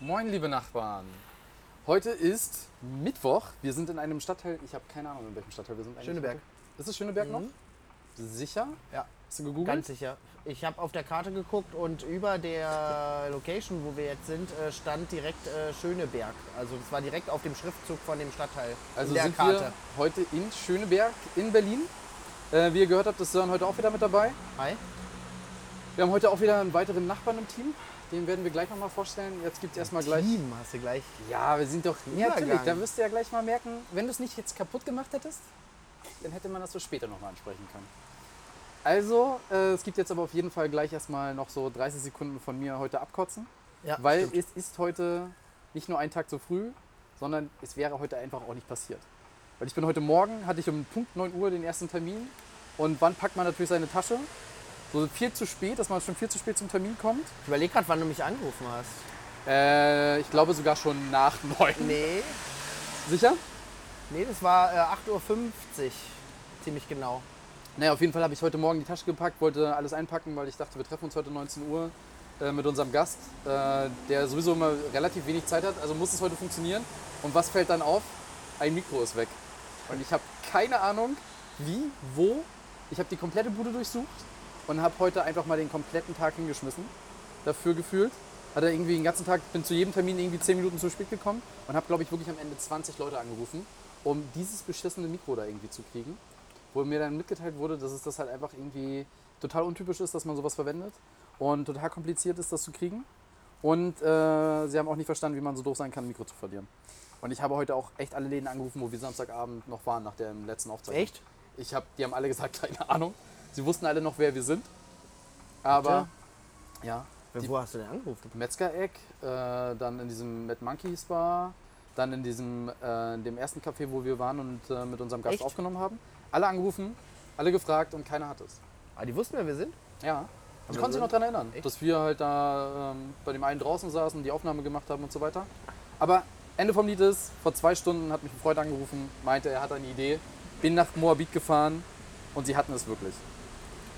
Moin, liebe Nachbarn. Heute ist Mittwoch. Wir sind in einem Stadtteil. Ich habe keine Ahnung, in welchem Stadtteil wir sind. eigentlich Schöneberg. Ist es Schöneberg noch? Sicher? Ja, Hast du gegoogelt? ganz sicher. Ich habe auf der Karte geguckt und über der Location, wo wir jetzt sind, äh, stand direkt äh, Schöneberg. Also es war direkt auf dem Schriftzug von dem Stadtteil also in der sind Karte. wir heute in Schöneberg in Berlin. Äh, wie ihr gehört habt, ist Sören heute auch wieder mit dabei. Hi. Wir haben heute auch wieder einen weiteren Nachbarn im Team. Den werden wir gleich nochmal vorstellen. Jetzt gibt es erstmal gleich. Team hast du gleich. Ja, wir sind doch. Ja, natürlich. Da wirst du ja gleich mal merken, wenn du es nicht jetzt kaputt gemacht hättest, dann hätte man das so später nochmal ansprechen können. Also, äh, es gibt jetzt aber auf jeden Fall gleich erstmal noch so 30 Sekunden von mir heute abkotzen. Ja, weil stimmt. es ist heute nicht nur ein Tag zu früh, sondern es wäre heute einfach auch nicht passiert. Weil ich bin heute Morgen, hatte ich um Punkt 9 Uhr den ersten Termin. Und wann packt man natürlich seine Tasche? So viel zu spät, dass man schon viel zu spät zum Termin kommt. Ich überlege gerade, wann du mich angerufen hast. Äh, ich glaube sogar schon nach 9. Nee, Sicher? nee, das war äh, 8.50 Uhr. Ziemlich genau. Naja, auf jeden Fall habe ich heute Morgen die Tasche gepackt, wollte alles einpacken, weil ich dachte, wir treffen uns heute 19 Uhr äh, mit unserem Gast, äh, der sowieso immer relativ wenig Zeit hat. Also muss es heute funktionieren. Und was fällt dann auf? Ein Mikro ist weg. Und ich habe keine Ahnung, wie, wo. Ich habe die komplette Bude durchsucht und habe heute einfach mal den kompletten Tag hingeschmissen. Dafür gefühlt. Hatte irgendwie den ganzen Tag, bin zu jedem Termin irgendwie 10 Minuten zu spät gekommen und habe, glaube ich, wirklich am Ende 20 Leute angerufen, um dieses beschissene Mikro da irgendwie zu kriegen wo mir dann mitgeteilt wurde, dass es das halt einfach irgendwie total untypisch ist, dass man sowas verwendet und total kompliziert ist, das zu kriegen. Und äh, sie haben auch nicht verstanden, wie man so doof sein kann, ein Mikro zu verlieren. Und ich habe heute auch echt alle Läden angerufen, wo wir Samstagabend noch waren, nach der letzten Aufzeichnung. Echt? Ich hab, die haben alle gesagt, keine Ahnung. Sie wussten alle noch, wer wir sind. Aber, ja, Die- Wo hast du denn angerufen? Metzgereck, äh, dann in diesem Mad Monkeys Bar, dann in diesem äh, dem ersten Café, wo wir waren und äh, mit unserem Gast Echt? aufgenommen haben. Alle angerufen, alle gefragt und keiner hat es. Ah, die wussten, wer wir sind? Ja. Ich konnte sich noch daran erinnern, Echt? dass wir halt da ähm, bei dem einen draußen saßen, die Aufnahme gemacht haben und so weiter. Aber Ende vom Lied ist, vor zwei Stunden hat mich ein Freund angerufen, meinte, er hat eine Idee. Bin nach Moabit gefahren und sie hatten es wirklich.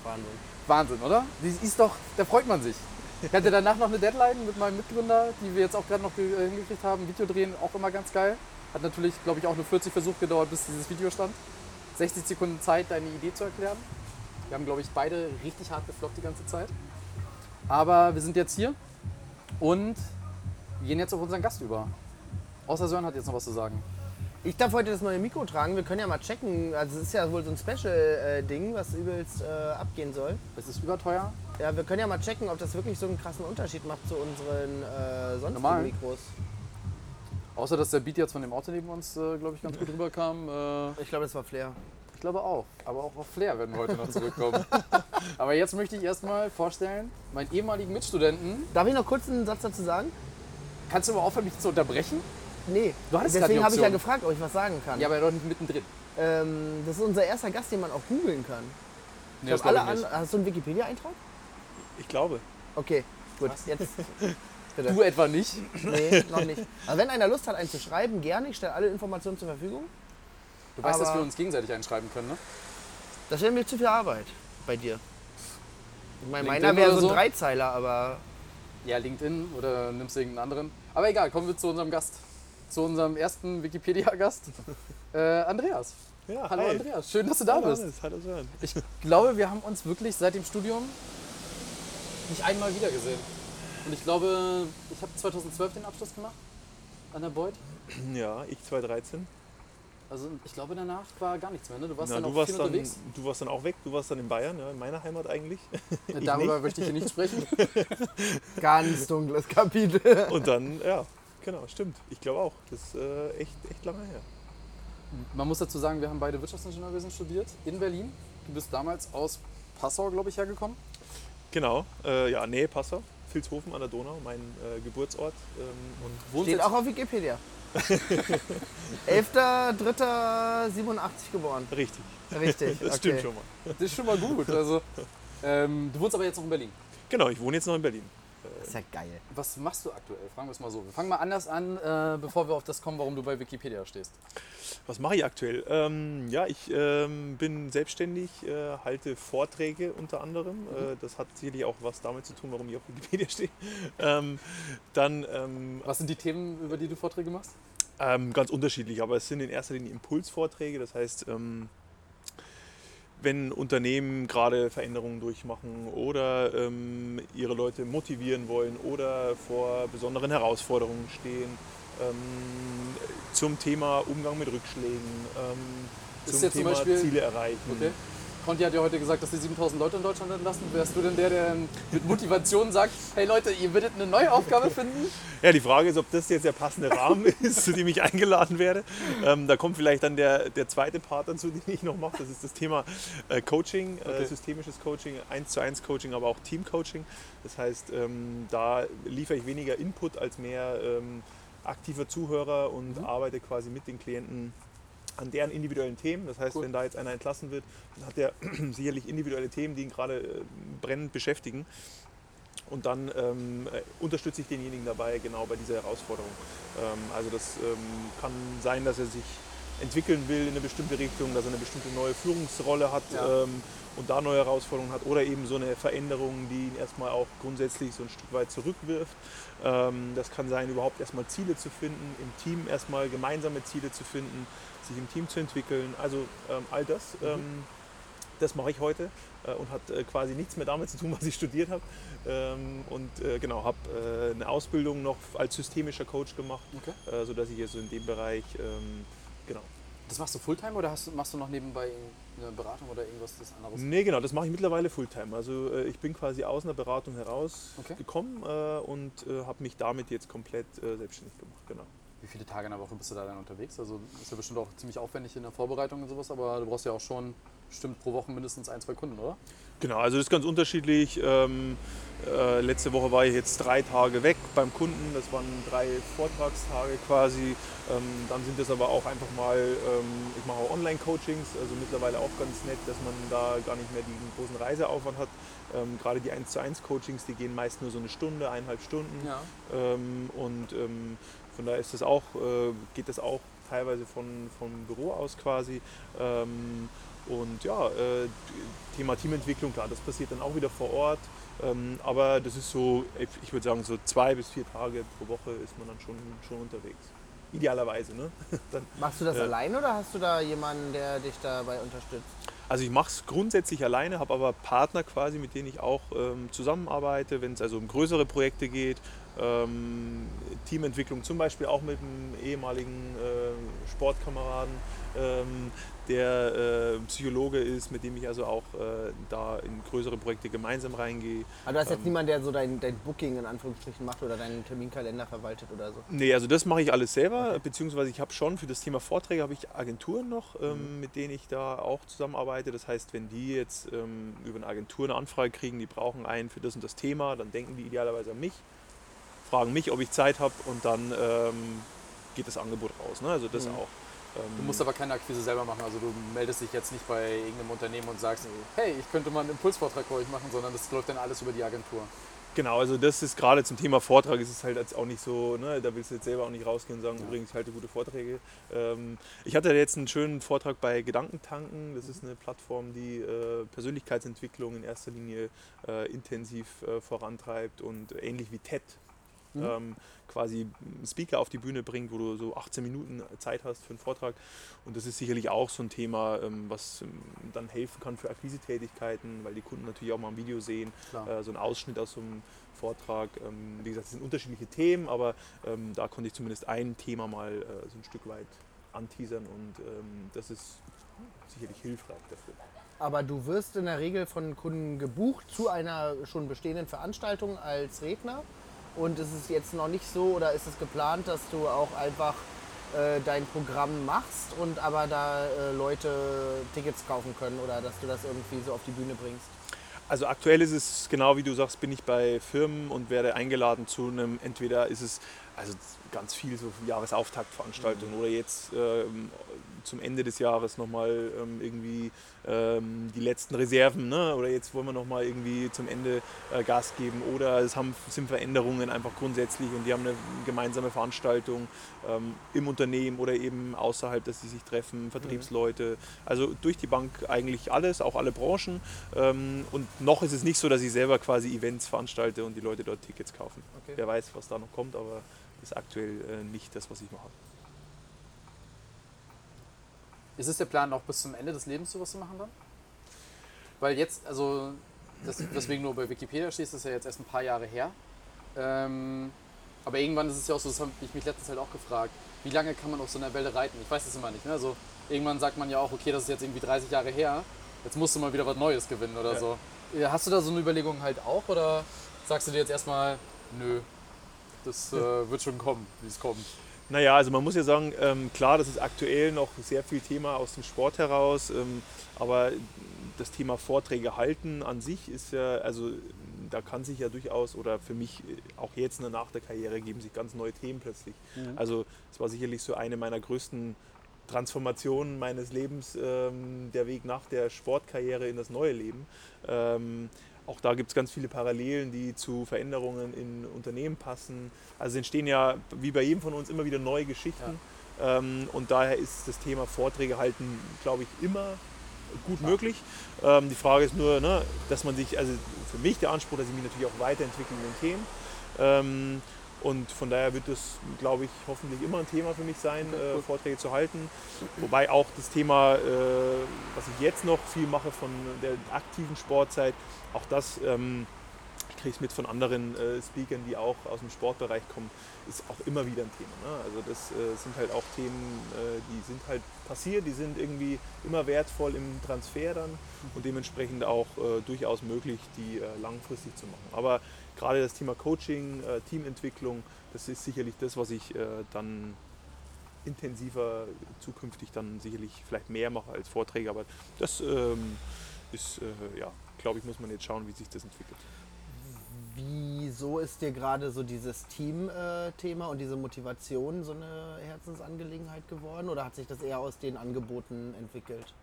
Wahnsinn. Wahnsinn, oder? Das ist doch, da freut man sich. Ich hatte danach noch eine Deadline mit meinem Mitgründer, die wir jetzt auch gerade noch äh, hingekriegt haben. Video drehen, auch immer ganz geil. Hat natürlich, glaube ich, auch nur 40 Versuche gedauert, bis dieses Video stand. 60 Sekunden Zeit, deine Idee zu erklären. Wir haben, glaube ich, beide richtig hart gefloppt die ganze Zeit. Aber wir sind jetzt hier und gehen jetzt auf unseren Gast über. Außer Sören hat jetzt noch was zu sagen. Ich darf heute das neue Mikro tragen. Wir können ja mal checken. Also es ist ja wohl so ein Special-Ding, was übelst äh, abgehen soll. Es ist überteuer. Ja, wir können ja mal checken, ob das wirklich so einen krassen Unterschied macht zu unseren äh, sonstigen Normalen? Mikros. Außer, dass der Beat jetzt von dem Auto neben uns, äh, glaube ich, ganz gut rüberkam. Äh, Ich glaube, das war Flair. Ich glaube auch. Aber auch auf Flair werden wir heute noch zurückkommen. Aber jetzt möchte ich erstmal vorstellen, meinen ehemaligen Mitstudenten. Darf ich noch kurz einen Satz dazu sagen? Kannst du aber aufhören, mich zu unterbrechen? Nee. Du hattest Deswegen habe ich ja gefragt, ob ich was sagen kann. Ja, aber doch nicht mittendrin. Ähm, das ist unser erster Gast, den man auch googeln kann. Nee, Ich das alle ich an, nicht. hast du einen Wikipedia-Eintrag? Ich glaube. Okay, gut. Jetzt. Bitte. Du etwa nicht? Nee, noch nicht. Aber wenn einer Lust hat, einen zu schreiben, gerne. Ich stelle alle Informationen zur Verfügung. Du weißt, dass Aber- wir uns gegenseitig einschreiben können, ne? Das wäre mir zu viel Arbeit bei dir. Ich meine, meiner wäre oder so ein so? Dreizeiler, aber Ja, LinkedIn oder nimmst du irgendeinen anderen. Aber egal, kommen wir zu unserem Gast. Zu unserem ersten Wikipedia-Gast. äh, Andreas. Ja, Hallo hi. Andreas, schön, dass du da Hallo bist. Hannes, hallo Sören. Ich glaube, wir haben uns wirklich seit dem Studium nicht einmal wieder gesehen. Und ich glaube, ich habe 2012 den Abschluss gemacht an der Beuth. Ja, ich 2013. Also ich glaube, danach war gar nichts mehr. Ne? Du warst Na, dann du, auch warst viel dann, unterwegs. du warst dann auch weg, du warst dann in Bayern, ja, in meiner Heimat eigentlich. Äh, Darüber möchte ich hier nicht sprechen. ganz dunkles Kapitel. Und dann, ja, genau, stimmt. Ich glaube auch. Das ist äh, echt, echt lange her. Man muss dazu sagen, wir haben beide Wirtschaftsingenieurwesen studiert in Berlin. Du bist damals aus Passau, glaube ich, hergekommen. Genau, äh, ja, nee, Passau, Vilshofen an der Donau, mein äh, Geburtsort. Ähm, und Wohnst Steht jetzt, auch auf Wikipedia. 11.03.87 geboren. richtig, Richtig. das okay. stimmt schon mal. das ist schon mal gut. Also, ähm, du wohnst aber jetzt noch in Berlin. Genau, ich wohne jetzt noch in Berlin. Das ist ja geil. Was machst du aktuell? Fragen wir es mal so. Wir fangen mal anders an, äh, bevor wir auf das kommen, warum du bei Wikipedia stehst. Was mache ich aktuell? Ähm, ja, ich ähm, bin selbstständig, äh, halte Vorträge unter anderem. Äh, das hat sicherlich auch was damit zu tun, warum ich auf Wikipedia stehe. Ähm, dann ähm, Was sind die Themen, über die du Vorträge machst? ähm, ganz unterschiedlich, aber es sind in erster Linie Impulsvorträge. Das heißt, ähm, wenn Unternehmen gerade Veränderungen durchmachen oder ähm, ihre Leute motivieren wollen oder vor besonderen Herausforderungen stehen, ähm, zum Thema Umgang mit Rückschlägen, ähm, zum zum Thema Beispiel- Ziele erreichen. Okay. Conti hat ja heute gesagt, dass die 7000 Leute in Deutschland entlassen. Wärst du denn der, der mit Motivation sagt, hey Leute, ihr werdet eine neue Aufgabe finden? Ja, die Frage ist, ob das jetzt der passende Rahmen ist, zu dem ich eingeladen werde. Ähm, da kommt vielleicht dann der, der zweite Part dazu, den ich noch mache. Das ist das Thema äh, Coaching, Okay. äh, systemisches Coaching, 1 zu 1 Coaching, aber auch Team-Coaching. Das heißt, ähm, da liefere ich weniger Input als mehr ähm, aktiver Zuhörer und Mhm. arbeite quasi mit den Klienten an deren individuellen Themen. Das heißt, Cool. wenn da jetzt einer entlassen wird, dann hat er sicherlich individuelle Themen, die ihn gerade äh, brennend beschäftigen. Und dann ähm, äh, unterstütze ich denjenigen dabei genau bei dieser Herausforderung. Ähm, also das ähm, kann sein, dass er sich entwickeln will in eine bestimmte Richtung, dass er eine bestimmte neue Führungsrolle hat Ja. ähm, und da neue Herausforderungen hat oder eben so eine Veränderung, die ihn erstmal auch grundsätzlich so ein Stück weit zurückwirft. Ähm, das kann sein, überhaupt erstmal Ziele zu finden, im Team erstmal gemeinsame Ziele zu finden, sich im Team zu entwickeln. Also ähm, all das, ähm, das mache ich heute äh, und hat äh, quasi nichts mehr damit zu tun, was ich studiert habe. Ähm, und äh, genau, habe äh, eine Ausbildung noch als systemischer Coach gemacht, Okay. äh, sodass ich jetzt so in dem Bereich, ähm, genau. Das machst du Fulltime oder hast, machst du noch nebenbei eine Beratung oder irgendwas das anderes? Nee, genau, das mache ich mittlerweile Fulltime. Also äh, ich bin quasi aus einer Beratung Okay. herausgekommen äh, und äh, habe mich damit jetzt komplett äh, selbstständig gemacht. Genau. Wie viele Tage in der Woche bist du da dann unterwegs? Also ist ja bestimmt auch ziemlich aufwendig in der Vorbereitung und sowas, aber du brauchst ja auch schon bestimmt pro Woche mindestens ein, zwei Kunden, oder? Genau, also das ist ganz unterschiedlich. Ähm, äh, letzte Woche war ich jetzt drei Tage weg beim Kunden. Das waren drei Vortragstage quasi. Ähm, dann sind es aber auch einfach mal, ähm, ich mache auch Online-Coachings, also mittlerweile auch ganz nett, dass man da gar nicht mehr diesen großen Reiseaufwand hat. Ähm, gerade die 1 zu 1 Coachings, die gehen meist nur so eine Stunde, eineinhalb Stunden. Ja. Ähm, und ähm, von daher ist das auch, äh, geht das auch teilweise von, vom Büro aus quasi. Ähm, und ja, äh, Thema Teamentwicklung, klar, das passiert dann auch wieder vor Ort. Ähm, aber das ist so, ich- würde sagen, so zwei bis vier Tage pro Woche ist man dann schon, schon unterwegs. Idealerweise, ne? dann, Machst du das Ja. allein oder hast du da jemanden, der dich dabei unterstützt? Also ich mache es grundsätzlich alleine, habe aber Partner quasi, mit denen ich auch ähm, zusammenarbeite, wenn es also um größere Projekte geht. Ähm, Teamentwicklung zum Beispiel auch mit einem ehemaligen äh, Sportkameraden, ähm, der äh, Psychologe ist, mit dem ich also auch äh, da in größere Projekte gemeinsam reingehe. Aber du hast jetzt Ähm. niemanden, der so dein, dein Booking in Anführungsstrichen macht oder deinen Terminkalender verwaltet oder so. Nee, also das mache ich alles selber, beziehungsweise ich habe schon für das Thema Vorträge habe ich Agenturen noch, ähm, mit denen ich da auch zusammenarbeite. Das heißt, wenn die jetzt ähm, über eine Agentur eine Anfrage kriegen, die brauchen einen für das und das Thema, dann denken die idealerweise an mich, fragen mich, ob ich Zeit habe und dann ähm, geht das Angebot raus. Ne? Also das Mhm. auch. Ähm, Du musst aber keine Akquise selber machen. Also du meldest dich jetzt nicht bei irgendeinem Unternehmen und sagst, hey, ich könnte mal einen Impulsvortrag für euch machen, sondern das läuft dann alles über die Agentur. Genau, also das ist gerade zum Thema Vortrag, ist es halt jetzt auch nicht so, ne, da willst du jetzt selber auch nicht rausgehen und sagen, Ja. übrigens, ich halte gute Vorträge. Ähm, ich hatte jetzt einen schönen Vortrag bei Gedankentanken, das ist eine Plattform, die äh, Persönlichkeitsentwicklung in erster Linie äh, intensiv äh, vorantreibt und ähnlich wie TED Mhm. ähm, quasi einen Speaker auf die Bühne bringt, wo du so 18 Minuten Zeit hast für einen Vortrag. Und das ist sicherlich auch so ein Thema, ähm, was ähm, dann helfen kann für Akquisetätigkeiten, weil die Kunden natürlich auch mal ein Video sehen, äh, so ein Ausschnitt aus so einem Vortrag. Ähm, wie gesagt, es sind unterschiedliche Themen, aber ähm, da konnte ich zumindest ein Thema mal äh, so ein Stück weit anteasern und ähm, das ist sicherlich hilfreich dafür. Aber du wirst in der Regel von Kunden gebucht zu einer schon bestehenden Veranstaltung als Redner. Und ist es jetzt noch nicht so oder ist es geplant, dass du auch einfach äh, dein Programm machst und aber da äh, Leute Tickets kaufen können oder dass du das irgendwie so auf die Bühne bringst? Also aktuell ist es genau wie du sagst, bin ich bei Firmen und werde eingeladen zu einem, entweder ist es also ganz viel so Jahresauftaktveranstaltungen oder jetzt ähm, zum Ende des Jahres nochmal ähm, irgendwie ähm, die letzten Reserven ne? oder jetzt wollen wir nochmal irgendwie zum Ende äh, Gas geben oder es haben, sind Veränderungen einfach grundsätzlich und die haben eine gemeinsame Veranstaltung ähm, im Unternehmen oder eben außerhalb, dass sie sich treffen, Vertriebsleute, also durch die Bank eigentlich alles, auch alle Branchen ähm, und noch ist es nicht so, dass ich selber quasi Events veranstalte und die Leute dort Tickets kaufen. Okay. Wer weiß, was da noch kommt, aber ist aktuell äh, nicht das, was ich mache. Ist es der Plan, auch bis zum Ende des Lebens sowas zu machen dann? Weil jetzt, also, das, deswegen nur bei Wikipedia steht, das ist ja jetzt erst ein paar Jahre her. Ähm, aber irgendwann ist es ja auch so, das habe ich mich letztens halt auch gefragt, wie lange kann man auf so einer Welle reiten? Ich weiß es immer nicht. Ne? Also, irgendwann sagt man ja auch, okay, das ist jetzt irgendwie 30 Jahre her, jetzt musst du mal wieder was Neues gewinnen oder Ja. so. Ja, Hast du da so eine Überlegung halt auch oder sagst du dir jetzt erstmal, nö, das äh, wird schon kommen, wie es kommt? Naja, also man muss ja sagen, ähm, klar, das ist aktuell noch sehr viel Thema aus dem Sport heraus, ähm, aber das Thema Vorträge halten an sich ist ja, also da kann sich ja durchaus, oder für mich äh, auch jetzt nach der Karriere geben sich ganz neue Themen plötzlich. Also es war sicherlich so eine meiner größten Transformationen meines Lebens, ähm, der Weg nach der Sportkarriere in das neue Leben. Auch da gibt es ganz viele Parallelen, die zu Veränderungen in Unternehmen passen. Also entstehen ja, wie bei jedem von uns, immer wieder neue Geschichten. Ähm, und daher ist das Thema Vorträge halten, glaube ich, immer gut möglich. Ähm, die Frage ist nur, ne, dass man sich, also für mich der Anspruch, dass ich mich natürlich auch weiterentwickle in den Themen. Ähm, und von daher wird das, glaube ich, hoffentlich immer ein Thema für mich sein, Okay, äh. Vorträge zu halten. Wobei auch das Thema, äh, was ich jetzt noch viel mache von der aktiven Sportzeit, auch das, ähm, ich kriege es mit von anderen äh, Speakern, die auch aus dem Sportbereich kommen, ist auch immer wieder ein Thema. Ne? Also das äh, sind halt auch Themen, äh, die sind halt passiert, die sind irgendwie immer wertvoll im Transfer dann und dementsprechend auch äh, durchaus möglich, die langfristig zu machen. Aber gerade das Thema Coaching, äh, Teamentwicklung, das ist sicherlich das, was ich äh, dann intensiver zukünftig dann sicherlich vielleicht mehr mache als Vorträge. Aber das ähm, ist, äh, ja, glaube ich, muss man jetzt schauen, wie sich das entwickelt. Wieso ist dir gerade so dieses Team-Thema und diese Motivation so eine Herzensangelegenheit geworden? Oder hat sich das eher aus den Angeboten entwickelt?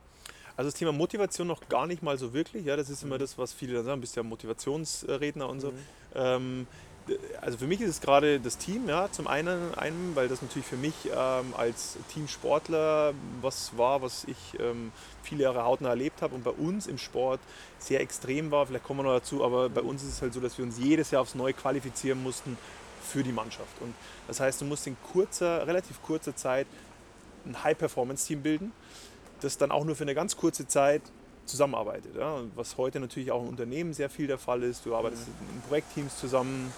Also das Thema Motivation noch gar nicht mal so wirklich. Ja, das ist immer das, was viele dann sagen, bist ja Motivationsredner und so. Ähm, d- also für mich ist es gerade das Team, ja, zum einen, einen weil das natürlich für mich ähm, als Teamsportler was war, was ich ähm, viele Jahre hautnah erlebt habe und bei uns im Sport sehr extrem war. Vielleicht kommen wir noch dazu, aber bei uns ist es halt so, dass wir uns jedes Jahr aufs Neue qualifizieren mussten für die Mannschaft. Und das heißt, du musst in kurzer, relativ kurzer Zeit ein High-Performance-Team bilden das dann auch nur für eine ganz kurze Zeit zusammenarbeitet. Ja? Was heute natürlich auch im Unternehmen sehr viel der Fall ist. Du arbeitest in Projektteams zusammen,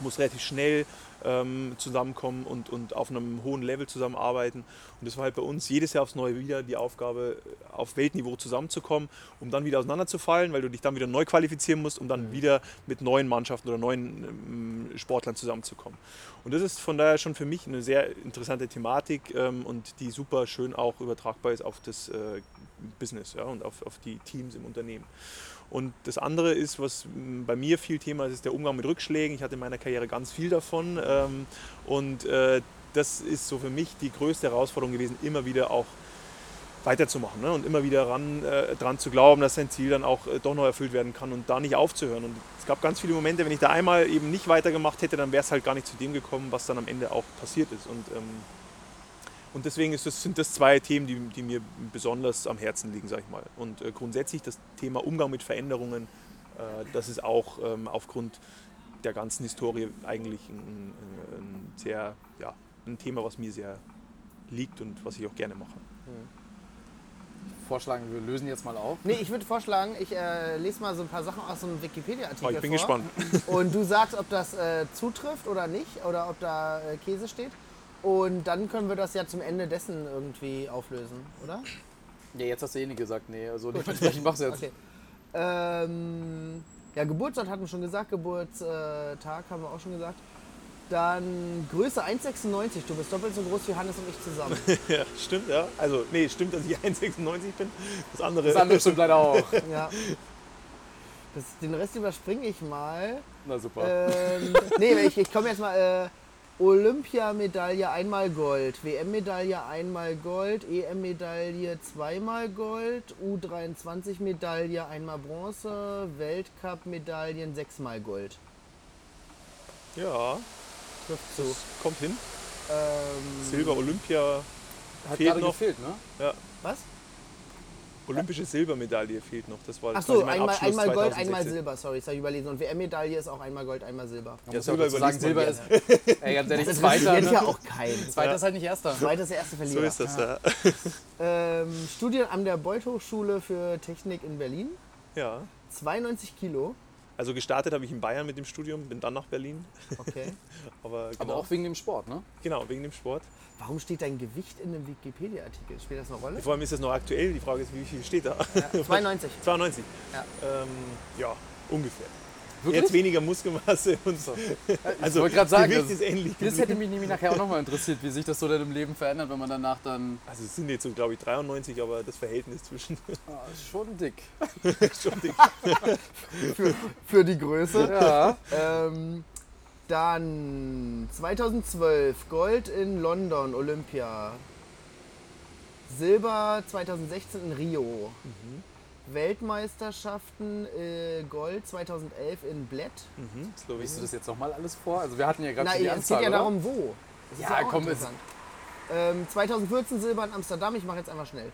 musst relativ schnell ähm, zusammenkommen und, und auf einem hohen Level zusammenarbeiten. Und das war halt bei uns jedes Jahr aufs Neue wieder die Aufgabe, auf Weltniveau zusammenzukommen, um dann wieder auseinanderzufallen, weil du dich dann wieder neu qualifizieren musst, um dann wieder mit neuen Mannschaften oder neuen ähm, Sportlern zusammenzukommen. Und das ist von daher schon für mich eine sehr interessante Thematik ähm, und die super schön auch übertragbar ist auf das äh, Business ja, und auf, auf die Teams im Unternehmen. Und das andere ist, was m, bei mir viel Thema ist, ist der Umgang mit Rückschlägen. Ich hatte in meiner Karriere ganz viel davon. Ähm, und äh, das ist so für mich die größte Herausforderung gewesen, immer wieder auch weiterzumachen ne? und immer wieder ran, äh, dran zu glauben, dass sein Ziel dann auch äh, doch noch erfüllt werden kann und da nicht aufzuhören. Und es gab ganz viele Momente, wenn ich da einmal eben nicht weitergemacht hätte, dann wäre es halt gar nicht zu dem gekommen, was dann am Ende auch passiert ist. Und, ähm, und deswegen ist das, sind das zwei Themen, die, die mir besonders am Herzen liegen, sag ich mal. Und äh, grundsätzlich das Thema Umgang mit Veränderungen, äh, das ist auch ähm, aufgrund der ganzen Historie eigentlich ein, ein, ein sehr, ja, ein Thema, was mir sehr liegt und was ich auch gerne mache. Vorschlagen, wir lösen jetzt mal auf. Nee, ich würde vorschlagen, ich äh, lese mal so ein paar Sachen aus so einem Wikipedia-Artikel Oh, ich bin vor. gespannt. Und du sagst, ob das äh, zutrifft oder nicht, oder ob da äh, Käse steht. Und dann können wir das ja zum Ende dessen irgendwie auflösen, oder? Ja, jetzt hast du eh nicht gesagt, nee, also dementsprechend mach's jetzt. Okay. Ähm, ja, Geburtsort hatten wir schon gesagt, Geburtstag haben wir auch schon gesagt. Dann Größe 1,96. Du bist doppelt so groß wie Hannes und ich zusammen. Ja, stimmt, ja. Also, nee, stimmt, dass ich 1,96 bin. Das andere, Das andere stimmt leider auch. ja. Das, den Rest überspringe ich mal. Na super. Ähm, nee, ich, ich komme jetzt mal. Äh, Olympiamedaille einmal Gold, WM-Medaille einmal Gold, EM-Medaille zweimal Gold, U23-Medaille einmal Bronze, Weltcup-Medaillen sechsmal Gold. Ja, Trifft so. das kommt hin. Ähm, Silber, Olympia, Hat Fehlt noch. gefehlt, ne? ja, Was? Olympische Silbermedaille fehlt noch. Das war Ach quasi so, mein einmal, Abschluss einmal Gold, 2016. einmal Silber. Sorry, das habe ich überlesen. Und WM-Medaille ist auch einmal Gold, einmal Silber. Ja, ja Silber sagen, Silber ist, ey, ganz ehrlich, Das Zweiter, interessiert ja ne? auch keinen. Zweiter ist halt nicht Erster. Zweiter ist der erste So Verlierer. ist das, ja. Ähm, Studien an der Beuth Hochschule für Technik in Berlin. ja. 92 Kilo. Also gestartet habe ich in Bayern mit dem Studium, bin dann nach Berlin. Okay. Aber, genau, Aber auch wegen dem Sport, ne? genau, wegen dem Sport. Warum steht dein Gewicht in einem Wikipedia-Artikel? Spielt das eine Rolle? Vor allem ist das noch aktuell. Die Frage ist, wie viel steht da? Ja, 92. 92. Ja. Ähm, ja, ungefähr. Wirklich? Jetzt weniger Muskelmasse und so. Also wollte gerade sagen, Gewicht das- ist ähnlich Das hätte mich nämlich nachher auch nochmal interessiert, wie sich das so dann im Leben verändert, wenn man danach dann. Also es sind jetzt so, glaube ich, 93, aber das Verhältnis zwischen Ah, schon dick. schon dick. Für die Größe. Ja. Ähm, dann 2012 Gold in London, Olympia. Silber 2016 in Rio. Weltmeisterschaften äh, Gold 2011 in Bled. Mhm, Liest du das jetzt nochmal alles vor? Also wir hatten ja gerade Na, die es Anzahl, geht ja oder? darum, wo. Das Ja, auch komm, es- interessant. Ähm, 2014 Silber in Amsterdam, ich mache jetzt einfach schnell.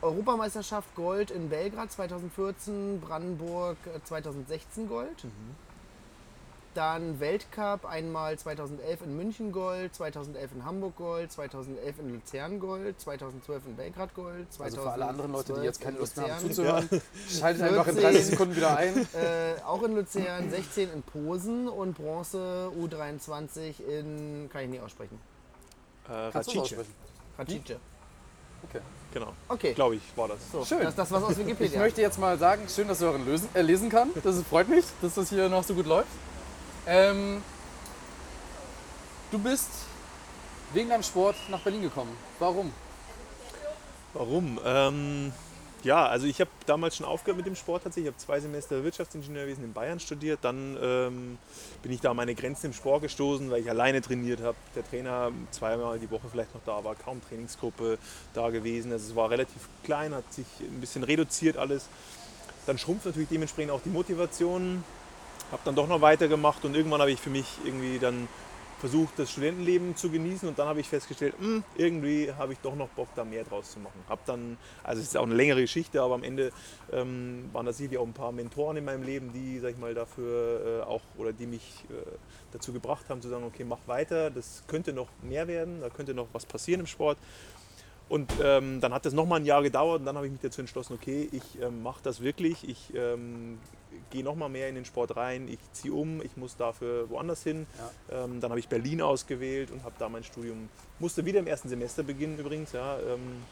Europameisterschaft Gold in Belgrad 2014, Brandenburg äh, 2016 Gold. Mhm. Dann Weltcup einmal 2011 in München Gold, 2011 in Hamburg Gold, 2011 in Luzern Gold, 2012 in Belgrad Gold. Also für alle anderen Leute, die jetzt keine in Lust mehr haben Luzern, zuzuhören, schaltet einfach in 14. 30 Sekunden wieder ein. Äh, auch in Luzern, 16 in Posen und Bronze U23 in, kann ich nicht aussprechen, Äh, Racice. Racice. Okay. Genau, Okay, glaube ich, war das. so, Schön. das ist das, was aus Ich Wikipedia. möchte jetzt mal sagen, schön, dass Sören lösen, äh, lesen kann. Das freut mich, dass das hier noch so gut läuft. Ähm, du bist wegen deinem Sport nach Berlin gekommen. Warum? Warum? Ähm, ja, also ich habe damals schon aufgehört mit dem Sport tatsächlich. Ich habe zwei Semester Wirtschaftsingenieurwesen in Bayern studiert. Dann ähm, bin ich da an meine Grenzen im Sport gestoßen, weil ich alleine trainiert habe. Der Trainer zweimal die Woche vielleicht noch da war, kaum Trainingsgruppe da gewesen. Also es war relativ klein, hat sich ein bisschen reduziert alles. Dann schrumpft natürlich dementsprechend auch die Motivation. Habe dann doch noch weitergemacht und irgendwann habe ich für mich irgendwie dann versucht, das Studentenleben zu genießen und dann habe ich festgestellt, hm, irgendwie habe ich doch noch Bock, da mehr draus zu machen. Habe dann, also es ist auch eine längere Geschichte, aber am Ende ähm, waren da sicherlich auch ein paar Mentoren in meinem Leben, die, sag ich mal, dafür äh, auch oder die mich äh, dazu gebracht haben zu sagen, okay, mach weiter, das könnte noch mehr werden, da könnte noch was passieren im Sport. Und ähm, dann hat das nochmal ein Jahr gedauert und dann habe ich mich dazu entschlossen, okay, ich ähm, mache das wirklich, ich ähm, gehe nochmal mehr in den Sport rein, ich ziehe um, ich muss dafür woanders hin. Ähm, dann habe ich Berlin ausgewählt und habe da mein Studium, musste wieder im ersten Semester beginnen übrigens, ja. Ähm,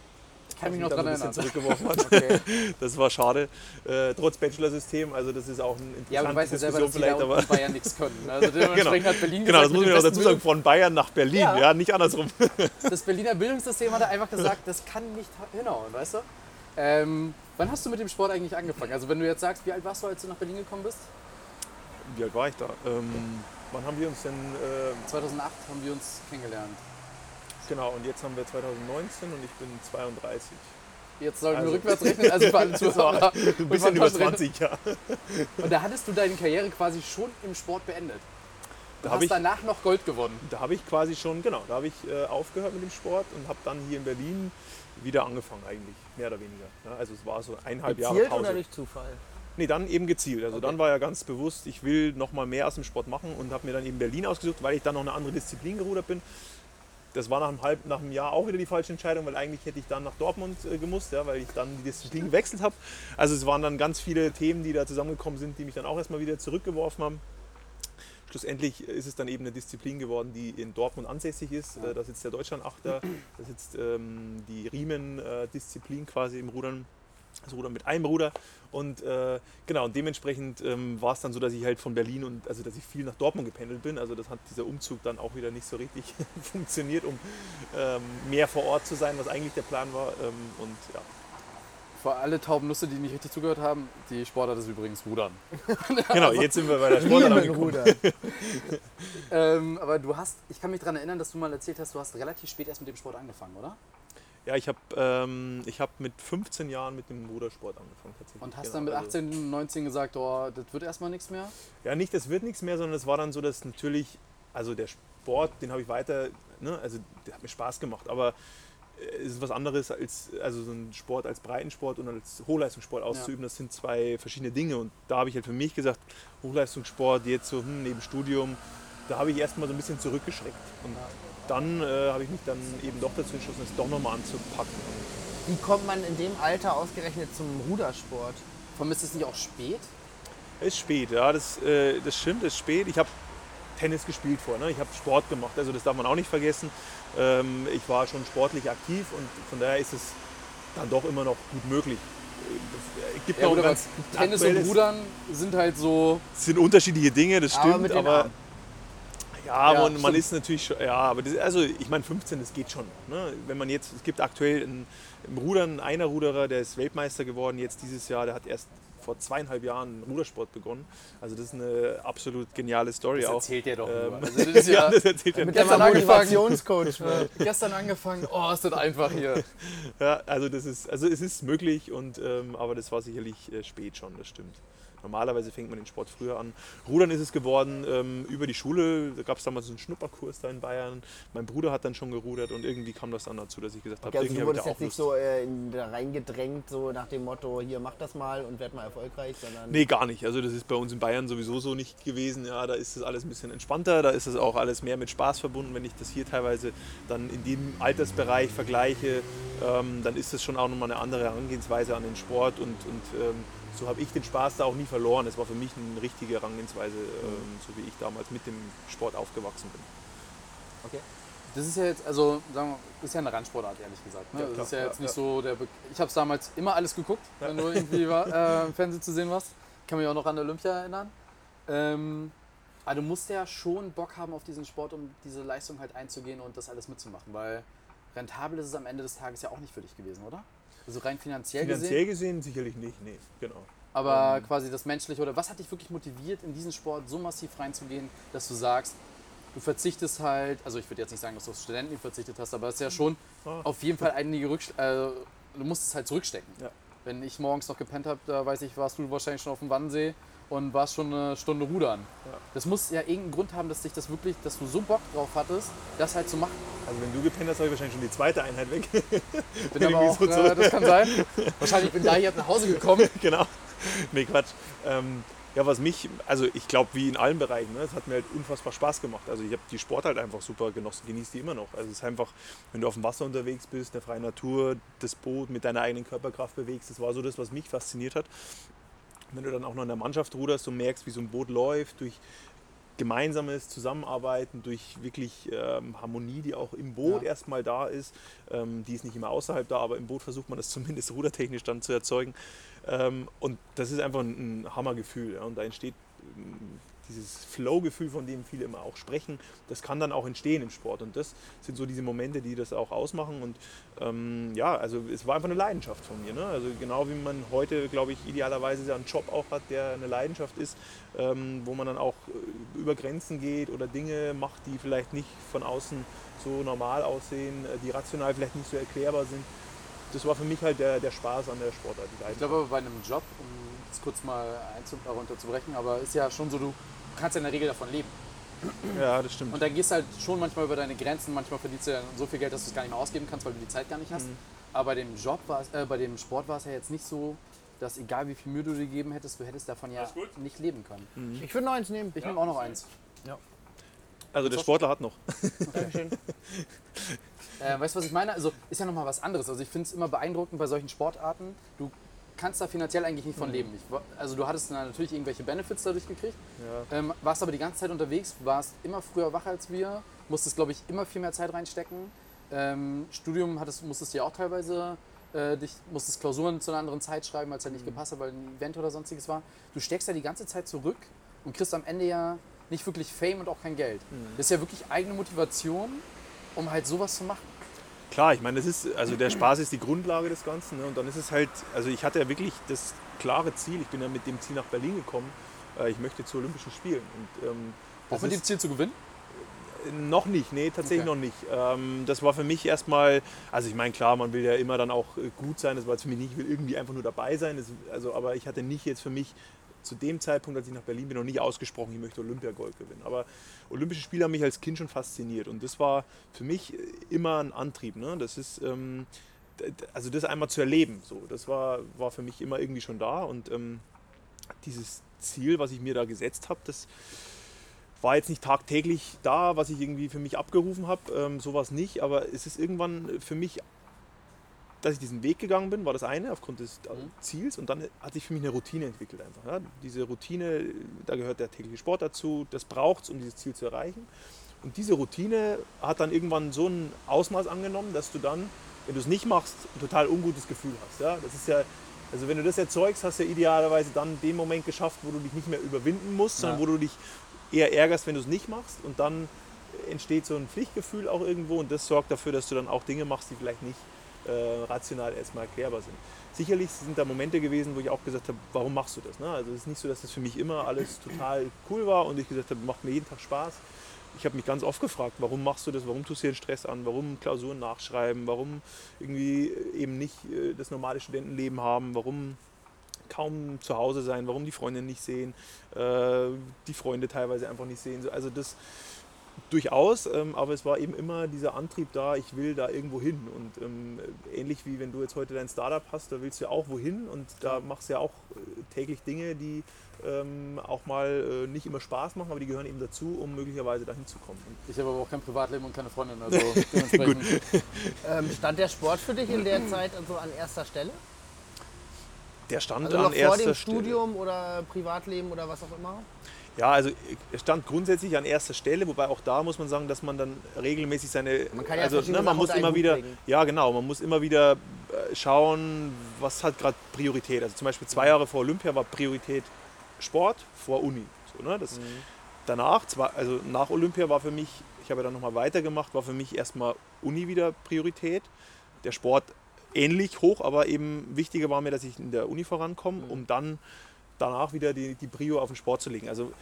Ich kann mich noch ein erinnern. zurückgeworfen hat. Okay. Das war schade, äh, trotz Bachelor-System, also das ist auch eine Ja, aber du weißt ja selber, dass vielleicht, aber in Bayern nichts können. Also dementsprechend hat Berlin genau, das muss man auch dazu sagen, von Bayern nach Berlin, Ja. ja, nicht andersrum. Das Berliner Bildungssystem hat einfach gesagt, das kann nicht hinhauen, weißt du? Ähm, wann hast du mit dem Sport eigentlich angefangen? Also wenn du jetzt sagst, wie alt warst du, als du nach Berlin gekommen bist? Wie alt war ich da? Ähm, wann haben wir uns denn, äh, 2008 haben wir uns kennengelernt. genau, und jetzt haben wir 2019 und ich bin 32. Jetzt sollten wir Also- rückwärts rechnen, also für alle Zuhörer. ein bisschen über 20, ja. Und da hattest du deine Karriere quasi schon im Sport beendet. Du Da hast ich- danach noch Gold gewonnen. Da habe ich quasi schon, genau, da habe ich äh, aufgehört mit dem Sport und habe dann hier in Berlin wieder angefangen eigentlich, mehr oder weniger. Ja, also es war so eineinhalb Jahre Gezielt Pause. oder durch Zufall? Nee, dann eben gezielt. Also Okay. dann war ja ganz bewusst, ich will noch mal mehr aus dem Sport machen und habe mir dann eben Berlin ausgesucht, weil ich dann noch eine andere Disziplin gerudert bin. Das war nach einem, halb, nach einem Jahr auch wieder die falsche Entscheidung, weil eigentlich hätte ich dann nach Dortmund äh, gemusst, ja, weil ich dann die Disziplin gewechselt habe. Also es waren dann ganz viele Themen, die da zusammengekommen sind, die mich dann auch erstmal wieder zurückgeworfen haben. Schlussendlich ist es dann eben eine Disziplin geworden, die in Dortmund ansässig ist. Äh, Da sitzt der Deutschlandachter, da sitzt ähm, die Riemen-Disziplin quasi im Rudern, das Rudern mit einem Ruder. Und äh, genau, und dementsprechend ähm, war es dann so, dass ich halt von Berlin und also dass ich viel nach Dortmund gependelt bin. Also das hat dieser Umzug dann auch wieder nicht so richtig funktioniert, um ähm, mehr vor Ort zu sein, was eigentlich der Plan war. Ähm, und ja, für alle tauben Nüsse, die nicht richtig zugehört haben, die Sportart ist übrigens Rudern. Genau, jetzt sind wir bei der Sportart angekommen. Ähm, aber du hast, ich kann mich daran erinnern, dass du mal erzählt hast, du hast relativ spät erst mit dem Sport angefangen, oder? Ja, ich habe ähm, ich hab mit 15 Jahren mit dem Rudersport angefangen tatsächlich. Und hast Genau, dann mit also- 18, 19 gesagt, oh, das wird erstmal nichts mehr? Ja, nicht, das wird nichts mehr, sondern es war dann so, dass natürlich, also der Sport, den habe ich weiter, ne, also der hat mir Spaß gemacht, aber äh, ist was anderes als also so ein Sport als Breitensport und als Hochleistungssport auszuüben. Das sind zwei verschiedene Dinge und da habe ich halt für mich gesagt, Hochleistungssport jetzt so hm, neben Studium, da habe ich erstmal so ein bisschen zurückgeschreckt und dann äh, habe ich mich dann eben doch dazu entschlossen, es doch nochmal anzupacken. Wie kommt man in dem Alter ausgerechnet zum Rudersport? Vermisst es nicht auch spät? Es ist spät, ja, das, äh, das stimmt, es ist spät. Ich habe Tennis gespielt vor, ne? ich habe Sport gemacht, also das darf man auch nicht vergessen. Ähm, ich war schon sportlich aktiv und von daher ist es dann doch immer noch gut möglich. Es gibt Ja, noch gut, ganz Tennis und Rudern sind halt so. Es sind unterschiedliche Dinge, das Aber stimmt, aber ja, Ja, man, man ist natürlich schon, ja, aber das, also ich meine 15, das geht schon. Ne? Wenn man jetzt, es gibt aktuell einen, im Rudern einer Ruderer, der ist Weltmeister geworden jetzt dieses Jahr, der hat erst vor zweieinhalb Jahren Rudersport begonnen. Also das ist eine absolut geniale Story Das auch. erzählt der doch Ähm. Also das ist ja, das erzählt er Mit Gestern. Motivationscoach gestern angefangen. Oh, ist das einfach hier. Ja, also das ist, also es ist möglich und ähm, aber das war sicherlich äh, spät schon, das stimmt. Normalerweise fängt man den Sport früher an. Rudern ist es geworden ähm, über die Schule. Da gab es damals so einen Schnupperkurs da in Bayern. Mein Bruder hat dann schon gerudert und irgendwie kam das dann dazu, dass ich gesagt habe, Okay, also irgendwie habe ich da jetzt nicht so äh, in, da reingedrängt, so nach dem Motto, hier mach das mal und werd mal erfolgreich, sondern Nee, gar nicht. Also das ist bei uns in Bayern sowieso so nicht gewesen. Ja, da ist das alles ein bisschen entspannter, da ist es auch alles mehr mit Spaß verbunden. Wenn ich das hier teilweise dann in dem Altersbereich vergleiche, ähm, dann ist das schon auch nochmal eine andere Herangehensweise an den Sport und, und ähm, so habe ich den Spaß da auch nie verloren. Es war für mich eine richtige Herangehensweise, ähm, so wie ich damals mit dem Sport aufgewachsen bin. Okay. Das ist ja jetzt, also sagen wir, ist ja eine Randsportart, ehrlich gesagt. Ne? Ja, das ist ja ja, jetzt nicht ja. so der. Be ich habe es damals immer alles geguckt, wenn du irgendwie war, äh, im Fernsehen zu sehen warst. Kann mich auch noch an Olympia erinnern. Ähm, aber du musst ja schon Bock haben auf diesen Sport, um diese Leistung halt einzugehen und das alles mitzumachen, weil rentabel ist es am Ende des Tages ja auch nicht für dich gewesen, oder? Also rein finanziell, Finanziell gesehen. gesehen sicherlich nicht, nee, genau. Aber quasi das Menschliche oder was hat dich wirklich motiviert, in diesen Sport so massiv reinzugehen, dass du sagst, du verzichtest halt, also ich würde jetzt nicht sagen, dass du auf Studenten verzichtet hast, aber es ist ja schon Ah. auf jeden Fall einige Rückst äh, du musst es halt zurückstecken. Ja. Wenn ich morgens noch gepennt habe, da weiß ich, warst du wahrscheinlich schon auf dem Wannsee und warst schon eine Stunde rudern. Ja. Das muss ja irgendeinen Grund haben, dass dich das wirklich, dass du so Bock drauf hattest, das halt zu machen. Also wenn du gepennt hast, habe ich wahrscheinlich schon die zweite Einheit weg. Bin aber auch, so äh, das kann sein. Wahrscheinlich bin da jetzt nach Hause gekommen. genau. Nee, Quatsch. Ähm, ja, was mich, also ich glaube, wie in allen Bereichen, ne, es hat mir halt unfassbar Spaß gemacht. Also ich habe die Sport halt einfach super genossen, genieße die immer noch. Also es ist einfach, wenn du auf dem Wasser unterwegs bist, in der freien Natur, das Boot mit deiner eigenen Körperkraft bewegst, das war so das, was mich fasziniert hat. Wenn du dann auch noch in der Mannschaft ruderst und merkst, wie so ein Boot läuft, durch gemeinsames Zusammenarbeiten, durch wirklich ähm, Harmonie, die auch im Boot Ja. erstmal da ist. Ähm, die ist nicht immer außerhalb da, aber im Boot versucht man das zumindest rudertechnisch dann zu erzeugen. Ähm, und das ist einfach ein, ein Hammergefühl. Ja? Und da entsteht ähm, dieses Flow-Gefühl, von dem viele immer auch sprechen, das kann dann auch entstehen im Sport. Und das sind so diese Momente, die das auch ausmachen. Und ähm, ja, also es war einfach eine Leidenschaft von mir. Ne? Also genau wie man heute, glaube ich, idealerweise einen Job auch hat, der eine Leidenschaft ist, ähm, wo man dann auch äh, über Grenzen geht oder Dinge macht, die vielleicht nicht von außen so normal aussehen, äh, die rational vielleicht nicht so erklärbar sind. Das war für mich halt der, der Spaß an der Sportart. Ich glaube bei einem Job, um es kurz mal runterzubrechen, aber ist ja schon so, du kannst ja in der Regel davon leben. ja, das stimmt. Und dann gehst du halt schon manchmal über deine Grenzen, manchmal verdienst du ja so viel Geld, dass du es gar nicht mehr ausgeben kannst, weil du die Zeit gar nicht hast. Mhm. Aber bei dem Job war es, äh, bei dem Sport war es ja jetzt nicht so, dass egal wie viel Mühe du dir gegeben hättest, du hättest davon ja nicht leben können. Ich würde noch eins nehmen. Ich nehme auch noch eins. Also der Sportler hat noch. Dankeschön. Äh, weißt du, was ich meine? Also ist ja nochmal was anderes. Also ich finde es immer beeindruckend bei solchen Sportarten. Du kannst da finanziell eigentlich nicht Mhm. von leben. Ich, also du hattest na- natürlich irgendwelche Benefits dadurch gekriegt, Ja. ähm, warst aber die ganze Zeit unterwegs, warst immer früher wach als wir, musstest, glaube ich, immer viel mehr Zeit reinstecken. Ähm, Studium hattest, musstest du ja auch teilweise, äh, dich, musstest Klausuren zu einer anderen Zeit schreiben, als ja nicht gepasst hat, weil ein Event oder sonstiges war. Du steckst ja die ganze Zeit zurück und kriegst am Ende ja nicht wirklich Fame und auch kein Geld. Das ist ja wirklich eigene Motivation, um halt sowas zu machen. Klar, ich meine, das ist, also der Spaß ist die Grundlage des Ganzen. Ne? Und dann ist es halt, also ich hatte ja wirklich das klare Ziel, ich bin ja mit dem Ziel nach Berlin gekommen, äh, ich möchte zu Olympischen Spielen. Und, ähm, Auch mit dem Ziel zu gewinnen? Noch nicht, nee, tatsächlich okay. noch nicht. Ähm, das war für mich erstmal, also ich meine, klar, man will ja immer dann auch äh, gut sein, das war für mich nicht, ich will irgendwie einfach nur dabei sein, das, also, aber ich hatte nicht jetzt für mich zu dem Zeitpunkt, als ich nach Berlin bin, noch nicht ausgesprochen, ich möchte Olympiagold gewinnen. Aber Olympische Spiele haben mich als Kind schon fasziniert und das war für mich immer ein Antrieb. Ne? Das ist, ähm, also das einmal zu erleben, so, das war, war für mich immer irgendwie schon da und ähm, dieses Ziel, was ich mir da gesetzt habe, das war jetzt nicht tagtäglich da, was ich irgendwie für mich abgerufen habe, ähm, sowas nicht, aber es ist irgendwann für mich, dass ich diesen Weg gegangen bin, war das eine, aufgrund des mhm. Ziels und dann hat sich für mich eine Routine entwickelt einfach. Ja. Diese Routine, da gehört der tägliche Sport dazu, das braucht es, um dieses Ziel zu erreichen. Und diese Routine hat dann irgendwann so ein Ausmaß angenommen, dass du dann, wenn du es nicht machst, ein total ungutes Gefühl hast. Ja. Das ist ja, also wenn du das erzeugst, hast du ja idealerweise dann den Moment geschafft, wo du dich nicht mehr überwinden musst, sondern wo du dich eher ärgerst, wenn du es nicht machst und dann entsteht so ein Pflichtgefühl auch irgendwo und das sorgt dafür, dass du dann auch Dinge machst, die vielleicht nicht äh, rational erstmal erklärbar sind. Sicherlich sind da Momente gewesen, wo ich auch gesagt habe, warum machst du das? Ne? Also es ist nicht so, dass das für mich immer alles total cool war und ich gesagt habe, macht mir jeden Tag Spaß. Ich habe mich ganz oft gefragt, warum machst du das, warum tust du dir den Stress an, warum Klausuren nachschreiben, warum irgendwie eben nicht äh, das normale Studentenleben haben, warum kaum zu Hause sein, warum die Freunde nicht sehen, äh, die Freunde teilweise einfach nicht sehen. Also das durchaus, ähm, aber es war eben immer dieser Antrieb da, ich will da irgendwo hin. Und ähm, ähnlich wie wenn du jetzt heute dein Startup hast, da willst du ja auch wohin und da machst du ja auch äh, täglich Dinge, die ähm, auch mal äh, nicht immer Spaß machen, aber die gehören eben dazu, um möglicherweise dahin zu kommen. Ich habe aber auch kein Privatleben und keine Freundin, also dementsprechend. Ähm, stand der Sport für dich in der Zeit also an erster Stelle? Der stand also an erster vor dem Stelle. Studium oder Privatleben oder was auch immer? Ja, also stand grundsätzlich an erster Stelle, wobei auch da muss man sagen, dass man dann regelmäßig seine, Man kann ja also ne, man muss immer wieder, bringen. ja genau, man muss immer wieder äh, schauen, was hat gerade Priorität. Also zum Beispiel zwei Jahre vor Olympia war Priorität Sport vor Uni. So, ne? das, Danach, zwar, also nach Olympia war für mich, ich habe ja dann nochmal weitergemacht, war für mich erstmal Uni wieder Priorität. Der Sport ähnlich hoch, aber eben wichtiger war mir, dass ich in der Uni vorankomme, um dann danach wieder die, die Prio auf den Sport zu legen. Also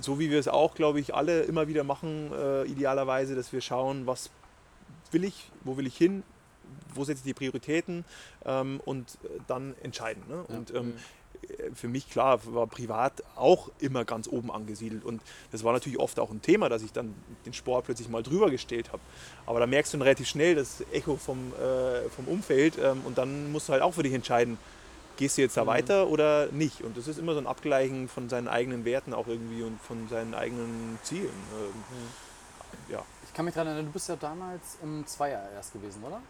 so wie wir es auch, glaube ich, alle immer wieder machen, äh, idealerweise, dass wir schauen, was will ich, wo will ich hin, wo setze ich die Prioritäten ähm, und dann entscheiden. Ne? Und ähm, äh, für mich klar war privat auch immer ganz oben angesiedelt und das war natürlich oft auch ein Thema, dass ich dann den Sport plötzlich mal drüber gestellt habe. Aber da merkst du dann relativ schnell das Echo vom, äh, vom Umfeld ähm, und dann musst du halt auch für dich entscheiden, gehst du jetzt da weiter oder nicht. Und das ist immer so ein Abgleichen von seinen eigenen Werten auch irgendwie und von seinen eigenen Zielen. Ähm, ja. Ich kann mich daran erinnern, du bist ja damals im Zweier erst gewesen, oder?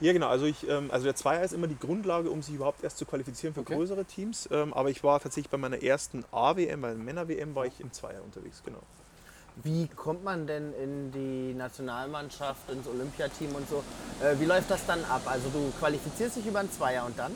Ja, genau. Also, ich, ähm, also der Zweier ist immer die Grundlage, um sich überhaupt erst zu qualifizieren für Okay. größere Teams. Ähm, aber ich war tatsächlich bei meiner ersten A-WM, bei der Männer-WM, war ich im Zweier unterwegs, genau. Wie kommt man denn in die Nationalmannschaft, ins Olympiateam und so? Äh, wie läuft das dann ab? Also du qualifizierst dich über einen Zweier und dann?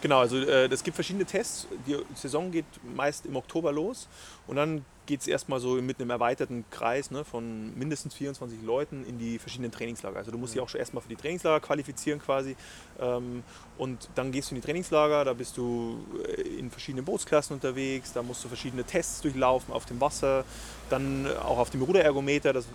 Genau, also äh, es gibt verschiedene Tests. Die Saison geht meist im Oktober los und dann geht es erstmal so mit einem erweiterten Kreis ne, von mindestens 24 Leuten in die verschiedenen Trainingslager. Also du musst dich auch schon erstmal für die Trainingslager qualifizieren quasi. Ähm, und dann gehst du in die Trainingslager, da bist du äh, in verschiedenen Bootsklassen unterwegs, da musst du verschiedene Tests durchlaufen auf dem Wasser, dann auch auf dem Ruderergometer, das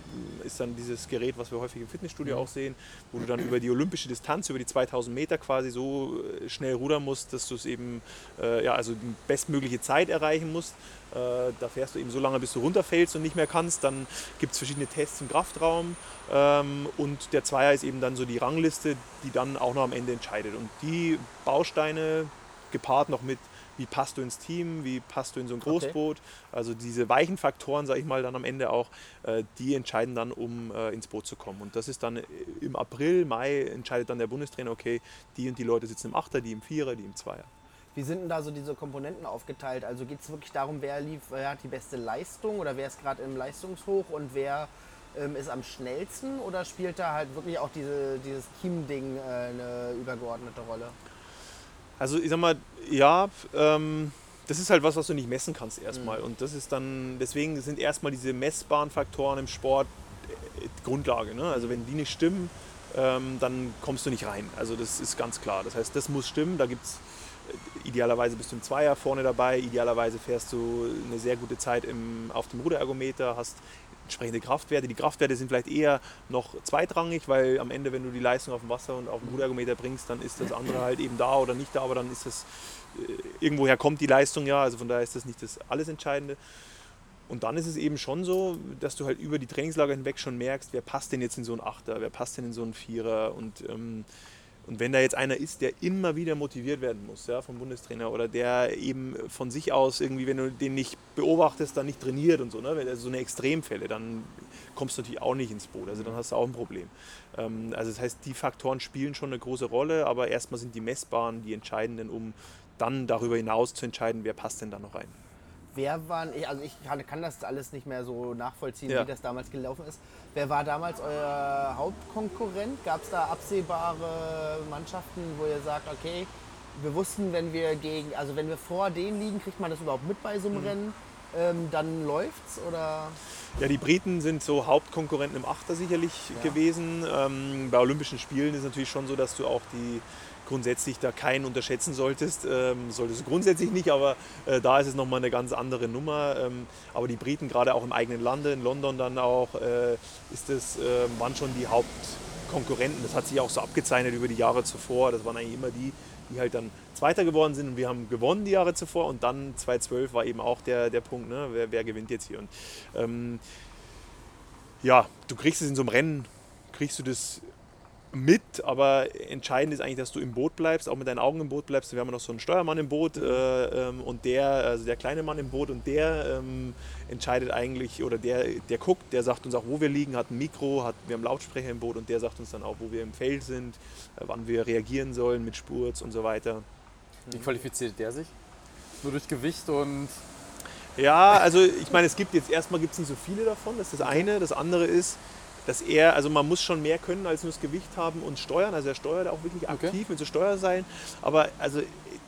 ist dann dieses Gerät, was wir häufig im Fitnessstudio auch sehen, wo du dann über die olympische Distanz, über die 2000 Meter quasi so äh, schnell rudern musst, dass du es eben, äh, ja, also die bestmögliche Zeit erreichen musst. Äh, da fährst du eben so lange, bis du runterfällst und nicht mehr kannst. Dann gibt es verschiedene Tests im Kraftraum. Ähm, und der Zweier ist eben dann so die Rangliste, die dann auch noch am Ende entscheidet. Und die Bausteine gepaart noch mit, wie passt du ins Team, wie passt du in so ein Okay. Großboot. Also diese weichen Faktoren, sage ich mal, dann am Ende auch, äh, die entscheiden dann, um äh, ins Boot zu kommen. Und das ist dann äh, im April, Mai entscheidet dann der Bundestrainer, okay, die und die Leute sitzen im Achter, die im Vierer, die im Zweier. Wie sind denn da so diese Komponenten aufgeteilt? Also geht es wirklich darum, wer, lief, wer hat die beste Leistung oder wer ist gerade im Leistungshoch und wer ähm, ist am schnellsten oder spielt da halt wirklich auch diese, dieses Team-Ding äh, eine übergeordnete Rolle? Also ich sag mal, ja, ähm, das ist halt was, was du nicht messen kannst erstmal. Und das ist dann, deswegen sind erstmal diese messbaren Faktoren im Sport äh, Grundlage. Ne? Also wenn die nicht stimmen, ähm, dann kommst du nicht rein. Also das ist ganz klar. Das heißt, das muss stimmen. Da gibt es idealerweise bist du im Zweier vorne dabei, idealerweise fährst du eine sehr gute Zeit im, auf dem Ruderergometer, hast entsprechende Kraftwerte. Die Kraftwerte sind vielleicht eher noch zweitrangig, weil am Ende, wenn du die Leistung auf dem Wasser und auf dem Ruderergometer bringst, dann ist das andere halt eben da oder nicht da, aber dann ist das, äh, irgendwoher kommt die Leistung ja, also von daher ist das nicht das alles Entscheidende. Und dann ist es eben schon so, dass du halt über die Trainingslager hinweg schon merkst, wer passt denn jetzt in so einen Achter, wer passt denn in so einen Vierer und ähm, und wenn da jetzt einer ist, der immer wieder motiviert werden muss ja, vom Bundestrainer oder der eben von sich aus irgendwie, wenn du den nicht beobachtest, dann nicht trainiert und so, ne? also so eine Extremfälle, dann kommst du natürlich auch nicht ins Boot. Also dann hast du auch ein Problem. Ähm, also das heißt, die Faktoren spielen schon eine große Rolle, aber erstmal sind die messbaren die entscheidenden, um dann darüber hinaus zu entscheiden, wer passt denn da noch rein. Wer waren, also ich kann, kann das alles nicht mehr so nachvollziehen, ja. wie das damals gelaufen ist. Wer war damals euer Hauptkonkurrent? Gab es da absehbare Mannschaften, wo ihr sagt, okay, wir wussten, wenn wir gegen, also wenn wir vor denen liegen, kriegt man das überhaupt mit bei so einem mhm. Rennen? Ähm, dann läuft's oder? Ja, die Briten sind so Hauptkonkurrenten im Achter sicherlich ja. gewesen. Ähm, bei Olympischen Spielen ist es natürlich schon so, dass du auch die grundsätzlich da keinen unterschätzen solltest. Ähm, solltest du grundsätzlich nicht, aber äh, da ist es nochmal eine ganz andere Nummer. Ähm, aber die Briten, gerade auch im eigenen Lande, in London dann auch, äh, ist das, äh, waren schon die Hauptkonkurrenten. Das hat sich auch so abgezeichnet über die Jahre zuvor. Das waren eigentlich immer die, die halt dann Zweiter geworden sind und wir haben gewonnen die Jahre zuvor und dann 2012 war eben auch der, der Punkt, ne? wer, wer gewinnt jetzt hier. Und, ähm, ja, du kriegst es in so einem Rennen, kriegst du das mit, aber entscheidend ist eigentlich, dass du im Boot bleibst, auch mit deinen Augen im Boot bleibst. Wir haben noch so einen Steuermann im Boot äh, ähm, und der, also der kleine Mann im Boot und der ähm, entscheidet eigentlich oder der, der guckt, der sagt uns auch, wo wir liegen, hat ein Mikro, hat, wir haben Lautsprecher im Boot und der sagt uns dann auch, wo wir im Feld sind, äh, wann wir reagieren sollen mit Spurz und so weiter. Wie qualifiziert der sich? Nur durch Gewicht und ja, also ich meine, es gibt jetzt erstmal gibt es nicht so viele davon, das ist das eine. Das andere ist, dass er, also man muss schon mehr können als nur das Gewicht haben und steuern. Also er steuert auch wirklich aktiv okay. mit so Steuerseilen. Aber also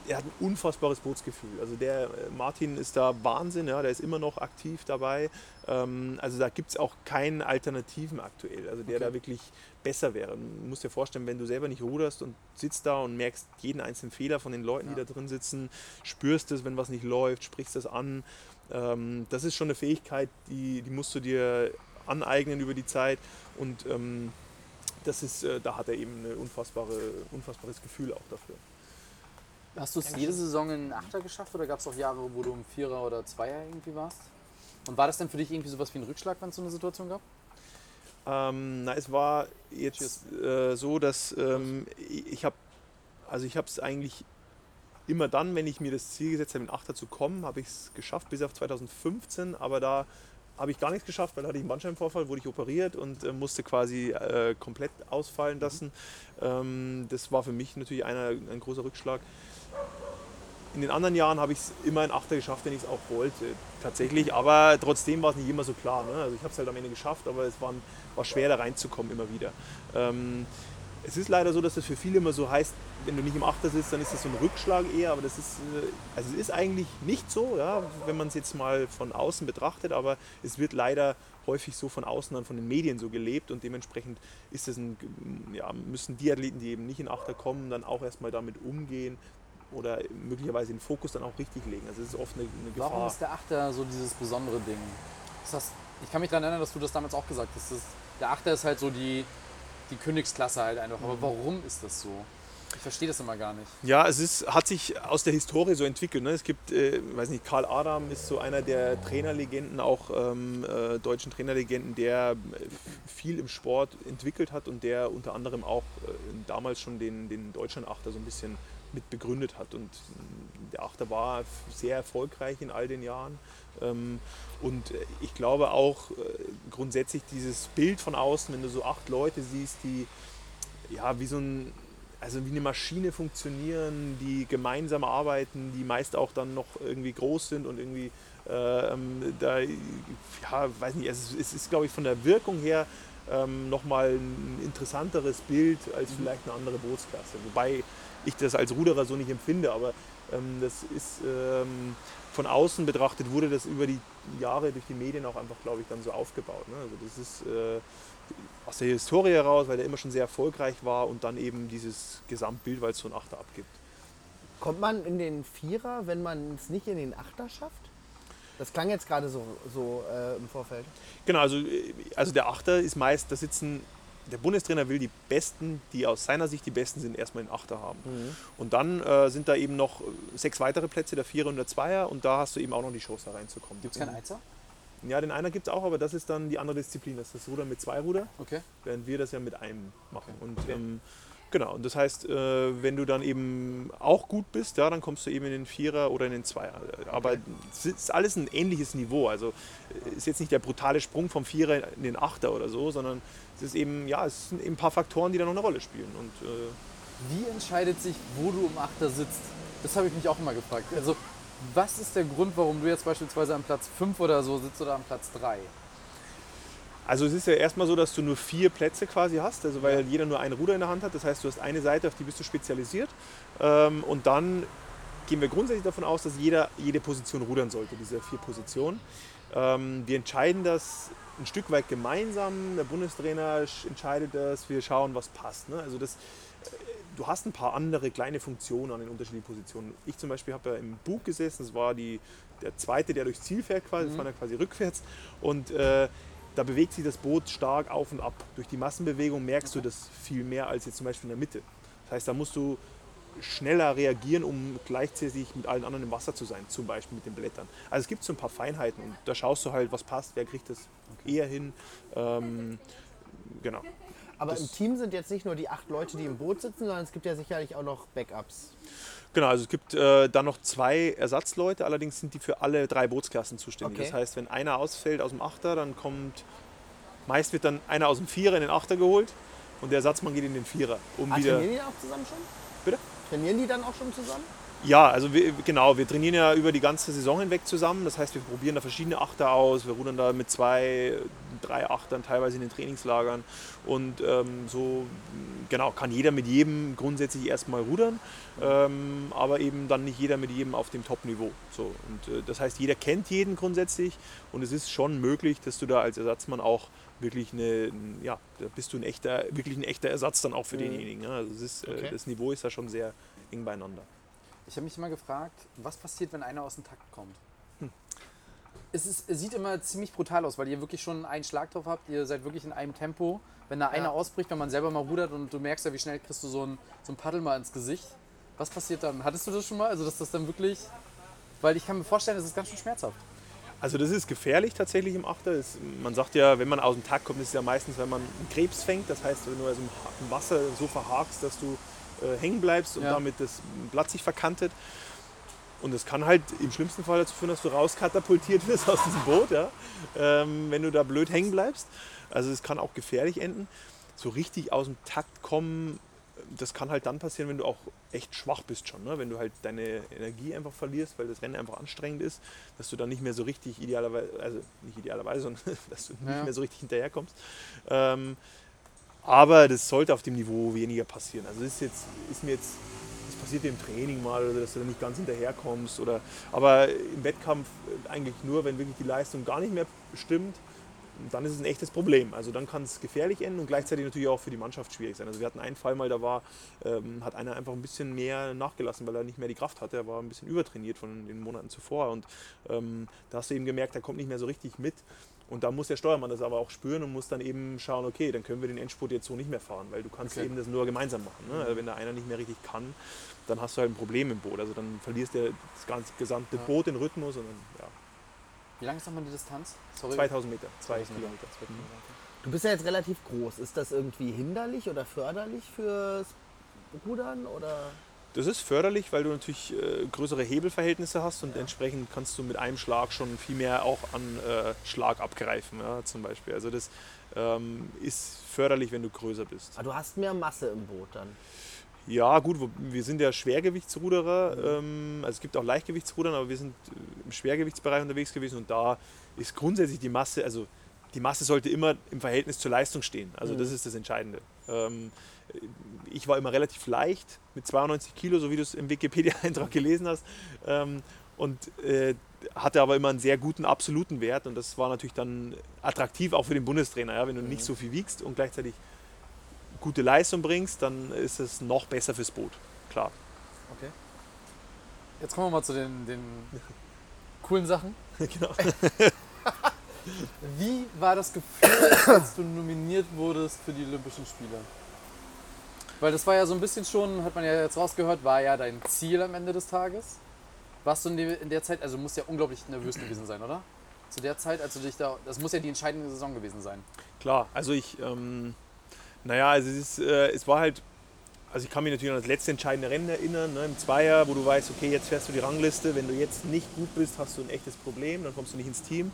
er hat ein unfassbares Bootsgefühl. Also der äh, Martin ist da Wahnsinn, ja, der ist immer noch aktiv dabei. Ähm, also da gibt es auch keinen Alternativen aktuell, also der okay. da wirklich besser wäre. Du musst dir vorstellen, wenn du selber nicht ruderst und sitzt da und merkst jeden einzelnen Fehler von den Leuten, ja. die da drin sitzen, spürst es, wenn was nicht läuft, sprichst das an. Ähm, das ist schon eine Fähigkeit, die, die musst du dir aneignen über die Zeit. Und ähm, das ist, äh, da hat er eben ein unfassbare, unfassbares Gefühl auch dafür. Hast du es jede Saison in Achter geschafft oder gab es auch Jahre, wo du im Vierer oder Zweier irgendwie warst? Und war das denn für dich irgendwie sowas wie ein Rückschlag, wenn es so eine Situation gab? Ähm, na, es war jetzt äh, so, dass ähm, ich habe, also ich habe es eigentlich immer dann, wenn ich mir das Ziel gesetzt habe, in Achter zu kommen, habe ich es geschafft bis auf 2015, aber da habe ich gar nichts geschafft, weil hatte ich einen Bandscheibenvorfall, wurde ich operiert und äh, musste quasi äh, komplett ausfallen lassen. Ähm, das war für mich natürlich einer, ein großer Rückschlag. In den anderen Jahren habe ich es immer in Achter geschafft, wenn ich es auch wollte, tatsächlich. Aber trotzdem war es nicht immer so klar. Ne? Also ich habe es halt am Ende geschafft, aber es war, war schwer da reinzukommen immer wieder. Ähm, es ist leider so, dass das für viele immer so heißt, wenn du nicht im Achter sitzt, dann ist das so ein Rückschlag eher, aber das ist, äh, also es ist eigentlich nicht so, ja, wenn man es jetzt mal von außen betrachtet, aber es wird leider häufig so von außen dann von den Medien so gelebt und dementsprechend ist es ein, ja, müssen die Athleten, die eben nicht in Achter kommen, dann auch erstmal damit umgehen oder möglicherweise den Fokus dann auch richtig legen. Also es ist oft eine, eine Gefahr. Warum ist der Achter so dieses besondere Ding? Das, ich kann mich daran erinnern, dass du das damals auch gesagt hast. der Achter ist halt so die, die Königsklasse halt einfach. Aber mhm. warum ist das so? Ich verstehe das immer gar nicht. Ja, es ist, hat sich aus der Historie so entwickelt. Ne? Es gibt, äh, weiß nicht, Karl Adam ist so einer der Trainerlegenden, auch ähm, äh, deutschen Trainerlegenden, der äh, viel im Sport entwickelt hat und der unter anderem auch äh, damals schon den, den Deutschland-Achter so ein bisschen mit begründet hat. Und äh, der Achter war sehr erfolgreich in all den Jahren. Ähm, und äh, ich glaube auch grundsätzlich dieses Bild von außen, wenn du so acht Leute siehst, die ja wie so ein also wie eine Maschine funktionieren, die gemeinsam arbeiten, die meist auch dann noch irgendwie groß sind und irgendwie äh, da, ja, weiß nicht, es ist, es ist glaube ich von der Wirkung her ähm, nochmal ein interessanteres Bild als vielleicht eine andere Bootsklasse. Wobei ich das als Ruderer so nicht empfinde, aber ähm, das ist ähm, von außen betrachtet wurde das über die Jahre durch die Medien auch einfach, glaube ich, dann so aufgebaut. Ne? Also das ist äh, aus der Historie heraus, weil der immer schon sehr erfolgreich war und dann eben dieses Gesamtbild, weil es so ein Achter abgibt. Kommt man in den Vierer, wenn man es nicht in den Achter schafft? Das klang jetzt gerade so, so äh, im Vorfeld. Genau, also, also der Achter ist meist, da sitzen, der Bundestrainer will die Besten, die aus seiner Sicht die Besten sind, erstmal in Achter haben. Mhm. Und dann äh, sind da eben noch sechs weitere Plätze, der Vierer und der Zweier und da hast du eben auch noch die Chance da reinzukommen. Gibt es keinen Eizer? Ja, den einer gibt es auch, aber das ist dann die andere Disziplin, das ist das Ruder mit zwei Ruder, Okay. während wir das ja mit einem machen. Okay. Und ähm, genau, und das heißt, äh, wenn du dann eben auch gut bist, ja, dann kommst du eben in den Vierer oder in den Zweier. Aber es ist alles ein ähnliches Niveau. Also äh, ist jetzt nicht der brutale Sprung vom Vierer in den Achter oder so, sondern es ist eben, ja, es sind eben ein paar Faktoren, die da noch eine Rolle spielen. Und äh, Wie entscheidet sich, wo du im Achter sitzt? Das habe ich mich auch immer gefragt. Also, was ist der Grund, warum du jetzt beispielsweise am Platz 5 oder so sitzt oder am Platz 3? Also es ist ja erstmal so, dass du nur vier Plätze quasi hast, also weil jeder nur ein Ruder in der Hand hat. Das heißt, du hast eine Seite, auf die bist du spezialisiert. Ähm, und dann gehen wir grundsätzlich davon aus, dass jeder jede Position rudern sollte, diese vier Positionen. Ähm, wir entscheiden das ein Stück weit gemeinsam. Der Bundestrainer sch- entscheidet das. Wir schauen, was passt. Ne? Also das, du hast ein paar andere kleine Funktionen an den unterschiedlichen Positionen. Ich zum Beispiel habe ja im Bug gesessen. Das war die, der zweite, der durchs Ziel fährt quasi. Das war ja quasi rückwärts. Und äh, da bewegt sich das Boot stark auf und ab. Durch die Massenbewegung merkst du das viel mehr als jetzt zum Beispiel in der Mitte. Das heißt, da musst du schneller reagieren, um gleichzeitig mit allen anderen im Wasser zu sein, zum Beispiel mit den Blättern. Also es gibt so ein paar Feinheiten und da schaust du halt, was passt, wer kriegt das eher hin. Ähm, genau. Aber im Team sind jetzt nicht nur die acht Leute, die im Boot sitzen, sondern es gibt ja sicherlich auch noch Backups. Genau, also es gibt äh, dann noch zwei Ersatzleute, allerdings sind die für alle drei Bootsklassen zuständig. Okay. Das heißt, wenn einer ausfällt aus dem Achter, dann kommt, meist wird dann einer aus dem Vierer in den Achter geholt und der Ersatzmann geht in den Vierer, um Ah, wieder... trainieren die auch zusammen schon? Bitte? Trainieren die dann auch schon zusammen? Ja, also wir, genau, wir trainieren ja über die ganze Saison hinweg zusammen. Das heißt, wir probieren da verschiedene Achter aus. Wir rudern da mit zwei, drei Achtern teilweise in den Trainingslagern. Und ähm, so genau kann jeder mit jedem grundsätzlich erstmal rudern, ähm, aber eben dann nicht jeder mit jedem auf dem Top-Niveau. So, und äh, das heißt, jeder kennt jeden grundsätzlich und es ist schon möglich, dass du da als Ersatzmann auch wirklich eine, ja, da bist du ein echter, wirklich ein echter Ersatz dann auch für denjenigen. Ja. Also es ist, Okay. äh, das Niveau ist da schon sehr eng beieinander. Ich habe mich immer gefragt, was passiert, wenn einer aus dem Takt kommt? Hm. Es, ist, es sieht immer ziemlich brutal aus, weil ihr wirklich schon einen Schlag drauf habt. Ihr seid wirklich in einem Tempo. Wenn da einer ausbricht, wenn man selber mal rudert und du merkst ja, wie schnell kriegst du so ein, so ein Paddel mal ins Gesicht. Was passiert dann? Hattest du das schon mal? Also, dass das dann wirklich. Weil ich kann mir vorstellen, das ist ganz schön schmerzhaft. Also das ist gefährlich tatsächlich im Achter. Es, man sagt ja, wenn man aus dem Takt kommt, ist es ja meistens, wenn man einen Krebs fängt. Das heißt, wenn du also im Wasser so verhakst, dass du äh, hängen bleibst und Ja. damit das Blatt sich verkantet. Und das kann halt im schlimmsten Fall dazu führen, dass du rauskatapultiert wirst aus diesem Boot, ja? ähm, wenn du da blöd hängen bleibst. Also es kann auch gefährlich enden. So richtig aus dem Takt kommen, das kann halt dann passieren, wenn du auch echt schwach bist schon. Ne? Wenn du halt deine Energie einfach verlierst, weil das Rennen einfach anstrengend ist, dass du dann nicht mehr so richtig idealerweise, also nicht idealerweise, sondern dass du Ja. nicht mehr so richtig hinterherkommst. Ähm, aber das sollte auf dem Niveau weniger passieren. Also das ist jetzt, ist mir jetzt, das passiert im Training mal oder dass du da nicht ganz hinterherkommst. Oder, aber im Wettkampf äh, eigentlich nur, wenn wirklich die Leistung gar nicht mehr stimmt, dann ist es ein echtes Problem. Also dann kann es gefährlich enden und gleichzeitig natürlich auch für die Mannschaft schwierig sein. Also wir hatten einen Fall mal, da war, ähm, hat einer einfach ein bisschen mehr nachgelassen, weil er nicht mehr die Kraft hatte. Er war ein bisschen übertrainiert von den Monaten zuvor und ähm, da hast du eben gemerkt, er kommt nicht mehr so richtig mit. Und da muss der Steuermann das aber auch spüren und muss dann eben schauen, okay, dann können wir den Endspurt jetzt so nicht mehr fahren, weil du kannst Okay. eben das nur gemeinsam machen. Ne? Also wenn da einer nicht mehr richtig kann, dann hast du halt ein Problem im Boot. Also dann verlierst du das ganze gesamte Ja. Boot den Rhythmus und dann, ja, Wie lang ist nochmal die Distanz? Sorry. 2000 Meter, 2 2000 Meter. Kilometer. Zwei Kilometer. Du bist ja jetzt relativ groß. Ist das irgendwie hinderlich oder förderlich fürs Rudern? Oder? Das ist förderlich, weil du natürlich äh, größere Hebelverhältnisse hast und entsprechend kannst du mit einem Schlag schon viel mehr auch an äh, Schlag abgreifen, ja, zum Beispiel. Also das ähm, ist förderlich, wenn du größer bist. Ah, du hast mehr Masse im Boot dann. Ja, gut, wir sind ja Schwergewichtsruderer. Ähm, also es gibt auch Leichtgewichtsrudern, aber wir sind äh, im Schwergewichtsbereich unterwegs gewesen und da ist grundsätzlich die Masse, also die Masse sollte immer im Verhältnis zur Leistung stehen. Also Mhm. das ist das Entscheidende. Ähm, ich war immer relativ leicht mit 92 Kilo, so wie du es im Wikipedia-Eintrag gelesen hast. Ähm, und äh, hatte aber immer einen sehr guten absoluten Wert. Und das war natürlich dann attraktiv auch für den Bundestrainer. Ja? Wenn du nicht so viel wiegst und gleichzeitig gute Leistung bringst, dann ist es noch besser fürs Boot. Klar. Okay. Jetzt kommen wir mal zu den, den coolen Sachen. genau. Wie war das Gefühl, als du nominiert wurdest für die Olympischen Spiele? Weil das war ja so ein bisschen schon, hat man ja jetzt rausgehört, war ja dein Ziel am Ende des Tages. Warst du in der, Zeit, also du musst ja unglaublich nervös gewesen sein, oder? Zu der Zeit, als du dich da, das muss ja die entscheidende Saison gewesen sein. Klar, also ich, ähm, naja, also es, ist, äh, es war halt, also ich kann mich natürlich an das letzte entscheidende Rennen erinnern, ne, im Zweier, wo du weißt, okay, jetzt fährst du die Rangliste, wenn du jetzt nicht gut bist, hast du ein echtes Problem, dann kommst du nicht ins Team.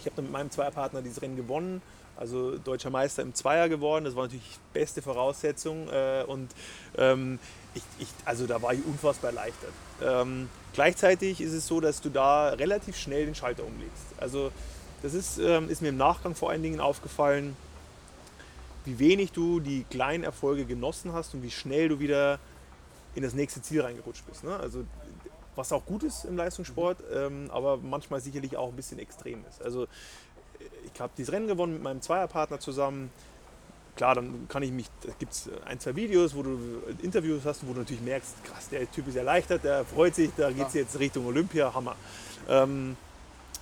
Ich habe dann mit meinem Zweierpartner dieses Rennen gewonnen, also deutscher Meister im Zweier geworden, das war natürlich beste Voraussetzung äh, und ähm, ich, ich, also da war ich unfassbar erleichtert. Ähm, gleichzeitig ist es so, dass du da relativ schnell den Schalter umlegst. Also das ist, ähm, ist mir im Nachgang vor allen Dingen aufgefallen, wie wenig du die kleinen Erfolge genossen hast und wie schnell du wieder in das nächste Ziel reingerutscht bist. Ne? Also was auch gut ist im Leistungssport, ähm, aber manchmal sicherlich auch ein bisschen extrem ist. Also ich habe dieses Rennen gewonnen mit meinem Zweierpartner zusammen. Klar, dann kann ich mich, da gibt es ein, zwei Videos, wo du Interviews hast, wo du natürlich merkst, krass, der Typ ist erleichtert, der freut sich, da geht es jetzt Richtung Olympia, Hammer. Ähm,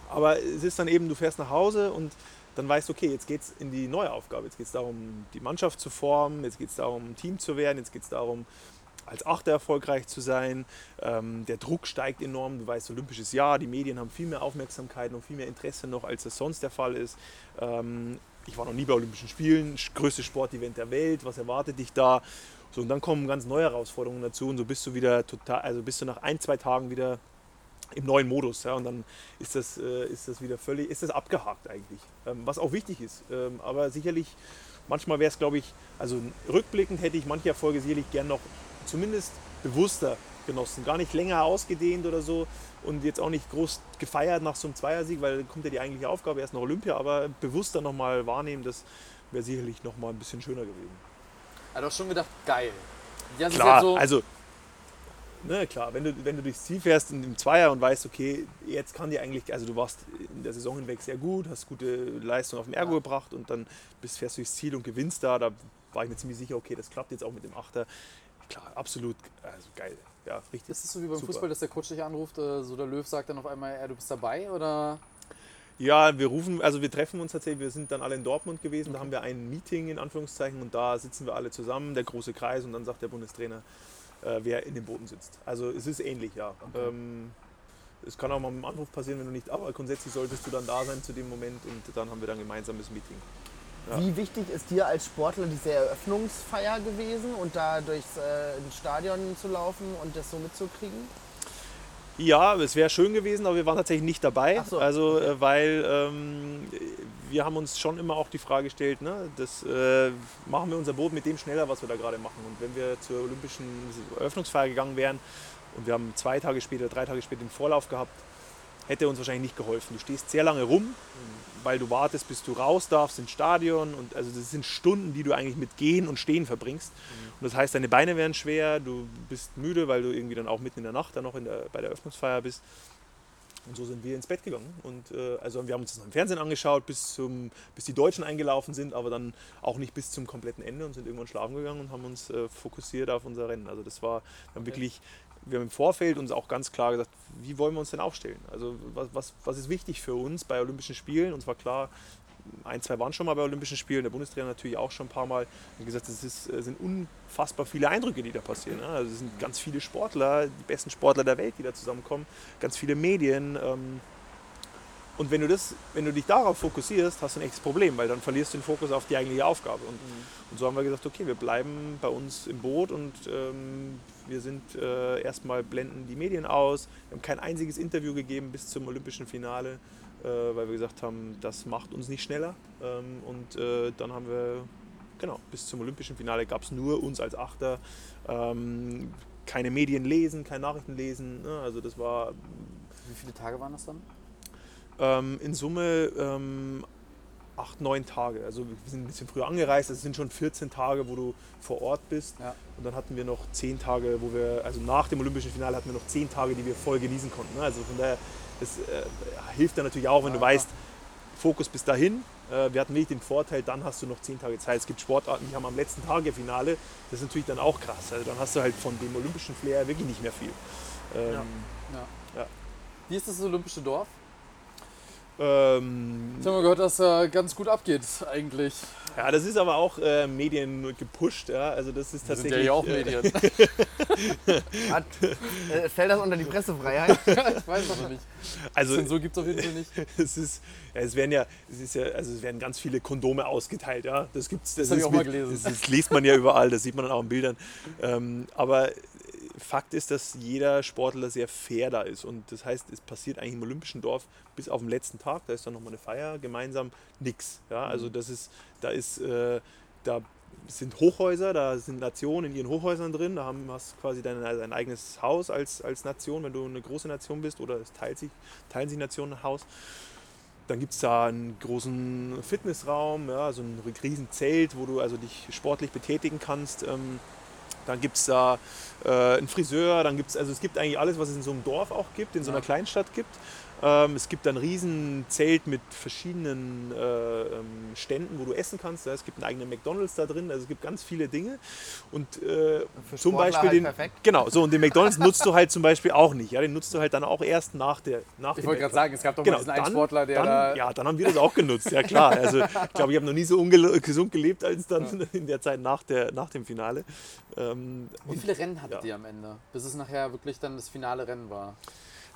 aber es ist dann eben, du fährst nach Hause und dann weißt du, okay, jetzt geht es in die neue Aufgabe. Jetzt geht es darum, die Mannschaft zu formen, jetzt geht es darum, ein Team zu werden, jetzt geht es darum, als Achter erfolgreich zu sein. Ähm, der Druck steigt enorm. Du weißt, olympisches Jahr, die Medien haben viel mehr Aufmerksamkeit und viel mehr Interesse noch, als es sonst der Fall ist. Ähm, ich war noch nie bei Olympischen Spielen, größtes Sportevent der Welt, was erwartet dich da? So, und dann kommen ganz neue Herausforderungen dazu und so bist du wieder total, also bist du nach ein, zwei Tagen wieder im neuen Modus. Ja, und dann ist das, äh, ist das wieder völlig, ist das abgehakt eigentlich. Ähm, was auch wichtig ist. Ähm, aber sicherlich, manchmal wäre es, glaube ich, also rückblickend hätte ich manche Erfolge sicherlich gern noch zumindest bewusster genossen. Gar nicht länger ausgedehnt oder so und jetzt auch nicht groß gefeiert nach so einem Zweiersieg, weil dann kommt ja die eigentliche Aufgabe erst nach Olympia, aber bewusster nochmal wahrnehmen, das wäre sicherlich nochmal ein bisschen schöner gewesen. Er hat doch schon gedacht, geil. Ja, das Klar, halt so, also ne, klar, wenn du, wenn du durchs Ziel fährst in dem Zweier und weißt, okay, jetzt kann die eigentlich, also du warst in der Saison hinweg sehr gut, hast gute Leistung auf dem Ergo Ja. gebracht und dann bist, fährst du durchs Ziel und gewinnst da, da war ich mir ziemlich sicher, okay, das klappt jetzt auch mit dem Achter. Klar, absolut, also geil, ja, richtig. ist es so wie beim Super. Fußball, dass der Coach dich anruft, äh, so der Löw sagt dann auf einmal, ja, du bist dabei oder? Ja, wir rufen, also wir treffen uns tatsächlich, wir sind dann alle in Dortmund gewesen, da haben wir ein Meeting in Anführungszeichen und da sitzen wir alle zusammen, der große Kreis und dann sagt der Bundestrainer, äh, wer in den Booten sitzt. Also es ist ähnlich, ja. Okay. Ähm, es kann auch mal mit dem Anruf passieren, wenn du nicht, aber grundsätzlich solltest du dann da sein zu dem Moment und dann haben wir dann ein gemeinsames Meeting. Ja. Wie wichtig ist dir als Sportler diese Eröffnungsfeier gewesen und da durchs äh, Stadion zu laufen und das so mitzukriegen? Ja, es wäre schön gewesen, aber wir waren tatsächlich nicht dabei. So, Also, äh, weil ähm, wir haben uns schon immer auch die Frage gestellt, ne, das, äh, machen wir unser Boot mit dem schneller, was wir da gerade machen. Und wenn wir zur olympischen Eröffnungsfeier gegangen wären und wir haben zwei Tage später, drei Tage später den Vorlauf gehabt, hätte uns wahrscheinlich nicht geholfen. Du stehst sehr lange rum, weil du wartest, bis du raus darfst ins Stadion. Und also das sind Stunden, die du eigentlich mit Gehen und Stehen verbringst. Und das heißt, deine Beine werden schwer, du bist müde, weil du irgendwie dann auch mitten in der Nacht dann noch der, bei der Eröffnungsfeier bist. Und so sind wir ins Bett gegangen. Und äh, also wir haben uns das im Fernsehen angeschaut, bis, zum, bis die Deutschen eingelaufen sind, aber dann auch nicht bis zum kompletten Ende und sind irgendwann schlafen gegangen und haben uns äh, fokussiert auf unser Rennen. Also das war wir haben wirklich, wir haben im Vorfeld uns auch ganz klar gesagt, wie wollen wir uns denn aufstellen? Also was, was, was ist wichtig für uns bei Olympischen Spielen? Uns war klar, ein, zwei waren schon mal bei Olympischen Spielen, der Bundestrainer natürlich auch schon ein paar Mal. Wie gesagt, es ist, es sind unfassbar viele Eindrücke, die da passieren. Ne? Also es sind ganz viele Sportler, die besten Sportler der Welt, die da zusammenkommen, ganz viele Medien. Ähm, und wenn du, das, wenn du dich darauf fokussierst, hast du ein echtes Problem, weil dann verlierst du den Fokus auf die eigentliche Aufgabe. Und, und so haben wir gesagt, okay, wir bleiben bei uns im Boot und ähm, wir sind äh, erstmal blenden die Medien aus. Wir haben kein einziges Interview gegeben bis zum olympischen Finale, äh, weil wir gesagt haben, das macht uns nicht schneller. Ähm, und äh, dann haben wir, genau, bis zum olympischen Finale gab es nur uns als Achter. Ähm, keine Medien lesen, keine Nachrichten lesen. Ne? Also das war Wie viele Tage waren das dann? Ähm, in Summe ähm, acht, neun Tage. Also wir sind ein bisschen früher angereist, es sind schon 14 Tage, wo du vor Ort bist. Ja. Und dann hatten wir noch zehn Tage, wo wir, also nach dem Olympischen Finale hatten wir noch zehn Tage, die wir voll genießen konnten. ne? Also von daher, das äh, hilft dann natürlich auch, wenn du Ja. weißt, Fokus bis dahin. Äh, wir hatten wirklich den Vorteil, dann hast du noch zehn Tage Zeit. Es gibt Sportarten, die haben am letzten Tag ihr Finale. Das ist natürlich dann auch krass. Also dann hast du halt von dem olympischen Flair wirklich nicht mehr viel. Ähm. Ja. Wie ist das Olympische Dorf? Ähm, Ich habe mal gehört, dass da ganz gut abgeht eigentlich. ja, das ist aber auch äh, Medien gepusht. Ja? Also das ist Wir sind tatsächlich. ja hier auch äh, Medien. Hat, äh, fällt das unter die Pressefreiheit? ich weiß aber nicht. also Zensur gibt es auf jeden Fall nicht. es ist, ja, es werden ja, es ist ja, also es werden ganz viele Kondome ausgeteilt, ja. Das gibt's, das, Das hab ich ist auch mal mit- gelesen. Das, das liest man ja überall, das sieht man dann auch in Bildern. Ähm, aber Fakt ist, dass jeder Sportler sehr fair da ist. Und das heißt, es passiert eigentlich im Olympischen Dorf bis auf den letzten Tag, da ist dann nochmal eine Feier, gemeinsam nichts. Ja? Mhm. Also das ist, da ist, äh, da sind Hochhäuser, da sind Nationen in ihren Hochhäusern drin, da haben, hast du quasi dein, dein eigenes Haus als, als Nation, wenn du eine große Nation bist oder es teilt sich, teilen sich Nationen ein Haus. Dann gibt es da einen großen Fitnessraum, ja, so ein riesen Zelt, wo du also dich sportlich betätigen kannst. Ähm, dann gibt es da äh, einen Friseur, dann gibt es, also es gibt eigentlich alles, was es in so einem Dorf auch gibt, in so einer. Kleinstadt gibt. Ähm, es gibt ein riesen Zelt mit verschiedenen äh, ähm, Ständen, wo du essen kannst. Ja, es gibt einen eigenen McDonalds da drin, also es gibt ganz viele Dinge. Und äh, zum Beispiel halt den, perfekt. genau, so und den McDonalds nutzt du halt zum Beispiel auch nicht. Ja, den nutzt du halt dann auch erst nach der nach Ich wollte gerade sagen, es gab doch Genau, mal diesen einen dann- Sportler, der dann, da. Ja, dann haben wir das auch genutzt, ja klar. Also ich glaube, ich habe noch nie so gesund gelebt als dann in der Zeit nach, der, nach dem Finale. Ähm, Wie viele Rennen hattet Ja. ihr am Ende? Bis es nachher wirklich dann das finale Rennen war.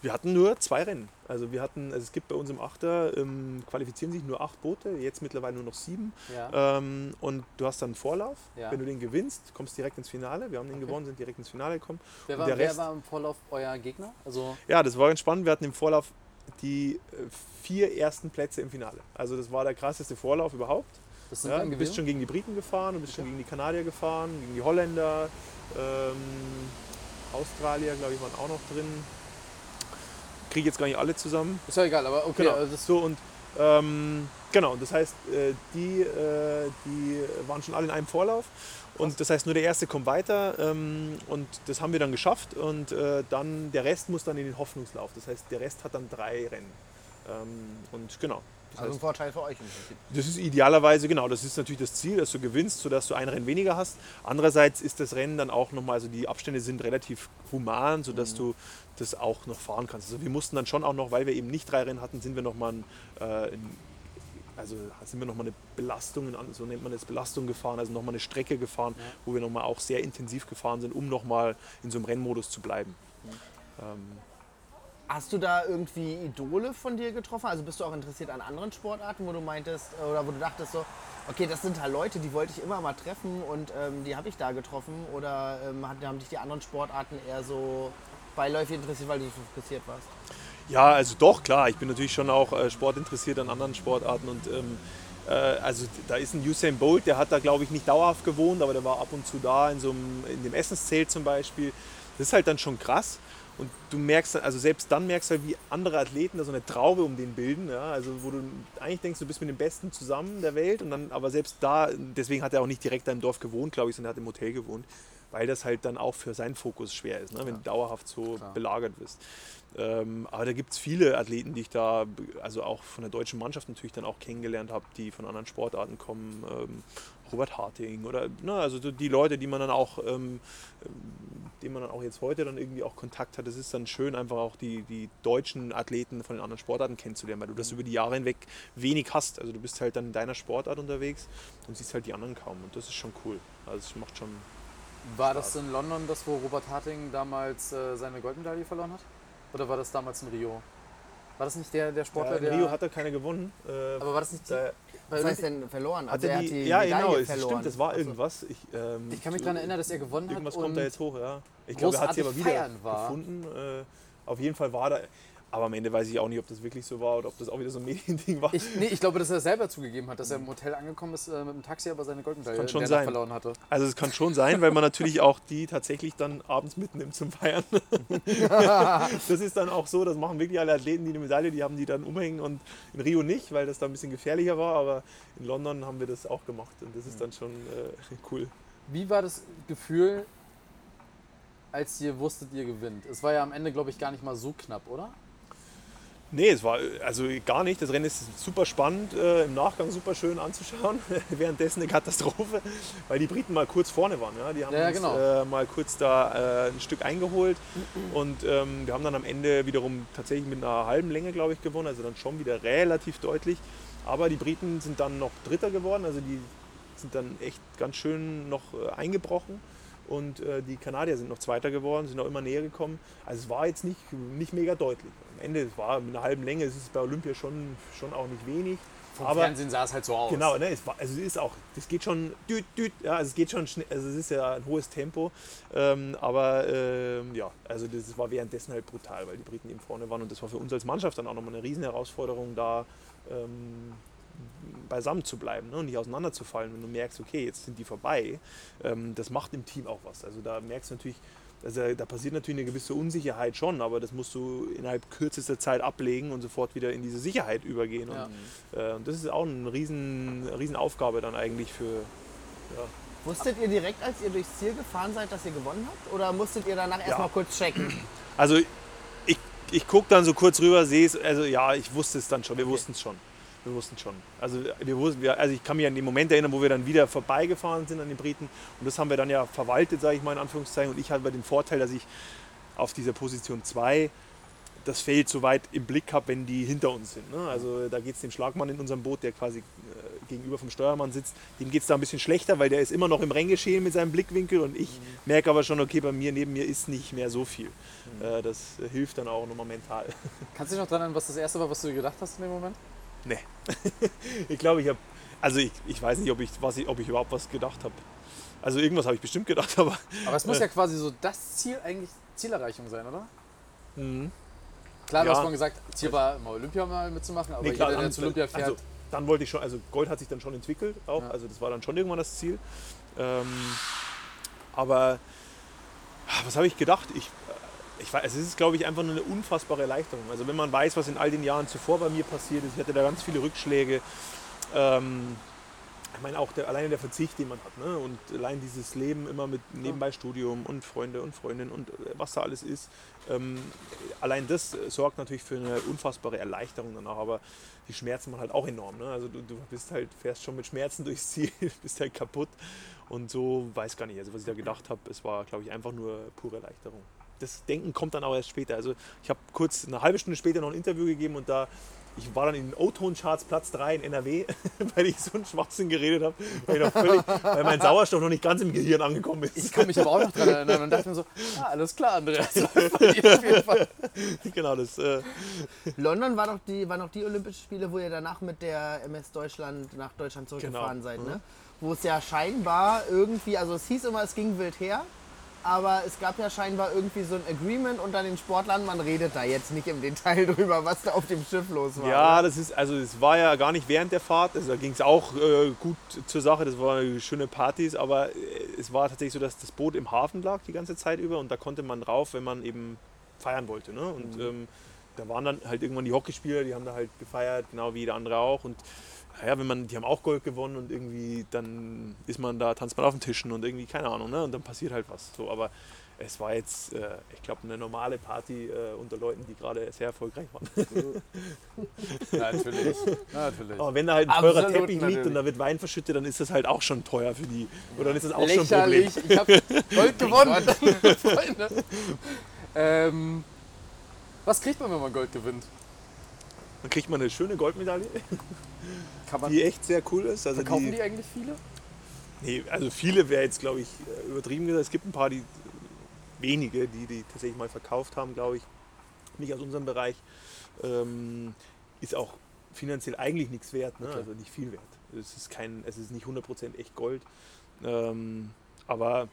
Wir hatten nur zwei Rennen. Also wir hatten, also es gibt bei uns im Achter, ähm, qualifizieren sich nur acht Boote, jetzt mittlerweile nur noch sieben. Ja. Ähm, und du hast dann einen Vorlauf. Ja. Wenn du den gewinnst, kommst direkt ins Finale. Wir haben den Okay. gewonnen, sind direkt ins Finale gekommen. wer, war, der wer war im Vorlauf euer Gegner? Also, Ja, das war ganz spannend. Wir hatten im Vorlauf die äh, vier ersten Plätze im Finale. Also das war der krasseste Vorlauf überhaupt. Ja, du bist schon gegen die Briten gefahren, du bist schon Okay. gegen die Kanadier gefahren, gegen die Holländer, ähm, Australier, glaube ich, waren auch noch drin. Kriege jetzt gar nicht alle zusammen. Ist ja egal, aber okay. Genau. also das, So und ähm, genau, das heißt, äh, die, äh, die waren schon alle in einem Vorlauf. Und das heißt, nur der erste kommt weiter ähm, und das haben wir dann geschafft. Und äh, dann der Rest muss dann in den Hoffnungslauf. Das heißt, der Rest hat dann drei Rennen. Ähm, und genau. Das Also ein heißt, Vorteil für euch im Prinzip. das ist idealerweise, genau, das ist natürlich das Ziel, dass du gewinnst, sodass du ein Rennen weniger hast. Andererseits ist das Rennen dann auch nochmal, also die Abstände sind relativ human, sodass du das auch noch fahren kannst. Also wir mussten dann schon auch noch, weil wir eben nicht drei Rennen hatten, sind wir nochmal ein, äh, also sind wir nochmal eine Belastung, so nennt man das, Belastung gefahren, also nochmal eine Strecke gefahren, Ja. wo wir nochmal auch sehr intensiv gefahren sind, um nochmal in so einem Rennmodus zu bleiben. Ähm, Hast du da irgendwie Idole von dir getroffen? Also bist du auch interessiert an anderen Sportarten, wo du meintest oder wo du dachtest so, okay, das sind halt Leute, die wollte ich immer mal treffen und ähm, die habe ich da getroffen? Oder ähm, haben dich die anderen Sportarten eher so beiläufig interessiert, weil du so interessiert warst? Ja, also doch, klar. Ich bin natürlich schon auch äh, sportinteressiert an anderen Sportarten und ähm, äh, also da ist ein Usain Bolt, der hat da glaube ich nicht dauerhaft gewohnt, aber der war ab und zu da in so einem, in dem Essenszelt zum Beispiel. Das ist halt dann schon krass. Und du merkst, also selbst dann merkst du halt, wie andere Athleten da so eine Traube um den bilden. Ja? Also wo du eigentlich denkst, du bist mit den Besten zusammen der Welt. Und dann, aber selbst da, deswegen hat er auch nicht direkt da im Dorf gewohnt, glaube ich, sondern er hat im Hotel gewohnt. Weil das halt dann auch für seinen Fokus schwer ist, ne? wenn du dauerhaft so Klar. belagert wirst. Ähm, aber da gibt es viele Athleten, die ich da, also auch von der deutschen Mannschaft natürlich dann auch kennengelernt habe, die von anderen Sportarten kommen. Ähm, Robert Harting oder ne, also so die Leute, die man dann auch, ähm, ähm, denen man dann auch jetzt heute dann irgendwie auch Kontakt hat. Es ist dann schön, einfach auch die, die deutschen Athleten von den anderen Sportarten kennenzulernen, weil du das über die Jahre hinweg wenig hast. Also du bist halt dann in deiner Sportart unterwegs und siehst halt die anderen kaum. Und das ist schon cool. Also es macht schon. War das in London das, wo Robert Harting damals äh, seine Goldmedaille verloren hat? Oder war das damals in Rio? War das nicht der, der Sportler, Ja, in der. Rio hat er keine gewonnen. Äh, aber war das nicht die, Was heißt denn verloren? hat Also er er die, hat die ja, Medaille genau, es verloren. stimmt, das war Also, irgendwas. Ich, ähm, Ich kann mich daran erinnern, dass er gewonnen hat. Irgendwas kommt da jetzt hoch, ja. Ich glaube, er hat sie aber wieder war. gefunden. Äh, auf jeden Fall war da. Aber am Ende weiß ich auch nicht, ob das wirklich so war oder ob das auch wieder so ein Mediending war. Ich, nee, ich glaube, dass er selber zugegeben hat, dass er im Hotel angekommen ist äh, mit dem Taxi, aber seine Goldmedaille verloren hatte. Also es kann schon sein, weil man natürlich auch die tatsächlich dann abends mitnimmt zum Feiern. das ist dann auch so, das machen wirklich alle Athleten, die eine Medaille, die haben die dann umhängen und in Rio nicht, weil das da ein bisschen gefährlicher war, aber in London haben wir das auch gemacht und das ist dann schon äh, cool. Wie war das Gefühl, als ihr wusstet, ihr gewinnt? Es war ja am Ende, glaube ich, gar nicht mal so knapp, oder? Nee, es war also gar nicht. Das Rennen ist super spannend, äh, im Nachgang super schön anzuschauen. Währenddessen eine Katastrophe, weil die Briten mal kurz vorne waren. Ja? Die haben Ja, uns genau. äh, mal kurz da äh, ein Stück eingeholt und ähm, wir haben dann am Ende wiederum tatsächlich mit einer halben Länge, glaube ich, gewonnen. Also dann schon wieder relativ deutlich. Aber die Briten sind dann noch Dritter geworden, also die sind dann echt ganz schön noch äh, eingebrochen. Und äh, die Kanadier sind noch Zweiter geworden, sind auch immer näher gekommen. Also es war jetzt nicht, nicht mega deutlich. Am Ende, es war mit einer halben Länge, es ist bei Olympia schon, schon auch nicht wenig. Vom aber Fernsehen sah es halt so aus. Genau, ne, es war, also es ist auch, das geht schon, düt, düt, ja, also es geht schon schnell, also es ist ja ein hohes Tempo, ähm, aber ähm, ja, also das war währenddessen halt brutal, weil die Briten eben vorne waren und das war für uns als Mannschaft dann auch nochmal eine riesen Herausforderung, da ähm, beisammen zu bleiben ne, und nicht auseinanderzufallen, wenn du merkst, okay, jetzt sind die vorbei, ähm, das macht im Team auch was. Also da merkst du natürlich, also da passiert natürlich eine gewisse Unsicherheit schon, aber das musst du innerhalb kürzester Zeit ablegen und sofort wieder in diese Sicherheit übergehen. Ja. Und, äh, und das ist auch eine riesen, riesen Aufgabe dann eigentlich für, ja, Wusstet ihr direkt, als ihr durchs Ziel gefahren seid, dass ihr gewonnen habt? Oder musstet ihr danach erstmal kurz checken? Also ich, ich gucke dann so kurz rüber, sehe es, also ja, ich wusste es dann schon, wir wussten es schon. Wir wussten schon. Also, wir wussten, also ich kann mich an den Moment erinnern, wo wir dann wieder vorbeigefahren sind an den Briten. Und das haben wir dann ja verwaltet, sage ich mal in Anführungszeichen. Und ich hatte den Vorteil, dass ich auf dieser Position 2 das Feld so weit im Blick habe, wenn die hinter uns sind. Ne? Also da geht es dem Schlagmann in unserem Boot, der quasi äh, gegenüber vom Steuermann sitzt, dem geht es da ein bisschen schlechter, weil der ist immer noch im Renngeschehen mit seinem Blickwinkel und ich merke aber schon, okay, bei mir neben mir ist nicht mehr so viel. Äh, das hilft dann auch nochmal mental. Kannst du dich noch daran erinnern, was das erste war, was du dir gedacht hast in dem Moment? Nee. ich glaube, ich habe, also ich, ich weiß nicht, ob ich, was ich, ob ich überhaupt was gedacht habe. Also irgendwas habe ich bestimmt gedacht, aber Aber es muss Äh. ja quasi so das Ziel eigentlich Zielerreichung sein, oder? Mhm. Klar, du Ja. hast vorhin gesagt, Ziel war mal Olympia mal mitzumachen, aber Nee, klar, jeder, der dann- zu Olympia fährt, Also, dann wollte ich schon, also Gold hat sich dann schon entwickelt auch, Ja. also das war dann schon irgendwann das Ziel. Ähm, aber was habe ich gedacht? Ich, ich weiß, es ist, glaube ich, einfach nur eine unfassbare Erleichterung. Also wenn man weiß, was in all den Jahren zuvor bei mir passiert ist, ich hatte da ganz viele Rückschläge. Ähm, ich meine auch der, alleine der Verzicht, den man hat. Ne? Und allein dieses Leben immer mit nebenbei Studium und Freunde und Freundinnen und äh, was da alles ist. Ähm, allein das äh, sorgt natürlich für eine unfassbare Erleichterung danach. Aber die Schmerzen machen halt auch enorm. Ne? Also du, du bist halt, fährst schon mit Schmerzen durchs Ziel, bist halt kaputt. Und so weiß gar nicht. Also was ich da gedacht habe, es war, glaube ich, einfach nur pure Erleichterung. Das Denken kommt dann auch erst später. Also ich habe kurz eine halbe Stunde später noch ein Interview gegeben und da ich war dann in den O-Ton-Charts Platz 3 in NRW, weil ich so einen Schwachsinn geredet habe, weil, noch völlig- weil mein Sauerstoff noch nicht ganz im Gehirn angekommen ist. ich kann mich aber auch noch dran erinnern und dachte mir so, ah, alles klar, Andreas, genau, das, äh, London war doch die, waren noch die Olympischen Spiele, wo ihr danach mit der MS Deutschland nach Deutschland zurückgefahren Genau. seid, Mhm. ne? Wo es ja scheinbar irgendwie, also es hieß immer, es ging wild her, aber es gab ja scheinbar irgendwie so ein Agreement unter den Sportlern, man redet da jetzt nicht im Detail drüber, was da auf dem Schiff los war. ja, oder? das ist, also es war ja gar nicht während der Fahrt, also da ging es auch äh, gut zur Sache, das waren schöne Partys, aber äh, es war tatsächlich so, dass das Boot im Hafen lag die ganze Zeit über und da konnte man drauf, wenn man eben feiern wollte. Ne? Und ähm, da waren dann halt irgendwann die Hockeyspieler, die haben da halt gefeiert, genau wie jeder andere auch. Und naja, wenn man, die haben auch Gold gewonnen und irgendwie dann ist man da, tanzt man auf den Tischen und irgendwie, keine Ahnung, ne? Und dann passiert halt was. So, aber es war jetzt, äh, ich glaube, eine normale Party äh, unter Leuten, die gerade sehr erfolgreich waren. Natürlich, natürlich. Aber wenn da halt ein teurer Absolut, Teppich liegt natürlich. und da wird Wein verschüttet, dann ist das halt auch schon teuer für die. Oder dann ist das auch schon ein Problem. Lächerlich, ich habe Gold gewonnen, Freunde. Ähm, was kriegt man, wenn man Gold gewinnt? Dann kriegt man eine schöne Goldmedaille, man, die echt sehr cool ist. Also verkaufen die eigentlich viele? Nee, also viele wäre jetzt, glaube ich, äh, übertrieben gesagt. Es gibt ein paar, die wenige, die die tatsächlich mal verkauft haben, glaube ich. Nicht aus unserem Bereich. Ähm, ist auch finanziell eigentlich nichts wert, ne? Okay. also nicht viel wert. Es ist, kein, es ist nicht 100% echt Gold. Ähm, aber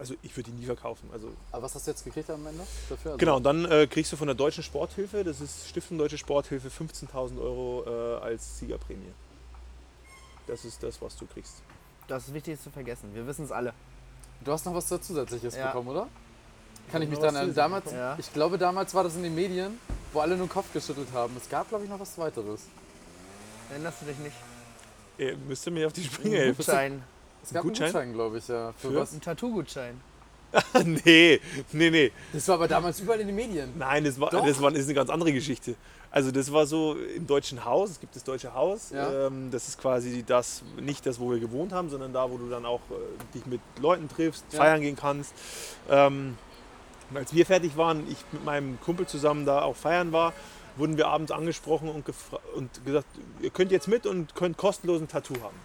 Also ich würde die nie verkaufen. Also Aber was hast du jetzt gekriegt am Ende dafür? Also Genau, und dann äh, kriegst du von der Deutschen Sporthilfe, das ist Stiftung Deutsche Sporthilfe, 15.000 Euro äh, als Siegerprämie. Das ist das, was du kriegst. Das ist wichtig zu vergessen. Wir wissen es alle. Du hast noch was Zusätzliches Ja. bekommen, oder? Kann ich mich dann erinnern. Damals. Ja. ich glaube, damals war das in den Medien, wo alle nur den Kopf geschüttelt haben. Es gab, glaube ich, noch was weiteres. Erinnerst du dich nicht? Ihr müsst ihr mir auf die Sprünge Ein helfen. Gutschein. Es gab Gutschein? einen Gutschein, glaube ich, ja. Für, Für? was? Ein Tattoo-Gutschein. nee, nee, nee. Das war aber damals überall in den Medien. Nein, das, war, Doch. das war, ist eine ganz andere Geschichte. Also das war so im Deutschen Haus, es gibt das Deutsche Haus. Ja. Ähm, das ist quasi das, nicht das, wo wir gewohnt haben, sondern da, wo du dann auch äh, dich mit Leuten triffst, Ja. feiern gehen kannst. Ähm, und als wir fertig waren, ich mit meinem Kumpel zusammen da auch feiern war, wurden wir abends angesprochen und, und gesagt, ihr könnt jetzt mit und könnt kostenlos ein Tattoo haben.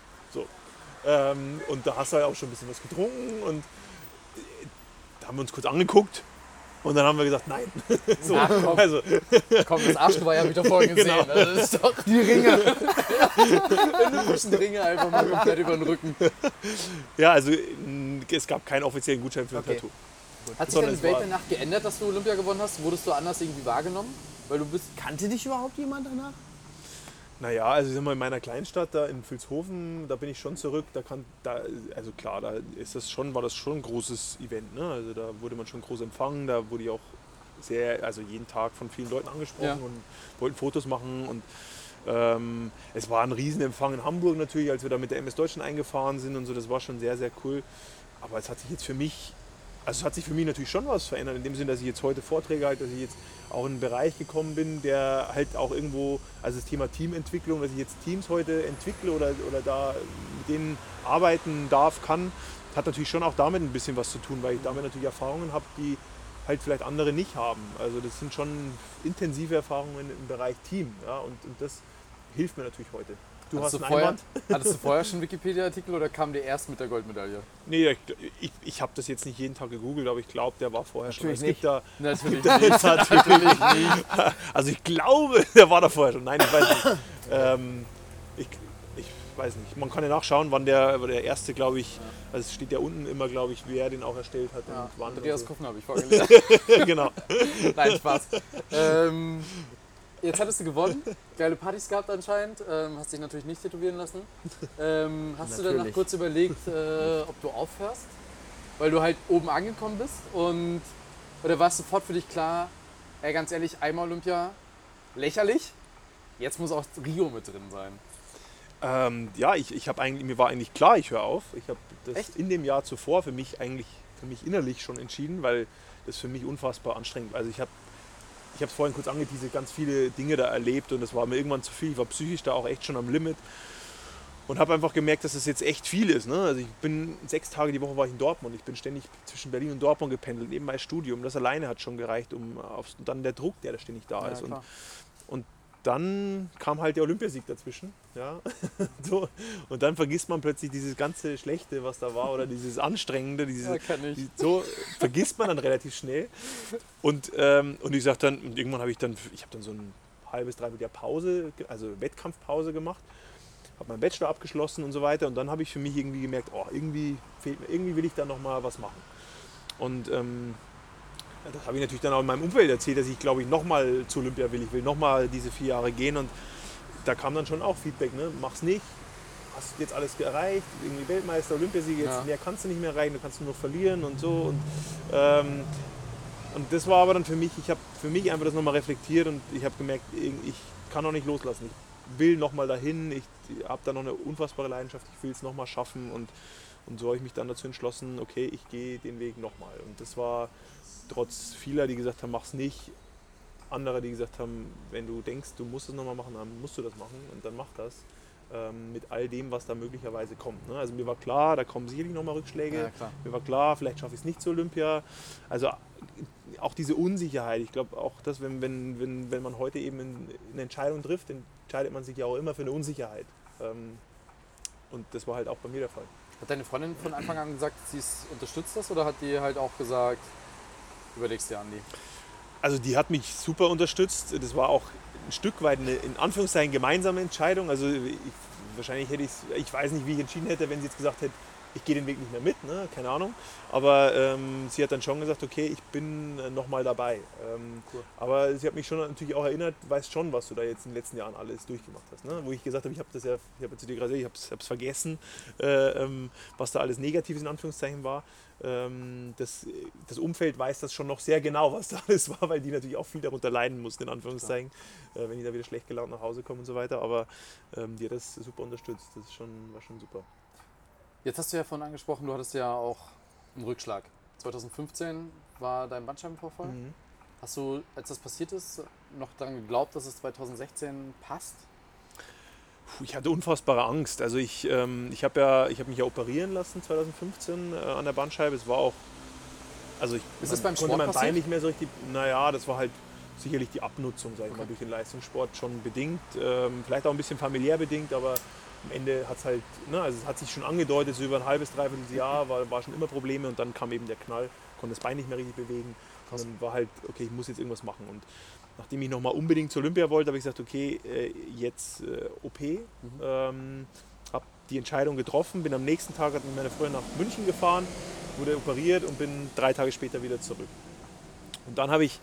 Ähm, und da hast du halt auch schon ein bisschen was getrunken und äh, da haben wir uns kurz angeguckt und dann haben wir gesagt, nein. so, Ach, komm. also, Komm, das Arschgeweih habe ich doch vorhin gesehen. Genau. Also das ist doch Die Ringe. frischen Ringe einfach mal komplett über den Rücken. ja, also es gab keinen offiziellen Gutschein für ein Okay. Tattoo. Hat sich deine Welt danach geändert, dass du Olympia gewonnen hast? Wurdest du anders irgendwie wahrgenommen? Weil du bist. Kannte dich überhaupt jemand danach? Naja, also ich sag mal, in meiner Kleinstadt da in Vilshofen, da bin ich schon zurück. Da kann, da, also klar, da ist das schon, war das schon ein großes Event. Ne? Also da wurde man schon groß empfangen, da wurde ich auch sehr, also jeden Tag von vielen Leuten angesprochen Ja. und wollten Fotos machen und ähm, es war ein Riesenempfang in Hamburg natürlich, als wir da mit der MS Deutschland eingefahren sind und so, das war schon sehr, sehr cool. Aber es hat sich jetzt für mich, also es hat sich für mich natürlich schon was verändert, in dem Sinne, dass ich jetzt heute Vorträge halte, dass ich jetzt auch in einen Bereich gekommen bin, der halt auch irgendwo, also das Thema Teamentwicklung, dass ich jetzt Teams heute entwickle oder, oder da mit denen arbeiten darf, kann, hat natürlich schon auch damit ein bisschen was zu tun, weil ich damit natürlich Erfahrungen habe, die halt vielleicht andere nicht haben. Also das sind schon intensive Erfahrungen im Bereich Team ja, und, und das hilft mir natürlich heute. Du hattest, hast du einen vorher, hattest du vorher schon Wikipedia-Artikel oder kam der erst mit der Goldmedaille? Nee, ich, ich, ich habe das jetzt nicht jeden Tag gegoogelt, aber ich glaube, der war vorher schon. Natürlich Es gibt da, Natürlich da nicht. ist natürlich nicht. Also ich glaube, der war da vorher schon. Nein, ich weiß nicht. Ähm, ich, ich weiß nicht. Man kann ja nachschauen, wann der, der erste, glaube ich, also es steht ja unten immer, glaube ich, wer den auch erstellt hat Ja, und wann. Andreas so. Kuffen habe ich vorgelesen. genau. Nein, Spaß. ähm, jetzt hattest du gewonnen. Geile Partys gehabt anscheinend. Ähm, hast dich natürlich nicht tätowieren lassen. Ähm, hast du danach Natürlich. kurz überlegt, äh, ob du aufhörst? Weil du halt oben angekommen bist und oder war es sofort für dich klar, ey, ganz ehrlich, einmal Olympia, lächerlich. Jetzt muss auch Rio mit drin sein. Ähm, ja, ich, ich habe eigentlich, mir war eigentlich klar, ich höre auf. Ich habe das Echt? in dem Jahr zuvor für mich eigentlich, für mich innerlich schon entschieden, weil das für mich unfassbar anstrengend war. Also ich habe ich habe es vorhin kurz angeteasert, ganz viele Dinge da erlebt und es war mir irgendwann zu viel. Ich war psychisch da auch echt schon am Limit und habe einfach gemerkt, dass es jetzt echt viel ist. Ne? Also ich bin sechs Tage die Woche war ich in Dortmund. Ich bin ständig zwischen Berlin und Dortmund gependelt, neben mein Studium. Das alleine hat schon gereicht, um aufs, und dann der Druck, der da ständig da ist. Und klar. Dann kam halt der Olympiasieg dazwischen. Ja? so. Und dann vergisst man plötzlich dieses ganze Schlechte, was da war, oder dieses Anstrengende, dieses, Ja, kann ich. so vergisst man dann relativ schnell. Und, ähm, und ich sag dann, und irgendwann habe ich dann, ich habe dann so ein halbes, dreiviertel Jahr Pause, also Wettkampfpause gemacht, habe meinen Bachelor abgeschlossen und so weiter. Und dann habe ich für mich irgendwie gemerkt, oh, irgendwie fehlt mir, irgendwie will ich da nochmal was machen. Und ähm, das habe ich natürlich dann auch in meinem Umfeld erzählt, dass ich glaube ich nochmal zu Olympia will. Ich will nochmal diese vier Jahre gehen und da kam dann schon auch Feedback, ne? mach's nicht, hast jetzt alles erreicht, irgendwie Weltmeister, Olympiasieger, jetzt Ja. mehr kannst du nicht mehr erreichen, du kannst nur noch verlieren und so. Und, ähm, und das war aber dann für mich, ich habe für mich einfach das nochmal reflektiert und ich habe gemerkt, ich kann noch nicht loslassen. Ich will nochmal dahin, ich habe da noch eine unfassbare Leidenschaft, ich will es nochmal schaffen und, und so habe ich mich dann dazu entschlossen, okay, ich gehe den Weg nochmal. Und das war trotz vieler, die gesagt haben, mach's nicht, andere, die gesagt haben, wenn du denkst, du musst es nochmal machen, dann musst du das machen und dann mach das. Ähm, mit all dem, was da möglicherweise kommt. Ne? Also mir war klar, da kommen sicherlich nochmal Rückschläge. Ja. Mir war klar, vielleicht schaffe ich es nicht zur Olympia. Also auch diese Unsicherheit. Ich glaube auch, dass wenn, wenn, wenn, wenn man heute eben in- eine Entscheidung trifft, entscheidet man sich ja auch immer für eine Unsicherheit. Ähm, und das war halt auch bei mir der Fall. Hat deine Freundin von Anfang an gesagt, sie es unterstützt das oder hat die halt auch gesagt, überlegst dir, Andi? Also die hat mich super unterstützt. Das war auch ein Stück weit eine in Anführungszeichen gemeinsame Entscheidung. Also ich, wahrscheinlich hätte ich ich weiß nicht, wie ich entschieden hätte, wenn sie jetzt gesagt hätte, ich gehe den Weg nicht mehr mit, ne? keine Ahnung. Aber ähm, sie hat dann schon gesagt, okay, ich bin äh, nochmal dabei. Ähm, Cool. Aber sie hat mich schon natürlich auch erinnert, weißt schon, was du da jetzt in den letzten Jahren alles durchgemacht hast. Ne? Wo ich gesagt habe, ich habe das ja, ich habe zu dir gerade gesagt, ich habe es vergessen, äh, ähm, was da alles Negatives in Anführungszeichen war. Ähm, das, das Umfeld weiß das schon noch sehr genau, was da alles war, weil die natürlich auch viel darunter leiden mussten, in Anführungszeichen, äh, wenn die da wieder schlecht gelaunt nach Hause kommen und so weiter. Aber ähm, die hat das super unterstützt. Das ist schon, war schon super. Jetzt hast du ja vorhin angesprochen, du hattest ja auch einen Rückschlag. 2015 war dein Bandscheibenvorfall. Mhm. Hast du, als das passiert ist, noch daran geglaubt, dass es 2016 passt? Ich hatte unfassbare Angst. Also ich, ähm, ich habe ja, ich habe mich ja operieren lassen 2015 äh, an der Bandscheibe. Es war auch, also ich Ist das man beim konnte Sport mein Bein passiert? nicht mehr so richtig. Naja, das war halt sicherlich die Abnutzung, sag ich mal, Okay. durch den Leistungssport schon bedingt. Ähm, vielleicht auch ein bisschen familiär bedingt, aber am Ende hat es halt, ne, also es hat sich schon angedeutet, so über ein halbes, dreiviertel Jahr war, war schon immer Probleme und dann kam eben der Knall, konnte das Bein nicht mehr richtig bewegen. Und dann war halt, okay, ich muss jetzt irgendwas machen. Und nachdem ich nochmal unbedingt zur Olympia wollte, habe ich gesagt, okay, äh, jetzt äh, OP. Ähm, habe die Entscheidung getroffen, bin am nächsten Tag hat mich meine Freundin nach München gefahren, wurde operiert und bin drei Tage später wieder zurück. Und dann habe ich,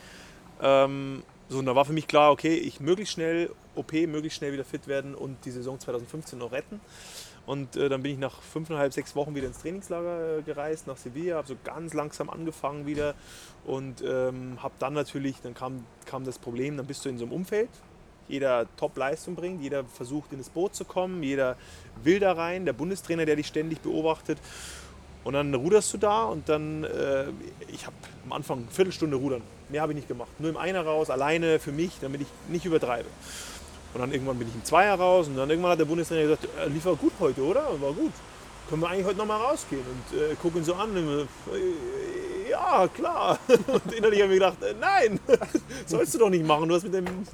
ähm, so, und da war für mich klar, okay, ich möglichst schnell OP, möglichst schnell wieder fit werden und die Saison 2015 noch retten. Und äh, dann bin ich nach fünfeinhalb, sechs Wochen wieder ins Trainingslager äh, gereist, nach Sevilla, habe so ganz langsam angefangen wieder und ähm, habe dann natürlich, dann kam, kam das Problem, dann bist du in so einem Umfeld, jeder Top-Leistung bringt, jeder versucht in das Boot zu kommen, jeder will da rein, der Bundestrainer, der dich ständig beobachtet. Und dann ruderst du da und dann, äh, ich habe am Anfang eine Viertelstunde rudern. Mehr habe ich nicht gemacht. Nur im Einer raus, alleine für mich, damit ich nicht übertreibe. Und dann irgendwann bin ich im Zweier raus und dann irgendwann hat der Bundestrainer gesagt, äh, lief war gut heute, oder? War gut. Können wir eigentlich heute nochmal rausgehen? Und äh, gucken so an. Und, äh, ja, klar. Und innerlich habe ich mir gedacht, äh, nein, sollst du doch nicht machen. Du hast mit deinem,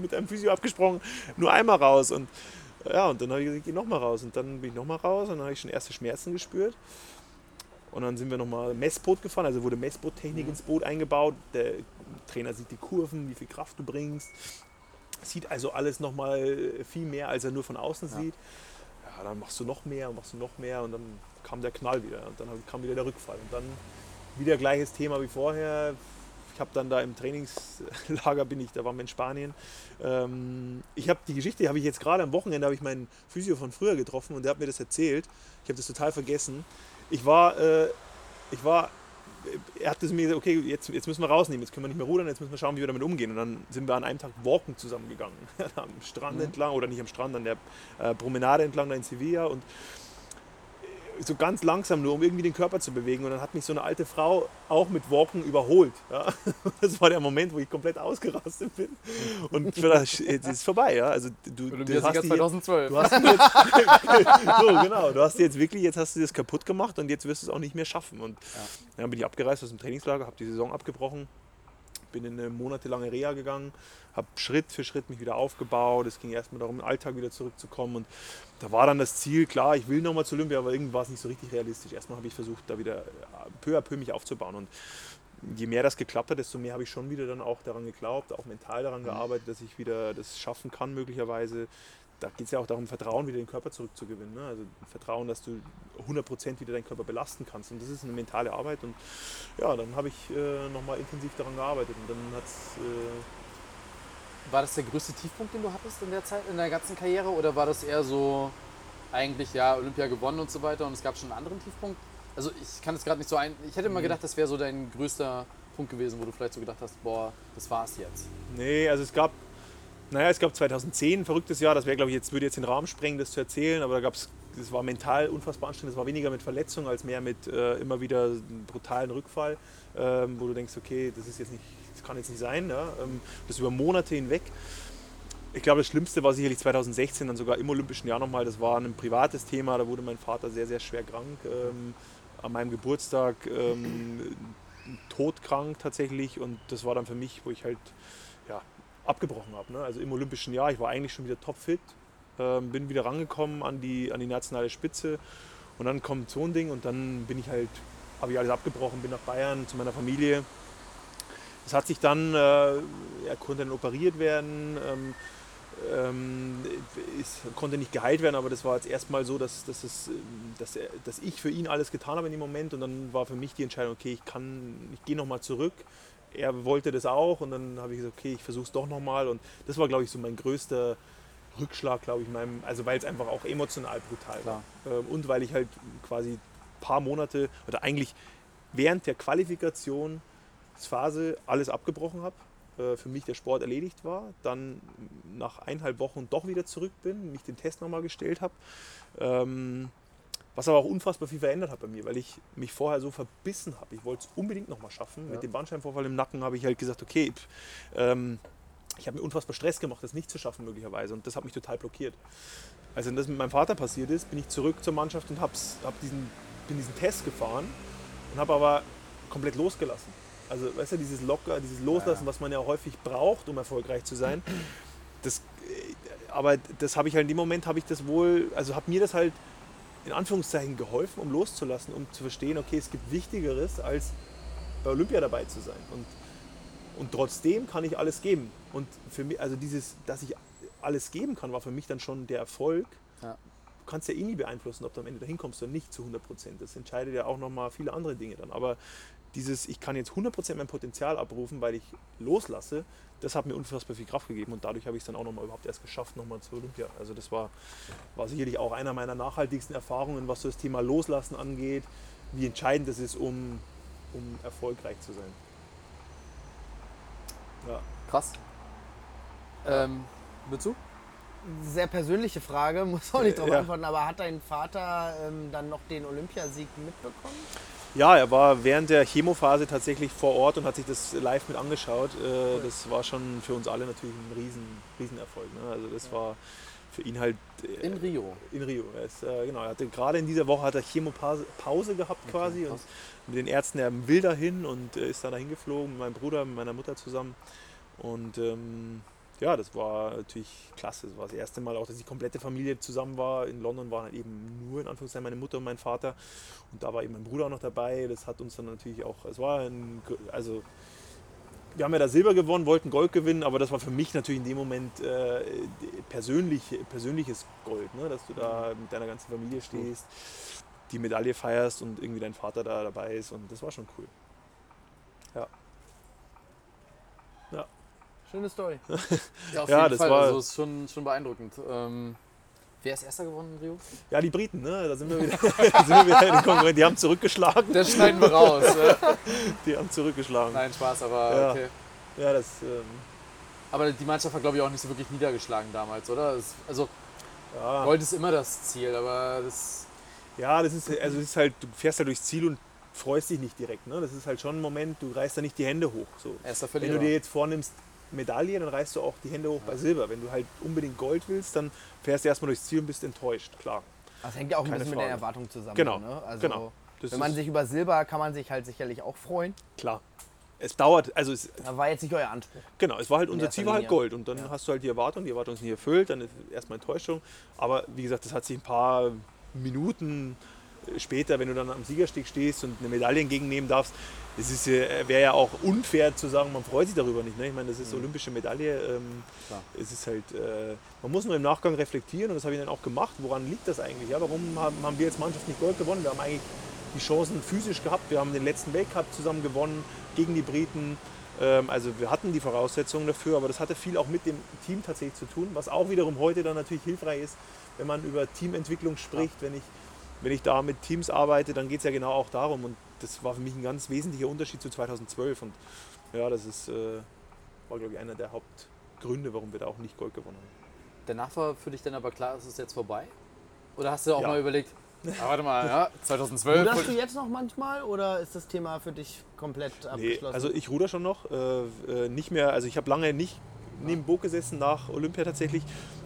mit deinem Physio abgesprochen, nur einmal raus. Und ja, und dann habe ich gesagt, ich gehe nochmal raus. Und dann bin ich nochmal raus und dann habe ich schon erste Schmerzen gespürt. Und dann sind wir nochmal Messboot gefahren, also wurde Messboottechnik ins Boot eingebaut. Der Trainer sieht die Kurven, wie viel Kraft du bringst. Sieht also alles nochmal viel mehr, als er nur von außen Ja. sieht. Ja, dann machst du noch mehr und machst du noch mehr und dann kam der Knall wieder. Und dann kam wieder der Rückfall. Und dann wieder gleiches Thema wie vorher. Ich habe dann da im Trainingslager bin ich, da waren wir in Spanien. Ähm, ich habe die Geschichte, habe ich jetzt gerade am Wochenende, habe ich meinen Physio von früher getroffen und der hat mir das erzählt. Ich habe das total vergessen. Ich war, äh, ich war, er hat das mir gesagt, okay, jetzt, jetzt müssen wir rausnehmen, jetzt können wir nicht mehr rudern, jetzt müssen wir schauen, wie wir damit umgehen. Und dann sind wir an einem Tag walken zusammengegangen, am Strand Mhm. entlang oder nicht am Strand, an der äh, Promenade entlang da in Sevilla und so ganz langsam nur, um irgendwie den Körper zu bewegen. Und dann hat mich so eine alte Frau auch mit Walken überholt. Ja. Das war der Moment, wo ich komplett ausgerastet bin. Und das, jetzt ist es vorbei. Ja. Also du, du hast jetzt, 2012. du hast jetzt, so, genau, du hast jetzt wirklich, jetzt hast du das kaputt gemacht und jetzt wirst du es auch nicht mehr schaffen. Und Ja. dann bin ich abgereist aus dem Trainingslager, habe die Saison abgebrochen, bin in eine monatelange Reha gegangen, habe Schritt für Schritt mich wieder aufgebaut. Es ging erstmal darum, in den Alltag wieder zurückzukommen. Und da war dann das Ziel, klar, ich will nochmal zu Olympia, aber irgendwie war es nicht so richtig realistisch. Erstmal habe ich versucht, da wieder äh, peu à peu mich aufzubauen. Und je mehr das geklappt hat, desto mehr habe ich schon wieder dann auch daran geglaubt, auch mental daran gearbeitet, dass ich wieder das schaffen kann, möglicherweise. Da geht es ja auch darum, Vertrauen wieder in den Körper zurückzugewinnen. Ne? Also Vertrauen, dass du 100% wieder deinen Körper belasten kannst. Und das ist eine mentale Arbeit. Und ja, dann habe ich äh, nochmal intensiv daran gearbeitet. Und dann hat es. Äh, War das der größte Tiefpunkt, den du hattest in der Zeit, in der ganzen Karriere? Oder war das eher so, eigentlich, ja, Olympia gewonnen und so weiter und es gab schon einen anderen Tiefpunkt? Also ich kann es gerade nicht so ein... Ich hätte immer Mhm. gedacht, das wäre so dein größter Punkt gewesen, wo du vielleicht so gedacht hast, boah, das war's jetzt. Nee, also es gab, naja, es gab 2010 ein verrücktes Jahr, das wäre, glaube ich, jetzt würde jetzt den Rahmen sprengen, das zu erzählen, aber da gab es, das war mental unfassbar anstrengend, das war weniger mit Verletzungen als mehr mit äh, immer wieder brutalen Rückfall, ähm, wo du denkst, okay, das ist jetzt nicht, das kann jetzt nicht sein, ja? ähm, das über Monate hinweg. Ich glaube, das Schlimmste war sicherlich 2016, dann sogar im Olympischen Jahr nochmal. Das war ein privates Thema. Da wurde mein Vater sehr, sehr schwer krank. Ähm, an meinem Geburtstag ähm, todkrank tatsächlich. Und das war dann für mich, wo ich halt ja, abgebrochen habe. Ne? Also im Olympischen Jahr, ich war eigentlich schon wieder topfit, ähm, bin wieder rangekommen an die, an die nationale Spitze. Und dann kommt so ein Ding und dann bin ich halt, habe ich alles abgebrochen, bin nach Bayern zu meiner Familie. Es hat sich dann, äh, er konnte dann operiert werden. Ähm, ähm, ist, konnte nicht geheilt werden, aber das war jetzt erstmal so, dass, dass, es, dass, er, dass ich für ihn alles getan habe in dem Moment und dann war für mich die Entscheidung, okay, ich ich gehe nochmal zurück. Er wollte das auch und dann habe ich gesagt, okay, ich versuche es doch nochmal und das war, glaube ich, so mein größter Rückschlag, glaube ich, meinem, also weil es einfach auch emotional brutal Klar. war ähm, und weil ich halt quasi ein paar Monate oder eigentlich während der Qualifikationsphase alles abgebrochen habe äh, für mich der Sport erledigt war, dann nach eineinhalb Wochen doch wieder zurück bin, mich den Test nochmal gestellt habe. Ähm, was aber auch unfassbar viel verändert hat bei mir, weil ich mich vorher so verbissen habe. Ich wollte es unbedingt nochmal schaffen. Ja. Mit dem Bandscheibenvorfall im Nacken habe ich halt gesagt, okay, pff, ähm, ich habe mir unfassbar Stress gemacht, das nicht zu schaffen möglicherweise. Und das hat mich total blockiert. Als dann das mit meinem Vater passiert ist, bin ich zurück zur Mannschaft und hab's, hab diesen, bin diesen Test gefahren und habe aber komplett losgelassen. Also, weißt du, dieses Locker, dieses Loslassen, Ja. was man ja häufig braucht, um erfolgreich zu sein. Das, äh, aber das habe ich halt in dem Moment, habe ich das wohl, also hat mir das halt in Anführungszeichen geholfen, um loszulassen, um zu verstehen, okay, es gibt Wichtigeres, als bei Olympia dabei zu sein. Und, und trotzdem kann ich alles geben. Und für mich, also dieses, dass ich alles geben kann, war für mich dann schon der Erfolg. Ja. Du kannst ja eh nie beeinflussen, ob du am Ende dahin kommst oder nicht zu 100 Prozent. Das entscheidet ja auch nochmal viele andere Dinge dann. Aber dieses, ich kann jetzt 100 Prozent mein Potenzial abrufen, weil ich loslasse, das hat mir unfassbar viel Kraft gegeben und dadurch habe ich es dann auch nochmal überhaupt erst geschafft, nochmal zu Olympia. Also das war, war sicherlich auch einer meiner nachhaltigsten Erfahrungen, was so das Thema Loslassen angeht, wie entscheidend das ist, um, um erfolgreich zu sein. Ja. Krass. Ähm, willst du? Sehr persönliche Frage, muss auch nicht darauf Ja. antworten, aber hat dein Vater ähm, dann noch den Olympiasieg mitbekommen? Ja, er war während der Chemophase tatsächlich vor Ort und hat sich das live mit angeschaut. Äh, Das war schon für uns alle natürlich ein riesen, Riesenerfolg. Ne? Also das war für ihn halt äh, In Rio. in Rio. Er ist, äh, genau, er hatte gerade in dieser Woche hat er Chemopause Pause gehabt quasi und mit den Ärzten er will dahin und äh, ist dann dahin geflogen mit meinem Bruder, mit meiner Mutter zusammen. Und ähm, ja, das war natürlich klasse. Das war das erste Mal auch, dass die komplette Familie zusammen war. In London waren halt eben nur in Anführungszeichen meine Mutter und mein Vater. Und da war eben mein Bruder auch noch dabei. Das hat uns dann natürlich auch, es war ein, also wir haben ja da Silber gewonnen, wollten Gold gewinnen, aber das war für mich natürlich in dem Moment äh, persönlich, persönliches Gold, ne? dass du da mit deiner ganzen Familie stehst, die Medaille feierst und irgendwie dein Vater da dabei ist und das war schon cool. Ja. Ja. Schöne Story. Ja, auf Ja, jeden das Fall. war- Also ist schon, schon beeindruckend. Ähm, wer ist Erster geworden in Rio? Ja, die Briten, ne? da sind wir wieder, da sind wir wieder in den Konkurrenten. Die haben zurückgeschlagen. Das schneiden wir raus. Die haben zurückgeschlagen. Nein, Spaß, aber Ja. okay. Ja, das, ähm, Aber die Mannschaft war, glaube ich, auch nicht so wirklich niedergeschlagen damals, oder? Es, also ja. Gold ist immer das Ziel, aber das. Ja, das ist, also es ist halt, du fährst halt durchs Ziel und freust dich nicht direkt. Ne? Das ist halt schon ein Moment, du reißt da nicht die Hände hoch. So. Erster Wenn du dir jetzt vornimmst, Medaille, dann reißt du auch die Hände hoch bei Silber. Wenn du halt unbedingt Gold willst, dann fährst du erstmal durchs Ziel und bist enttäuscht, klar. Das hängt ja auch ein Keine bisschen mit der Frage. Erwartung zusammen. Genau, Ne? Also, genau. Das wenn man sich über Silber kann man sich halt sicherlich auch freuen. klar. Es dauert, also es, Da war jetzt nicht euer Anspruch. genau, es war halt unser Ziel war halt. Gold und dann Ja. hast du halt die Erwartung, die Erwartung ist nicht erfüllt, dann ist erstmal Enttäuschung. Aber wie gesagt, das hat sich ein paar Minuten später, wenn du dann am Siegersteg stehst und eine Medaille entgegennehmen darfst, das ist, wäre ja auch unfair zu sagen, man freut sich darüber nicht. Ne? Ich meine, das ist olympische Medaille. Ähm, es ist halt, äh, man muss nur im Nachgang reflektieren und das habe ich dann auch gemacht. Woran liegt das eigentlich? Ja, warum haben, haben wir als Mannschaft nicht Gold gewonnen? Wir haben eigentlich die Chancen physisch gehabt. Wir haben den letzten Weltcup zusammen gewonnen gegen die Briten. Ähm, also wir hatten die Voraussetzungen dafür, aber das hatte viel auch mit dem Team tatsächlich zu tun, was auch wiederum heute dann natürlich hilfreich ist, wenn man über Teamentwicklung spricht. Wenn, ich, wenn ich da mit Teams arbeite, dann geht es ja genau auch darum. Und das war für mich ein ganz wesentlicher Unterschied zu 2012. Und ja, das ist, äh, war, glaube ich, einer der Hauptgründe, warum wir da auch nicht Gold gewonnen haben. Danach war für dich dann aber klar, es ist jetzt vorbei? Oder hast du auch Ja. mal überlegt, ah, warte mal, ja, 2012. Ruderst du jetzt noch manchmal oder ist das Thema für dich komplett Nee, abgeschlossen? also ich ruder schon noch. Äh, äh, nicht mehr, also ich habe lange nicht neben Boot gesessen nach Olympia tatsächlich.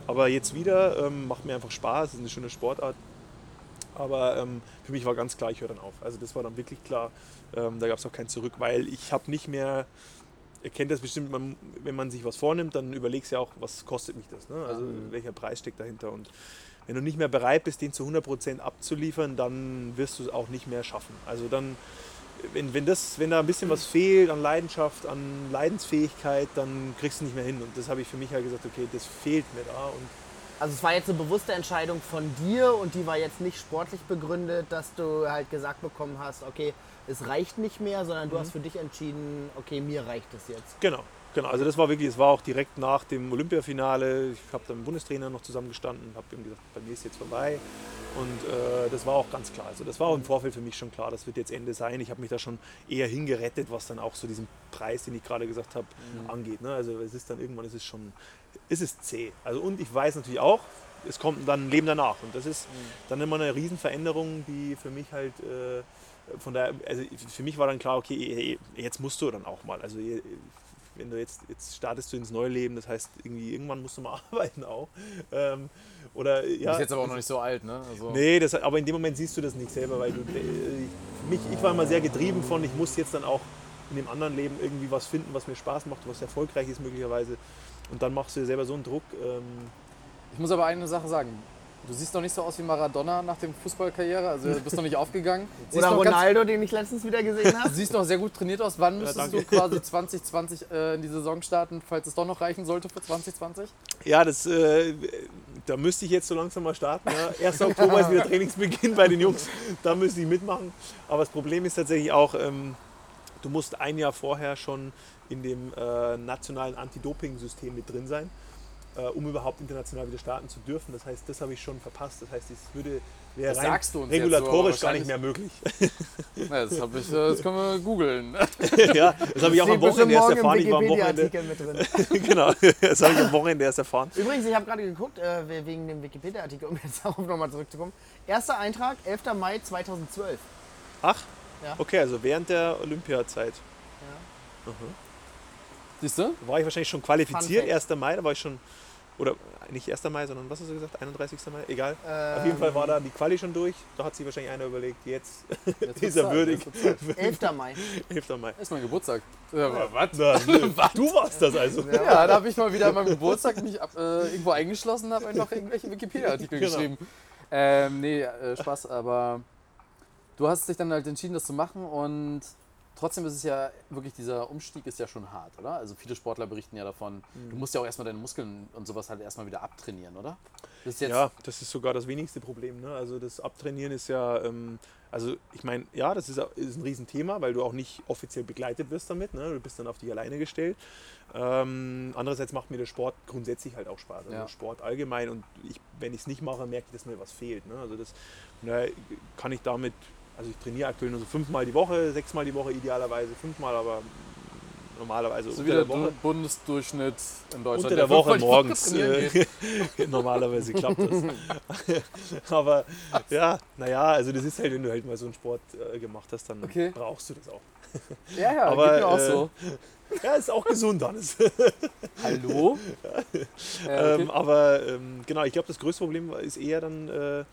Aber jetzt wieder, ähm, macht mir einfach Spaß, ist eine schöne Sportart. Aber ähm, für mich war ganz klar, ich höre dann auf. Also das war dann wirklich klar. Ähm, da gab es auch kein Zurück, weil ich habe nicht mehr, ihr kennt das bestimmt, man, wenn man sich was vornimmt, dann überlegst du ja auch, was kostet mich das. Ne? Also welcher Preis steckt dahinter. Und wenn du nicht mehr bereit bist, den zu 100% abzuliefern, dann wirst du es auch nicht mehr schaffen. Also dann wenn, wenn, das, wenn da ein bisschen was fehlt an Leidenschaft, an Leidensfähigkeit, dann kriegst du nicht mehr hin. Und das habe ich für mich halt gesagt, okay, das fehlt mir da. Und Also es war jetzt eine bewusste Entscheidung von dir und die war jetzt nicht sportlich begründet, dass du halt gesagt bekommen hast, okay, es reicht nicht mehr, sondern du hast für dich entschieden, okay, mir reicht es jetzt. Genau, genau. Also das war wirklich, es war auch direkt nach dem Olympiafinale. Ich habe dann mit dem Bundestrainer noch zusammengestanden, habe ihm gesagt, bei mir ist jetzt vorbei. Und äh, das war auch ganz klar. Also das war auch im Vorfeld für mich schon klar, das wird jetzt Ende sein. Ich habe mich da schon eher hingerettet, was dann auch so diesen Preis, den ich gerade gesagt habe, angeht. Ne? Also es ist dann irgendwann, es ist schon, es ist zäh. Also und ich weiß natürlich auch, es kommt dann ein Leben danach. Und das ist dann immer eine Riesenveränderung, die für mich halt äh, von der, also für mich war dann klar, okay, jetzt musst du dann auch mal. Also wenn du jetzt, jetzt startest du ins neue Leben, das heißt, irgendwie irgendwann musst du mal arbeiten auch. Ähm, oder, Du ja, bist jetzt aber auch noch nicht so alt, ne? Also, Nee, das, aber in dem Moment siehst du das nicht selber, weil du, äh, mich, ich war immer sehr getrieben von, ich muss jetzt dann auch in dem anderen Leben irgendwie was finden, was mir Spaß macht, was erfolgreich ist möglicherweise. Und dann machst du dir selber so einen Druck. Ähm, Ich muss aber eine Sache sagen. Du siehst noch nicht so aus wie Maradona nach dem Fußballkarriere, also du bist noch nicht aufgegangen. Siehst Oder Ronaldo, den ich letztens wieder gesehen Du habe. siehst noch sehr gut trainiert aus. Wann müsstest du danke. quasi 2020 äh, in die Saison starten, falls es doch noch reichen sollte für 2020? ja, das, äh, da müsste ich jetzt so langsam mal starten. Ja. 1. Oktober ist wieder Trainingsbeginn bei den Jungs, da müsste ich mitmachen. Aber das Problem ist tatsächlich auch, ähm, du musst ein Jahr vorher schon in dem äh, nationalen Anti-Doping-System mit drin sein, äh, um überhaupt international wieder starten zu dürfen. Das heißt, das habe ich schon verpasst. Das heißt, es würde wäre Das rein sagst du uns so, regulatorisch aber gar nicht mehr möglich. Ja, das, hab ich, äh, das können wir googeln. ja, das habe ich auch am Wochenende erst erfahren. Ich war am Wochenende, Wikipedia-Artikel mit drin. genau, das habe ich am Wochenende erst erfahren. Übrigens, ich habe gerade geguckt, äh, wegen dem Wikipedia-Artikel, um jetzt darauf nochmal zurückzukommen. Erster Eintrag, 11. Mai 2012. Ach, Ja. okay, also während der Olympiazeit. Siehst du? war ich wahrscheinlich schon qualifiziert, Fun 1. Mai, da war ich schon, oder nicht 1. Mai, sondern was hast du gesagt, 31. Mai, egal. Auf Ähm, jeden Fall war da die Quali schon durch, da hat sich wahrscheinlich einer überlegt, jetzt Jetzt ist er würdig. jetzt wird's Zeit. 11. Mai. 11. Mai. Das ist mein Geburtstag. Ja, was? Na, du warst das also. Ja, da habe ich mal wieder an meinem Geburtstag mich ab, äh, irgendwo eingeschlossen und habe einfach irgendwelche Wikipedia-Artikel Genau. geschrieben. Ähm, nee, äh, Spaß, aber du hast dich dann halt entschieden, das zu machen und trotzdem ist es ja wirklich, dieser Umstieg ist ja schon hart, oder? Also viele Sportler berichten ja davon, du musst ja auch erstmal deine Muskeln und sowas halt erstmal wieder abtrainieren, oder? Das Ja, das ist sogar das wenigste Problem. Ne? Also das Abtrainieren ist ja, ähm, also ich meine, ja, das ist, ist ein Riesenthema, weil du auch nicht offiziell begleitet wirst damit. Ne? Du bist dann auf dich alleine gestellt. Ähm, andererseits macht mir der Sport grundsätzlich halt auch Spaß. Also Ja. Sport allgemein und ich, wenn ich es nicht mache, merke ich, dass mir was fehlt. Ne? Also das daher kann ich damit, also ich trainiere aktuell nur so fünfmal die Woche, sechsmal die Woche idealerweise, fünfmal, aber normalerweise so unter wie der Woche. Du- Bundesdurchschnitt in Deutschland. Unter der der Woche morgens. Äh, normalerweise klappt das. Aber ja, naja, also das ist halt, wenn du halt mal so einen Sport äh, gemacht hast, dann Okay. brauchst du das auch. Ja, ja, Aber, geht mir auch äh, so. Ja, ist auch gesund alles. Hallo? Äh, okay. ähm, aber ähm, genau, ich glaube, das größte Problem ist eher dann, äh,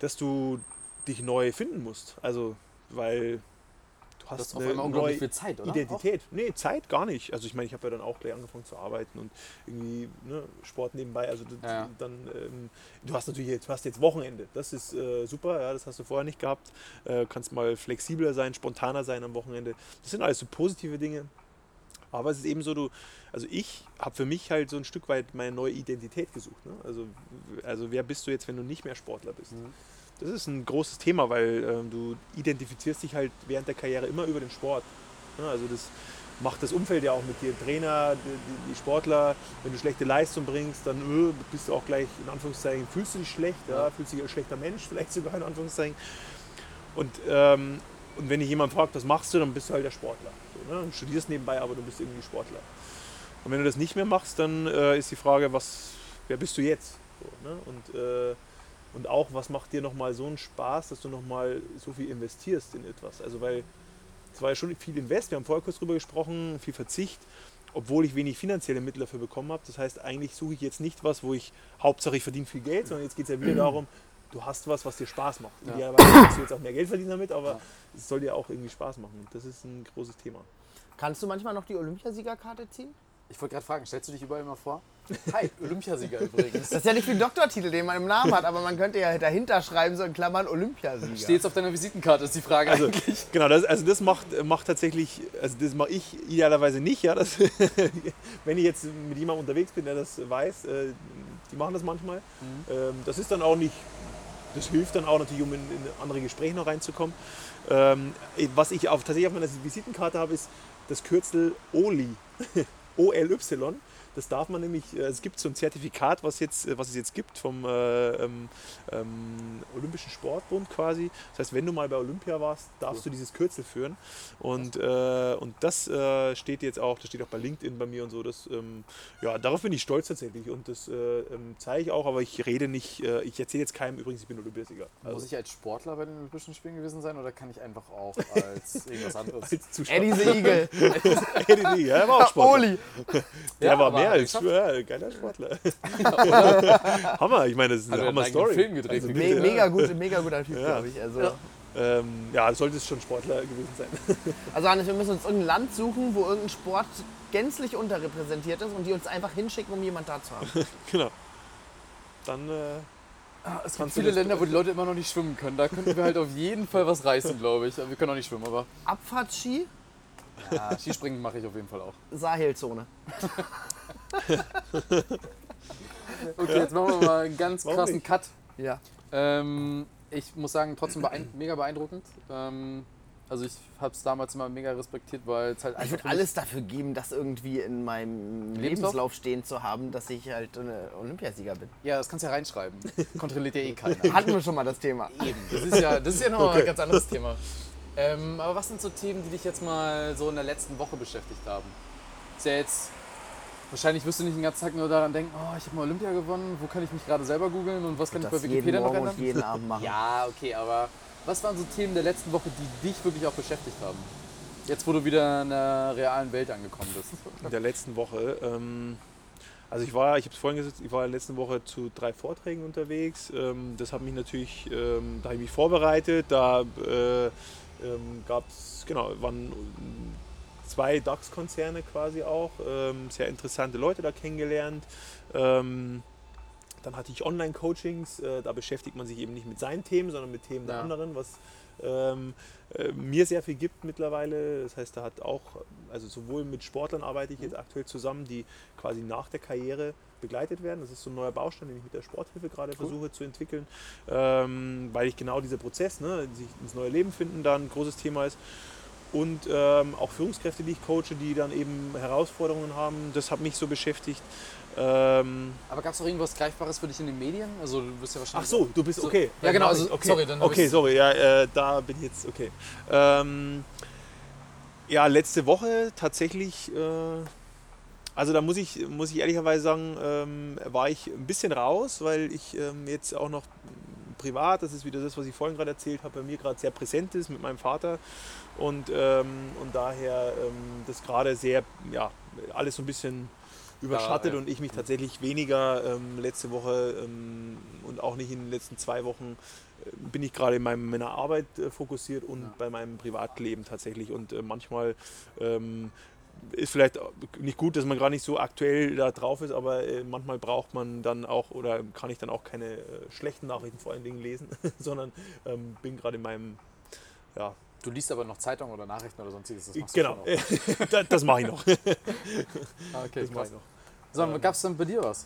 dass du dich neu finden musst. Also, weil du Du hast auf eine einmal unglaublich neue viel Zeit, oder? Identität. Nee, Zeit gar nicht. Also ich meine, ich habe ja dann auch gleich angefangen zu arbeiten und irgendwie ne, Sport nebenbei. Also du, Ja. dann, ähm, du hast natürlich jetzt, du hast jetzt Wochenende. Das ist äh, super, ja, das hast du vorher nicht gehabt. Äh, kannst mal flexibler sein, spontaner sein am Wochenende. Das sind alles so positive Dinge. Aber es ist eben so, du, also ich habe für mich halt so ein Stück weit meine neue Identität gesucht. Ne? Also, also wer bist du jetzt, wenn du nicht mehr Sportler bist? Mhm. Das ist ein großes Thema, weil ähm, du identifizierst dich halt während der Karriere immer über den Sport. Ja, also das macht das Umfeld ja auch mit dir. Trainer, die, die- Sportler, wenn du schlechte Leistung bringst, dann äh, bist du auch gleich, in Anführungszeichen, fühlst du dich schlecht, ja, Ja. fühlst dich als schlechter Mensch, vielleicht sogar in Anführungszeichen. Und, ähm, und wenn dich jemand fragt, was machst du, dann bist du halt der Sportler. So, ne? Du studierst nebenbei, aber du bist irgendwie Sportler. Und wenn du das nicht mehr machst, dann äh, ist die Frage, was, wer bist du jetzt? So, ne? Und äh, und auch, was macht dir nochmal so einen Spaß, dass du nochmal so viel investierst in etwas? Also, weil es war ja schon viel Invest, wir haben vorher kurz drüber gesprochen, viel Verzicht, obwohl ich wenig finanzielle Mittel dafür bekommen habe. Das heißt, eigentlich suche ich jetzt nicht was, wo ich Hauptsache ich verdiene viel Geld, sondern jetzt geht es ja wieder darum, du hast was, was dir Spaß macht. Ja. Idealerweise kannst du jetzt auch mehr Geld verdienen damit, aber Ja. es soll dir auch irgendwie Spaß machen. Und das ist ein großes Thema. Kannst du manchmal noch die Olympiasiegerkarte ziehen? Ich wollte gerade fragen, stellst du dich überall immer vor? Hi, Olympiasieger übrigens. Das ist ja nicht wie ein Doktortitel, den man im Namen hat, aber man könnte ja dahinter schreiben, so in Klammern Olympiasieger. Steht jetzt auf deiner Visitenkarte, ist die Frage Also, eigentlich. genau, das, also das macht, macht tatsächlich, also das mache ich idealerweise nicht, ja. Das, wenn ich jetzt mit jemandem unterwegs bin, der das weiß, äh, die machen das manchmal. Ähm, das ist dann auch nicht, das hilft dann auch natürlich, um in, in andere Gespräche noch reinzukommen. Ähm, was ich auf, tatsächlich auf meiner Visitenkarte habe, ist das Kürzel OLY. O-L-Y. Das darf man nämlich, äh, es gibt so ein Zertifikat, was, jetzt, äh, was es jetzt gibt vom äh, ähm, ähm, Olympischen Sportbund quasi. Das heißt, wenn du mal bei Olympia warst, darfst du dieses Kürzel führen. Und, äh, und das äh, steht jetzt auch, das steht auch bei LinkedIn bei mir und so. Das, ähm, ja, darauf bin ich stolz tatsächlich und das äh, ähm, zeige ich auch, aber ich rede nicht, äh, ich erzähle jetzt keinem übrigens, ich bin Olympiasieger. Muss ich als Sportler bei den Olympischen Spielen gewesen sein oder kann ich einfach auch als irgendwas anderes? als Zuschauer. Eddie the Eagle. Eddie, ja, er war auch Sportler. Oli. Der Ja, war aber geschafft. ja, geiler Sportler. Hammer, ich meine, das ist eine er Hammer-Story. Film gedreht, Also, Me ja. mega, gut, mega guter Typ, Ja. glaube ich. Also, Ja. Ähm, ja, sollte es schon Sportler gewesen sein. also Hannes, wir müssen uns irgendein Land suchen, wo irgendein Sport gänzlich unterrepräsentiert ist und die uns einfach hinschicken, um jemand da zu haben. genau. Dann, äh, Ah, Es gibt viele Länder, wo die Leute immer noch nicht schwimmen können. Da könnten wir halt auf jeden Fall was reißen, glaube ich. Aber Wir können auch nicht schwimmen, aber Abfahrtski, ja, Skispringen mache ich auf jeden Fall auch. Sahelzone. Okay, jetzt machen wir mal einen ganz Warum krassen nicht? Cut. Ja. Ähm, ich muss sagen, trotzdem beein mega beeindruckend. Ähm, also ich habe es damals immer mega respektiert, weil es halt Ich einfach würde für mich- alles dafür geben, das irgendwie in meinem Lebenslauf? Lebenslauf stehen zu haben, dass ich halt Olympiasieger bin. Ja, das kannst du ja reinschreiben. Kontrolliert ja eh keiner. Hatten wir schon mal das Thema. Eben. Das ist ja, das ist ja noch ein ganz anderes Thema. Ähm, aber was sind so Themen, die dich jetzt mal so in der letzten Woche beschäftigt haben? Ist ja jetzt. Wahrscheinlich wirst du nicht den ganzen Tag nur daran denken, oh, ich habe mal Olympia gewonnen, wo kann ich mich gerade selber googeln und was kann ich Das bei jeden Wikipedia noch ändern? und jeden Abend machen. Ja, okay, aber was waren so Themen der letzten Woche, die dich wirklich auch beschäftigt haben? Jetzt, wo du wieder in der realen Welt angekommen bist. in der letzten Woche. Ähm, also ich war, ich habe es vorhin gesagt, ich war in der letzten Woche zu drei Vorträgen unterwegs. Ähm, das hat mich natürlich, ähm, da habe ich mich vorbereitet. Da äh, ähm, gab es, genau, waren zwei DAX-Konzerne quasi auch. Ähm, sehr interessante Leute da kennengelernt. Ähm, dann hatte ich Online-Coachings, äh, da beschäftigt man sich eben nicht mit seinen Themen, sondern mit Themen der Ja. anderen, was ähm, äh, mir sehr viel gibt mittlerweile. Das heißt, da hat auch, also sowohl mit Sportlern arbeite ich jetzt aktuell zusammen, die quasi nach der Karriere begleitet werden. Das ist so ein neuer Baustein, den ich mit der Sporthilfe gerade versuche zu entwickeln, ähm, weil ich genau dieser Prozess, ne, sich ins neue Leben finden, da ein großes Thema ist. Und ähm, auch Führungskräfte, die ich coache, die dann eben Herausforderungen haben, das hat mich so beschäftigt. Ähm, Aber gab es auch irgendwas Greifbares für dich in den Medien? Also du bist ja Ach wahrscheinlich. so, du bist okay. Ja, genau, also, okay. sorry, dann Okay, sorry, ja, äh, da bin ich jetzt okay. Ähm, ja, letzte Woche tatsächlich, äh, also da muss ich, muss ich ehrlicherweise sagen, ähm, war ich ein bisschen raus, weil ich ähm, jetzt auch noch privat, das ist wieder das, was ich vorhin gerade erzählt habe, bei mir gerade sehr präsent ist mit meinem Vater und, ähm, und daher ähm, das gerade sehr, ja, alles so ein bisschen überschattet ja. und ich mich tatsächlich weniger ähm, letzte Woche ähm, und auch nicht in den letzten zwei Wochen äh, bin ich gerade in meinem, meiner Arbeit äh, fokussiert und Ja. bei meinem Privatleben tatsächlich und äh, manchmal ähm, ist vielleicht nicht gut, dass man gar nicht so aktuell da drauf ist, aber äh, manchmal braucht man dann auch oder kann ich dann auch keine äh, schlechten Nachrichten vor allen Dingen lesen, sondern ähm, bin gerade in meinem ja, Du liest aber noch Zeitungen oder Nachrichten oder sonstiges. Das machst du genau, das, das mache ich noch. Ah, okay, Das mache ich noch. So, gab es dann bei dir was?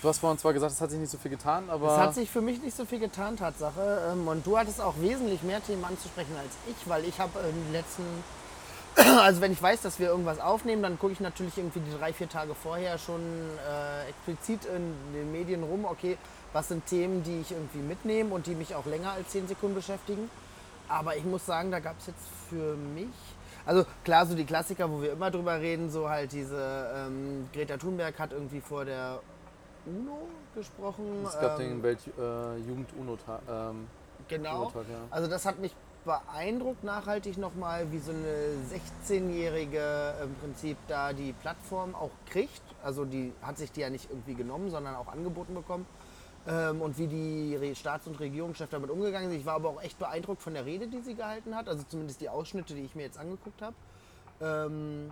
Du hast vorhin zwar gesagt, es hat sich nicht so viel getan, aber. Es hat sich für mich nicht so viel getan, Tatsache. Ähm, Und du hattest auch wesentlich mehr Themen anzusprechen als ich, weil ich habe in den letzten, also wenn ich weiß, dass wir irgendwas aufnehmen, dann gucke ich natürlich irgendwie die drei, vier Tage vorher schon äh, explizit in den Medien rum, okay, was sind Themen, die ich irgendwie mitnehme und die mich auch länger als zehn Sekunden beschäftigen. Aber ich muss sagen, da gab es jetzt für mich, also klar, so die Klassiker, wo wir immer drüber reden, so halt diese, ähm, Greta Thunberg hat irgendwie vor der UNO gesprochen. es gab ähm, den Welt-Jugend-UNO-Tag. Ähm, Genau. UNO-Tag, ja. Also das hat mich beeindruckt nachhaltig nochmal, wie so eine 16-Jährige im Prinzip da die Plattform auch kriegt. Also die hat sich die ja nicht irgendwie genommen, sondern auch angeboten bekommen. Ähm, und wie die Staats- und Regierungschefs damit umgegangen sind. Ich war aber auch echt beeindruckt von der Rede, die sie gehalten hat. Also zumindest die Ausschnitte, die ich mir jetzt angeguckt habe. Ähm,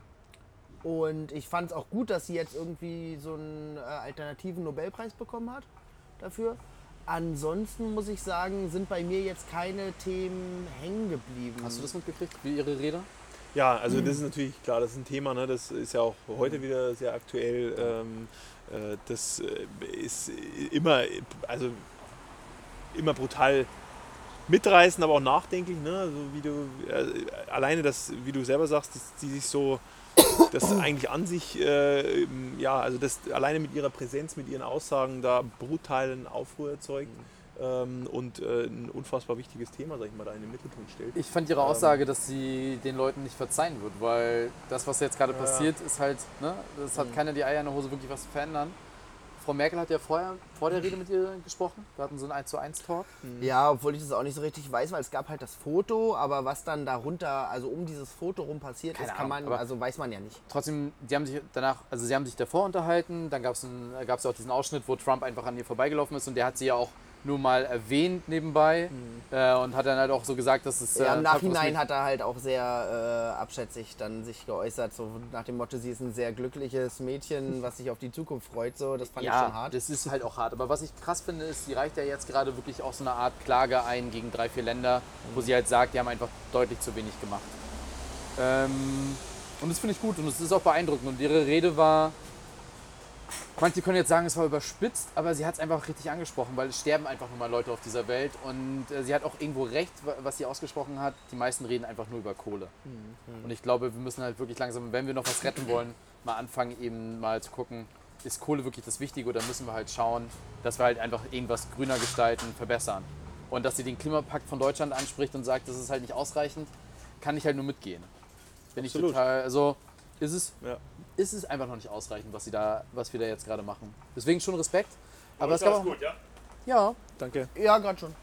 Und ich fand es auch gut, dass sie jetzt irgendwie so einen äh, alternativen Nobelpreis bekommen hat dafür. Ansonsten muss ich sagen, sind bei mir jetzt keine Themen hängen geblieben. Hast du das mitgekriegt, wie ihre Rede? Ja, also das ist natürlich klar, das ist ein Thema, ne? das ist ja auch heute wieder sehr aktuell. Ähm, äh, das äh, ist immer, also immer brutal mitreißend, aber auch nachdenklich. Ne? Also wie du, äh, alleine das, wie du selber sagst, dass die sich so, das eigentlich an sich, äh, ja, also das alleine mit ihrer Präsenz, mit ihren Aussagen da brutalen Aufruhr erzeugt. Ähm, und äh, ein unfassbar wichtiges Thema, sag ich mal, da in den Mittelpunkt stellt. Ich fand ihre Aussage, dass sie den Leuten nicht verzeihen wird, weil das, was jetzt gerade Ja. passiert, ist halt, ne, das hat keiner die Eier in der Hose, wirklich was zu verändern. Frau Merkel hat ja vorher, vor der Rede mit ihr gesprochen. Wir hatten so einen 1 zu 1 Talk. Ja, obwohl ich das auch nicht so richtig weiß, weil es gab halt das Foto, aber was dann darunter, also um dieses Foto rum passiert Keine ist, kann Ahnung, man, also weiß man ja nicht. Trotzdem, die haben sich danach, also sie haben sich davor unterhalten, dann gab es ja auch diesen Ausschnitt, wo Trump einfach an ihr vorbeigelaufen ist und der hat sie ja auch nur mal erwähnt nebenbei äh, und hat dann halt auch so gesagt, dass es. Mhm. Ja, äh, Im Nachhinein hat er halt auch sehr äh, abschätzig dann sich geäußert, so nach dem Motto, sie ist ein sehr glückliches Mädchen, was sich auf die Zukunft freut, so, das fand ich schon Ja, hart. das ist halt auch hart. Aber was ich krass finde, ist, sie reicht ja jetzt gerade wirklich auch so eine Art Klage ein gegen drei, vier Länder, wo sie halt sagt, die haben einfach deutlich zu wenig gemacht. Ähm, und das finde ich gut und es ist auch beeindruckend. Und ihre Rede war, manche können jetzt sagen, es war überspitzt, aber sie hat es einfach richtig angesprochen, weil es sterben einfach nur mal Leute auf dieser Welt. Und äh, sie hat auch irgendwo recht, wa- was sie ausgesprochen hat. Die meisten reden einfach nur über Kohle. Und ich glaube, wir müssen halt wirklich langsam, wenn wir noch was retten wollen, mal anfangen, eben mal zu gucken, ist Kohle wirklich das Wichtige oder müssen wir halt schauen, dass wir halt einfach irgendwas grüner gestalten, verbessern. Und dass sie den Klimapakt von Deutschland anspricht und sagt, das ist halt nicht ausreichend, kann ich halt nur mitgehen. Bin ich Absolut. total, also ist es, Ja. Ist es einfach noch nicht ausreichend, was, sie da, was wir da jetzt gerade machen. Deswegen schon Respekt. Aber, es ist gab auch, gut, ja? ja, Danke. Ja, gerade schon.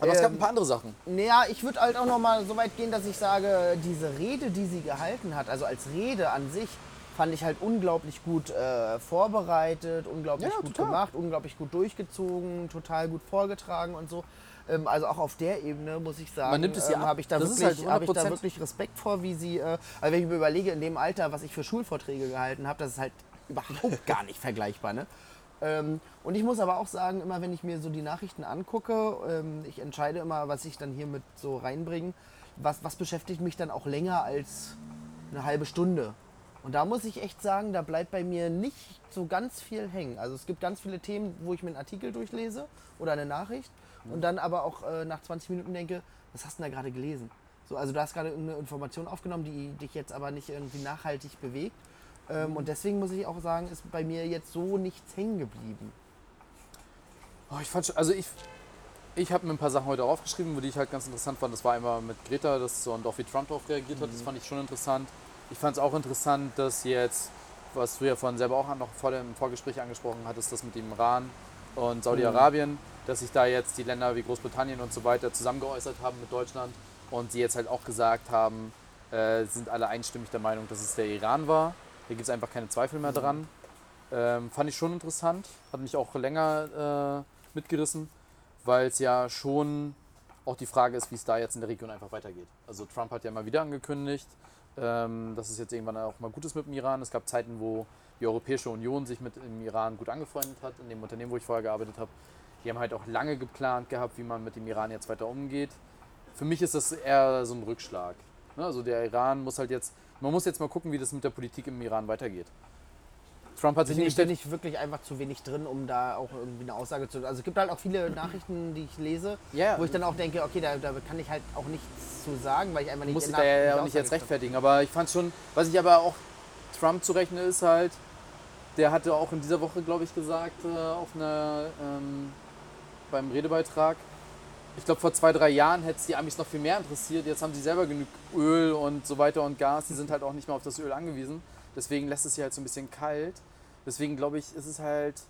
aber es gab Ähm, ein paar andere Sachen. Naja, ich würde halt auch noch mal so weit gehen, dass ich sage, diese Rede, die sie gehalten hat, also als Rede an sich, fand ich halt unglaublich gut äh, vorbereitet, unglaublich Ja, gut total. gemacht, unglaublich gut durchgezogen, total gut vorgetragen und so. Ähm, also auch auf der Ebene muss ich sagen, Man nimmt es ihr ähm, ab. habe ich, da wirklich- halt hab ich da 100%. wirklich Respekt vor, wie sie, äh, also wenn ich mir überlege, in dem Alter, was ich für Schulvorträge gehalten habe, das ist halt überhaupt gar nicht vergleichbar. Ne? Ähm, und ich muss aber auch sagen, immer wenn ich mir so die Nachrichten angucke, ähm, ich entscheide immer, was ich dann hier mit so reinbringe, was, was beschäftigt mich dann auch länger als eine halbe Stunde. Und da muss ich echt sagen, da bleibt bei mir nicht so ganz viel hängen. Also es gibt ganz viele Themen, wo ich mir einen Artikel durchlese oder eine Nachricht und dann aber auch äh, nach 20 Minuten denke, was hast du denn da gerade gelesen? So, also du hast gerade irgendeine Information aufgenommen, die dich jetzt aber nicht irgendwie nachhaltig bewegt. Ähm, und deswegen muss ich auch sagen, ist bei mir jetzt so nichts hängen geblieben. Oh, ich fand schon, also ich, ich habe mir ein paar Sachen heute aufgeschrieben, die ich halt ganz interessant fand. Das war einmal mit Greta das so, und auch wie Trump darauf reagiert hat. Das fand ich schon interessant. Ich fand es auch interessant, dass jetzt, was du ja vorhin selber auch noch vor dem Vorgespräch angesprochen hattest, das mit dem Iran und Saudi-Arabien, dass sich da jetzt die Länder wie Großbritannien und so weiter zusammengeäußert haben mit Deutschland und sie jetzt halt auch gesagt haben, äh, sind alle einstimmig der Meinung, dass es der Iran war. Da gibt es einfach keine Zweifel mehr dran. Ähm, fand ich schon interessant, hat mich auch länger äh, mitgerissen, weil es ja schon auch die Frage ist, wie es da jetzt in der Region einfach weitergeht. Also Trump hat ja mal wieder angekündigt, ähm, dass es jetzt irgendwann auch mal gut ist mit dem Iran. Es gab Zeiten, wo die Europäische Union sich mit dem Iran gut angefreundet hat, in dem Unternehmen, wo ich vorher gearbeitet habe. Die haben halt auch lange geplant gehabt, wie man mit dem Iran jetzt weiter umgeht. Für mich ist das eher so ein Rückschlag. Ne? Also der Iran muss halt jetzt, man muss jetzt mal gucken, wie das mit der Politik im Iran weitergeht. Trump hat sich Bin ich, hingestellt, bin ich wirklich einfach zu wenig drin, um da auch irgendwie eine Aussage zu. Also es gibt halt auch viele Nachrichten, die ich lese, Ja, wo ich dann auch denke, okay, da, da kann ich halt auch nichts zu sagen, weil ich einfach nicht muss ich da ja auch nicht jetzt rechtfertigen. Aber ich fand schon, was ich aber auch Trump zurechne, ist halt, der hatte auch in dieser Woche, glaube ich, gesagt, äh, auf einer, ähm, beim Redebeitrag, ich glaube, vor zwei, drei Jahren hätte es die Amis noch viel mehr interessiert. Jetzt haben sie selber genug Öl und so weiter und Gas. Die sind halt auch nicht mehr auf das Öl angewiesen. Deswegen lässt es sie halt so ein bisschen kalt. Deswegen glaube ich, ist es halt,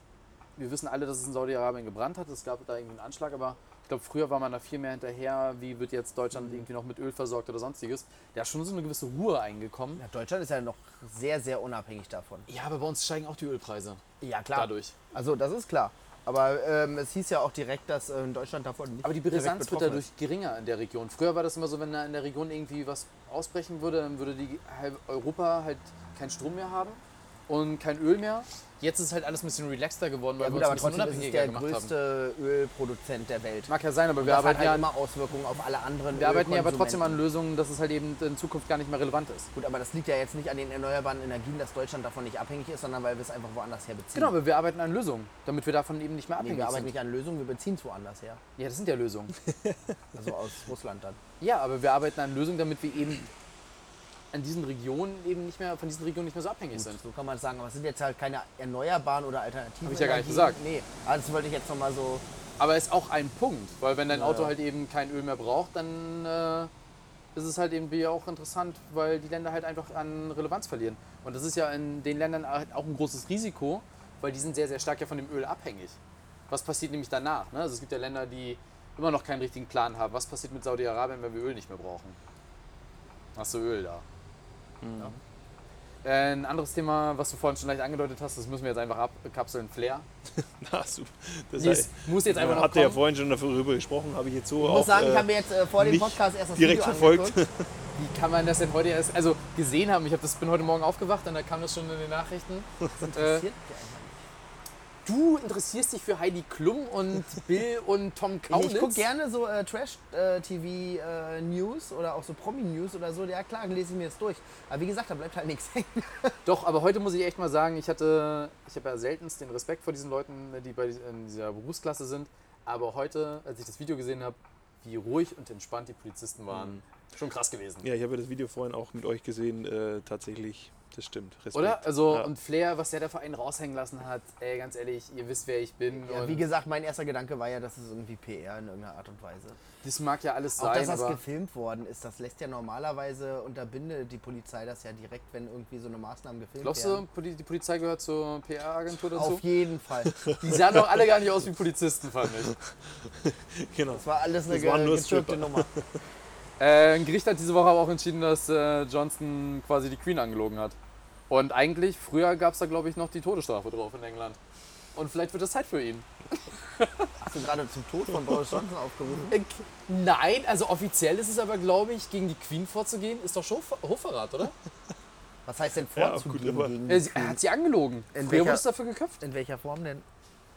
wir wissen alle, dass es in Saudi-Arabien gebrannt hat. Es gab da irgendwie einen Anschlag, aber ich glaube, früher war man da viel mehr hinterher, wie wird jetzt Deutschland irgendwie noch mit Öl versorgt oder sonstiges. Da ist schon so eine gewisse Ruhe eingekommen. Ja, Deutschland ist ja noch sehr, sehr unabhängig davon. Ja, aber bei uns steigen auch die Ölpreise Ja, klar. dadurch. Also das ist klar. Aber ähm, es hieß ja auch direkt, dass äh, in Deutschland davon nicht Aber die Brisanz wird dadurch geringer in der Region. Früher war das immer so, wenn da in der Region irgendwie was ausbrechen würde, dann würde die halb Europa halt keinen Strom mehr haben und kein Öl mehr. Jetzt ist halt alles ein bisschen relaxter geworden, weil Ja, gut, wir aber uns ein bisschen trotzdem ist es unabhängiger der gemacht haben. größte Ölproduzent der Welt. Mag ja sein, aber wir das hat arbeiten, halt ja, immer Auswirkungen auf alle anderen wir arbeiten ja aber trotzdem an. Lösungen, dass es halt eben in Zukunft gar nicht mehr relevant ist. Gut, aber das liegt ja jetzt nicht an den erneuerbaren Energien, dass Deutschland davon nicht abhängig ist, sondern weil wir es einfach woanders her beziehen. Genau, aber wir arbeiten an Lösungen, damit wir davon eben nicht mehr Nee, abhängig wir arbeiten sind. nicht an Lösungen, wir beziehen es woanders her. Ja, das sind ja Lösungen. Also aus Russland dann. Ja, aber wir arbeiten an Lösungen, damit wir eben an diesen Regionen eben nicht mehr, von diesen Regionen nicht mehr so abhängig sind. So kann man sagen. Aber es sind jetzt halt keine erneuerbaren oder alternativen Hab ich ja gar nicht gesagt. Nee, also das wollte ich jetzt nochmal so. Aber ist auch ein Punkt, weil wenn dein Ja, Auto ja. halt eben kein Öl mehr braucht, dann äh, ist es halt eben auch interessant, weil die Länder halt einfach an Relevanz verlieren. Und das ist ja in den Ländern halt auch ein großes Risiko, weil die sind sehr, sehr stark ja von dem Öl abhängig. Was passiert nämlich danach? Ne? Also es gibt ja Länder, die immer noch keinen richtigen Plan haben. Was passiert mit Saudi-Arabien, wenn wir Öl nicht mehr brauchen? Hast du Öl da? Ja. Äh, Ein anderes Thema, was du vorhin schon leicht angedeutet hast, das müssen wir jetzt einfach abkapseln, Flair. Na, super. Das heißt, muss jetzt einfach noch hat ja kommen. vorhin schon darüber gesprochen, habe ich jetzt so Ich auch muss sagen, ich äh, habe mir jetzt äh, vor dem Podcast erst das direkt Video verfolgt. angeguckt. Wie kann man das denn heute erst, also gesehen haben? Ich hab das, bin heute Morgen aufgewacht und da kam das schon in den Nachrichten. Das Äh, interessiert einfach du interessierst dich für Heidi Klum und Bill und Tom. Kaulitz? Ich gucke gerne so äh, Trash-TV-News oder auch so Promi-News oder so. Ja klar, lese ich mir das durch. Aber wie gesagt, da bleibt halt nichts hängen. Doch, aber heute muss ich echt mal sagen, ich hatte, ich habe ja seltenst den Respekt vor diesen Leuten, die bei in dieser Berufsklasse sind. Aber heute, als ich das Video gesehen habe, wie ruhig und entspannt die Polizisten waren, schon krass gewesen. Ja, ich habe ja das Video vorhin auch mit euch gesehen. Äh, tatsächlich, das stimmt. Respekt. Oder? Also, ja. und Flair, was der da für einen raushängen lassen hat, ey, ganz ehrlich, ihr wisst, wer ich bin. Ja, und wie gesagt, mein erster Gedanke war ja, das ist irgendwie PR in irgendeiner Art und Weise. das mag ja alles Auch sein, dass das gefilmt worden ist, das lässt ja normalerweise unterbindet die Polizei das ja direkt, wenn irgendwie so eine Maßnahmen gefilmt glaubst werden. du, die Polizei gehört zur PR-Agentur dazu? Auf jeden Fall. Die sahen doch alle gar nicht aus wie Polizisten, fand ich. genau. Das war alles eine Das nur ge Stripper. Nummer. Äh, ein Gericht hat diese Woche aber auch entschieden, dass äh, Johnson quasi die Queen angelogen hat. Und eigentlich, früher gab es da glaube ich noch die Todesstrafe drauf in England. Und vielleicht wird es Zeit für ihn. Hast du gerade zum Tod von Boris Johnson aufgerufen? Äh, nein, also offiziell ist es aber glaube ich, gegen die Queen vorzugehen, ist doch schon Hochverrat, oder? Was heißt denn Ja, vorzugehen gut, aber- gegen Er, er Queen? hat sie angelogen. In Früher wurde es dafür geköpft. In welcher Form denn?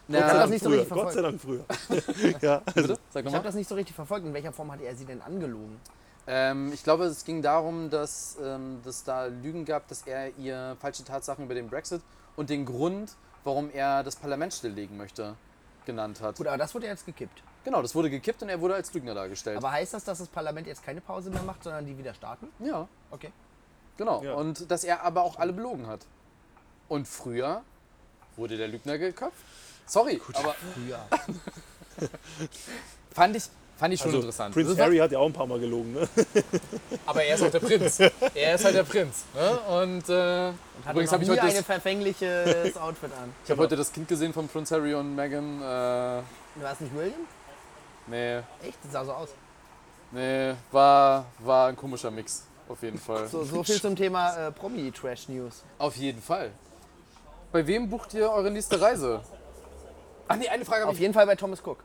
Na, hab das nicht so richtig Gott sei Dank früher. ja, also, Ich habe das nicht so richtig verfolgt. In welcher Form hat er sie denn angelogen? Ähm, ich glaube, es ging darum, dass ähm, es da Lügen gab, dass er ihr falsche Tatsachen über den Brexit und den Grund, warum er das Parlament stilllegen möchte, genannt hat. Gut, aber das wurde jetzt gekippt. Genau, das wurde gekippt und er wurde als Lügner dargestellt. Aber heißt das, dass das Parlament jetzt keine Pause mehr macht, sondern die wieder starten? ja, Okay. genau. Ja. Und dass er aber auch alle belogen hat. Und früher wurde der Lügner geköpft. Sorry, aber Früher. fand ich, fand ich schon also interessant. War- Harry hat ja auch ein paar Mal gelogen. Ne? Aber er ist halt der Prinz. Er ist halt der Prinz. Ne? Und äh, Hat übrigens habe ich nie heute ein das, verfängliches Outfit an. ich hab heute das Kind gesehen von Prince Harry und Meghan. Äh, Du warst nicht William? nee, Echt? Das sah so aus. nee, war, war ein komischer Mix. Auf jeden Fall. So, so viel zum Thema äh, Promi-Trash-News. Auf jeden Fall. Bei wem bucht ihr eure nächste Reise? Ach nee, eine Frage habe Auf ich. jeden Fall bei Thomas Cook.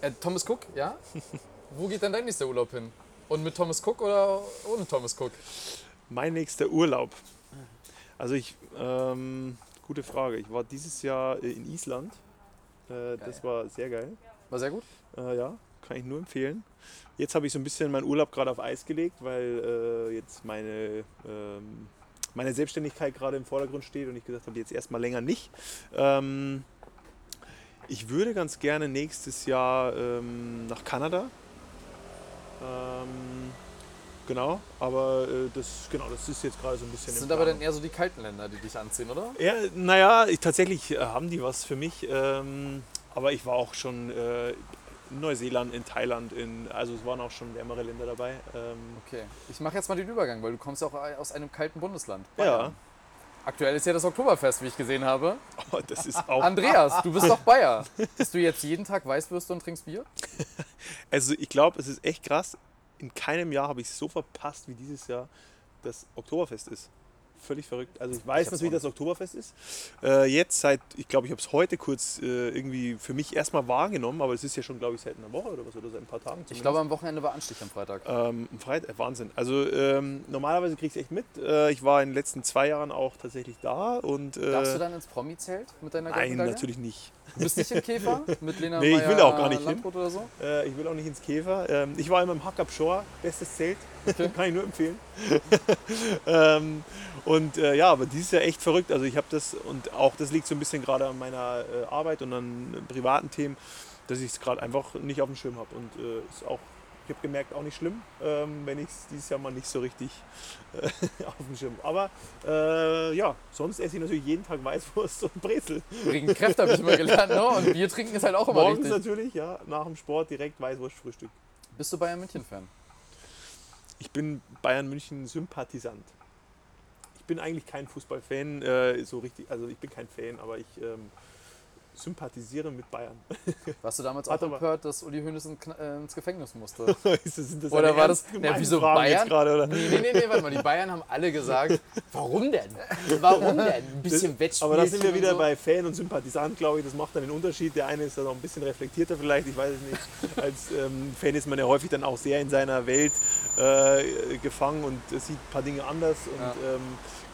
Äh, Thomas Cook, ja? Wo geht dann dein nächster Urlaub hin? Und mit Thomas Cook oder ohne Thomas Cook? Mein nächster Urlaub. Also ich, ähm, gute Frage. Ich war dieses Jahr in Island. Äh, das war sehr geil. War sehr gut. Äh, ja, kann ich nur empfehlen. Jetzt habe ich so ein bisschen meinen Urlaub gerade auf Eis gelegt, weil äh, jetzt meine, ähm, meine Selbstständigkeit gerade im Vordergrund steht und ich gesagt habe, jetzt erstmal länger nicht. Ähm, ich würde ganz gerne nächstes Jahr ähm, nach Kanada. Ähm, genau, aber äh, das, genau, das ist jetzt gerade so ein bisschen Das sind aber dann eher so die kalten Länder, die dich anziehen, oder? Ja, naja, ich, tatsächlich äh, haben die was für mich. Ähm, aber ich war auch schon äh, in Neuseeland, in Thailand, in, also es waren auch schon wärmere Länder dabei. Ähm, Okay. Ich mache jetzt mal den Übergang, weil du kommst ja auch aus einem kalten Bundesland. ja, Bayern. Aktuell ist ja das Oktoberfest, wie ich gesehen habe. oh, das ist auch. Andreas, du bist doch Bayer. Bist du jetzt jeden Tag Weißwürste und trinkst Bier? Also ich glaube, es ist echt krass. In keinem Jahr habe ich es so verpasst, wie dieses Jahr das Oktoberfest ist. Völlig verrückt. Also ich weiß hab's natürlich, dass Oktoberfest ist. Äh, jetzt seit, ich glaube, ich habe es heute kurz äh, irgendwie für mich erstmal wahrgenommen, aber es ist ja schon, glaube ich, seit einer Woche oder was oder seit ein paar Tagen. Ich glaube, am Wochenende war Anstich am Freitag. Ähm, Freitag, äh, Wahnsinn. Also ähm, normalerweise kriege ich es echt mit. Äh, ich war in den letzten zwei Jahren auch tatsächlich da und äh, Darfst du dann ins Promi-Zelt mit deiner nein, natürlich nicht. Du bist nicht im Käfer mit Lena Nee, ich will auch gar nicht hin. Landrut oder so? Äh, ich will auch nicht ins Käfer. Ähm, ich war immer im Hack Up Shore, bestes Zelt, kann ich nur empfehlen. ähm, und äh, ja, aber dieses Jahr echt verrückt. Also ich habe das und auch das liegt so ein bisschen gerade an meiner äh, Arbeit und an privaten Themen, dass ich es gerade einfach nicht auf dem Schirm habe und äh, ist auch ich habe gemerkt, auch nicht schlimm, ähm, wenn ich es dieses Jahr mal nicht so richtig äh, auf dem Schirm habe. Aber äh, ja, sonst esse ich natürlich jeden Tag Weißwurst und Brezel. Wegen Kräfte habe ich immer gelernt, ne? Und Bier trinken ist halt auch immer Morgens richtig. natürlich, ja, nach dem Sport direkt Weißwurstfrühstück. Bist du Bayern München-Fan? Ich bin Bayern München Sympathisant. Ich bin eigentlich kein Fußballfan, äh, so richtig, also ich bin kein Fan, aber ich ähm, sympathisiere mit Bayern. Warst du damals auch empört, dass Uli Hoeneß äh, ins Gefängnis musste? Oder war das- Na, wieso Fragen Bayern? Jetzt gerade, oder? Nee, nee, nee, nee, warte mal, die Bayern haben alle gesagt, warum denn? Warum denn? Ein bisschen Wettspiel. Aber da sind wir wieder so. bei Fan und Sympathisant, glaube ich. Das macht dann den Unterschied. Der eine ist dann noch ein bisschen reflektierter vielleicht, ich weiß es nicht. Als ähm, Fan ist man ja häufig dann auch sehr in seiner Welt äh, gefangen und sieht ein paar Dinge anders. Und Ja. ähm,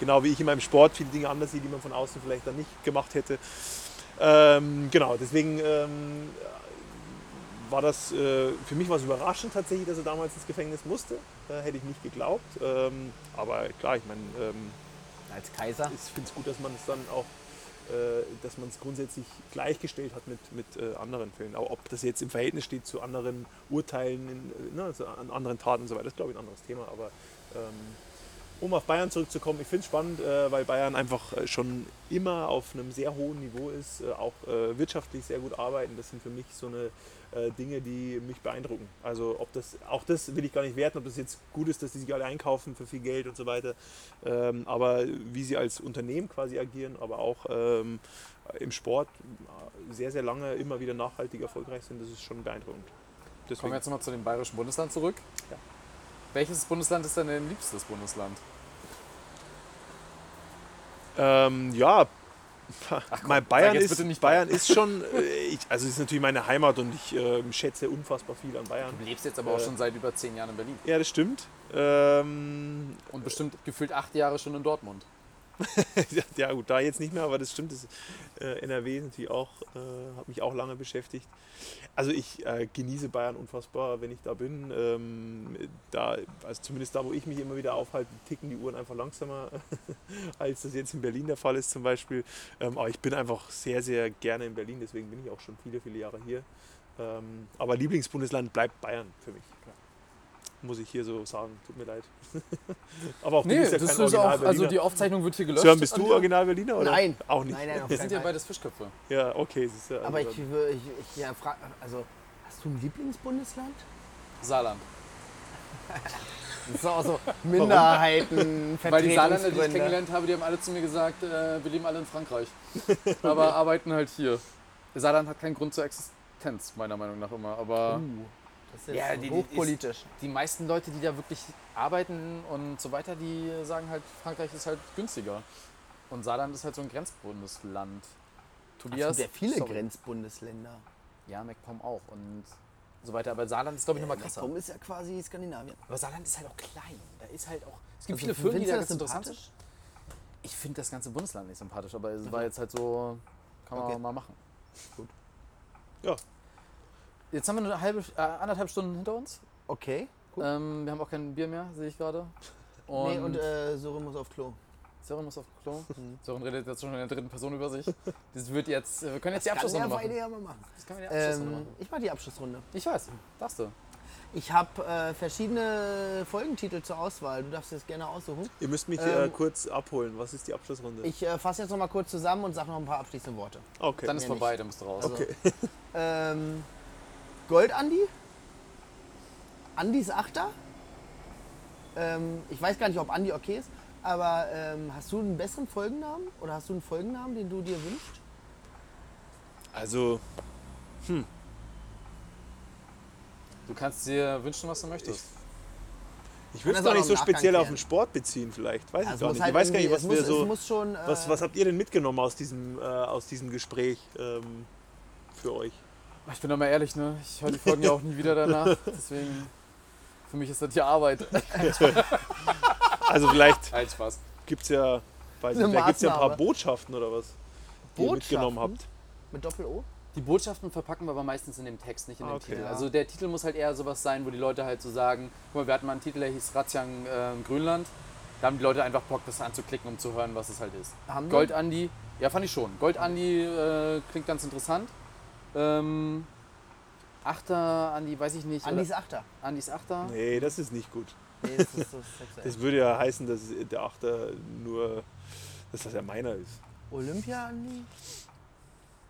genau wie ich in meinem Sport viele Dinge anders sehe, die man von außen vielleicht dann nicht gemacht hätte. Ähm, genau, deswegen ähm, war das äh, für mich was überraschend tatsächlich, dass er damals ins Gefängnis musste. Äh, hätte ich nicht geglaubt. Ähm, aber klar, ich meine, ähm, Als Kaiser. ich finde es gut, dass man es dann auch, äh, dass man es grundsätzlich gleichgestellt hat mit, mit äh, anderen Fällen. Auch ob das jetzt im Verhältnis steht zu anderen Urteilen, in, äh, ne, also an anderen Taten und so weiter, das ist glaube ich ein anderes Thema. Aber ähm, um auf Bayern zurückzukommen, ich finde es spannend, äh, weil Bayern einfach äh, schon immer auf einem sehr hohen Niveau ist, äh, auch wirtschaftlich sehr gut arbeiten. Das sind für mich so eine Dinge, die mich beeindrucken. Also ob das, auch das will ich gar nicht werten, ob das jetzt gut ist, dass die sich alle einkaufen für viel Geld und so weiter. Ähm, aber wie sie als Unternehmen quasi agieren, aber auch ähm, im Sport sehr, sehr lange immer wieder nachhaltig erfolgreich sind, das ist schon beeindruckend. Kommen Deswegen, wir jetzt nochmal zu dem bayerischen Bundesland zurück. Ja. Welches Bundesland ist denn dein liebstes Bundesland? ähm, ja, mein sag Bayern, ist, nicht Bayern ist schon, äh, ich, also es ist natürlich meine Heimat und ich ähm, schätze unfassbar viel an Bayern. Du lebst jetzt aber auch Äh. schon seit über zehn Jahren in Berlin. Ja, das stimmt. Ähm, Und bestimmt gefühlt acht Jahre schon in Dortmund. ja gut, da jetzt nicht mehr, aber das stimmt. Das, äh, NRW natürlich auch, äh, hat mich auch lange beschäftigt. Also ich äh, genieße Bayern unfassbar, wenn ich da bin. Ähm, da, also zumindest da, wo ich mich immer wieder aufhalte, ticken die Uhren einfach langsamer, als das jetzt in Berlin der Fall ist zum Beispiel. Ähm, aber ich bin einfach sehr, sehr gerne in Berlin, deswegen bin ich auch schon viele, viele Jahre hier. Ähm, aber Lieblingsbundesland bleibt Bayern für mich. Muss ich hier so sagen, tut mir leid. aber auch du Nee, bist ja das kein ist auch, also die Aufzeichnung wird hier gelöscht. Sören, bist du. Original Berliner oder? Nein. Auch nicht. Nein, nein, Wir sind ja beides Fischköpfe. Ja, okay. Es ist ja Aber ich, also- wür- ich, ich ja, frag, also, hast du ein Lieblingsbundesland? Saarland. Das ist auch so Minderheiten, Weil die Saarländer, die ich kennengelernt habe, die haben alle zu mir gesagt, äh, wir leben alle in Frankreich. aber arbeiten halt hier. Saarland hat keinen Grund zur Existenz, meiner Meinung nach immer. Aber Uh, das ist Ja, die- die- hochpolitisch. die meisten Leute, die da wirklich arbeiten und so weiter, die sagen halt, Frankreich ist halt günstiger. Und Saarland ist halt so ein Grenzbundesland. Tobias. Es gibt ja viele sorry. Grenzbundesländer. Ja, MacPom auch und so weiter. Aber Saarland ist, glaube ich, nochmal krasser. Warum ist ja quasi Skandinavien? Aber Saarland ist halt auch klein. Da ist halt auch. Es gibt Also, viele Firmen, die da ganz interessant sind. sympathisch? Ich finde das ganze Bundesland nicht sympathisch, aber es war jetzt halt so. Kann man Okay. mal machen. Gut. Ja. Jetzt haben wir eine halbe, äh, anderthalb Stunden hinter uns. Okay. Gut. Ähm, wir haben auch kein Bier mehr, sehe ich gerade. Und, nee, und äh, Sören muss auf Klo. Sören muss auf Klo. Sören redet jetzt schon in der dritten Person über sich. Das wird jetzt. Wir können jetzt die Kann Abschlussrunde machen. Machen. Das können wir die Abschlussrunde Ähm, machen. ich mache die Abschlussrunde. Ich weiß, darfst du. Ich habe äh, verschiedene Folgentitel zur Auswahl. Du darfst jetzt gerne aussuchen. Ihr müsst mich äh, Ähm, kurz abholen. Was ist die Abschlussrunde? Ich äh, fasse jetzt noch mal kurz zusammen und sage noch ein paar abschließende Worte. okay. Dann ist Ja, vorbei, nicht. dann bist du raus. Also, okay. Ähm, Gold Andi. Andis Achter. Ähm, ich weiß gar nicht, ob Andi okay ist, aber ähm, hast du einen besseren Folgennamen? Oder hast du einen Folgennamen, den du dir wünschst? Also, Du kannst dir wünschen, was du möchtest. Ich würde es das doch nicht so speziell auf den Sport beziehen, vielleicht. Weiß Ja, ich es gar nicht. halt ich weiß gar nicht, was es wir muss, so. Es muss schon, äh, Was, was habt ihr denn mitgenommen aus diesem, äh, aus diesem Gespräch ähm, für euch? Ich bin doch mal ehrlich, ne? Ich höre die Folgen ja auch nie wieder danach. Deswegen, für mich ist das hier Arbeit. Also vielleicht Nein, Spaß. gibt es ja, weiß Eine nicht, da gibt's ja ein paar Maßnahme. Botschaften oder was, die ihr mitgenommen habt. mit Doppel-O? Die Botschaften verpacken wir aber meistens in dem Text, nicht in Ah, dem okay. Titel. Ja. Also der Titel muss halt eher sowas sein, wo die Leute halt so sagen, guck mal, wir hatten mal einen Titel, der hieß Ratziang äh, Grönland. Da haben die Leute einfach Bock, das anzuklicken, um zu hören, was es halt ist. Haben wir? Gold Andi, ja fand ich schon. Gold Andi äh, klingt ganz interessant. Ähm, Achter Andi, weiß ich nicht. oder- Andis Achter. Andis Achter. Nee, das ist nicht gut. Nee, das ist so sexuell. Das würde ja heißen, dass der Achter nur, dass das ja meiner ist. Olympia Andi?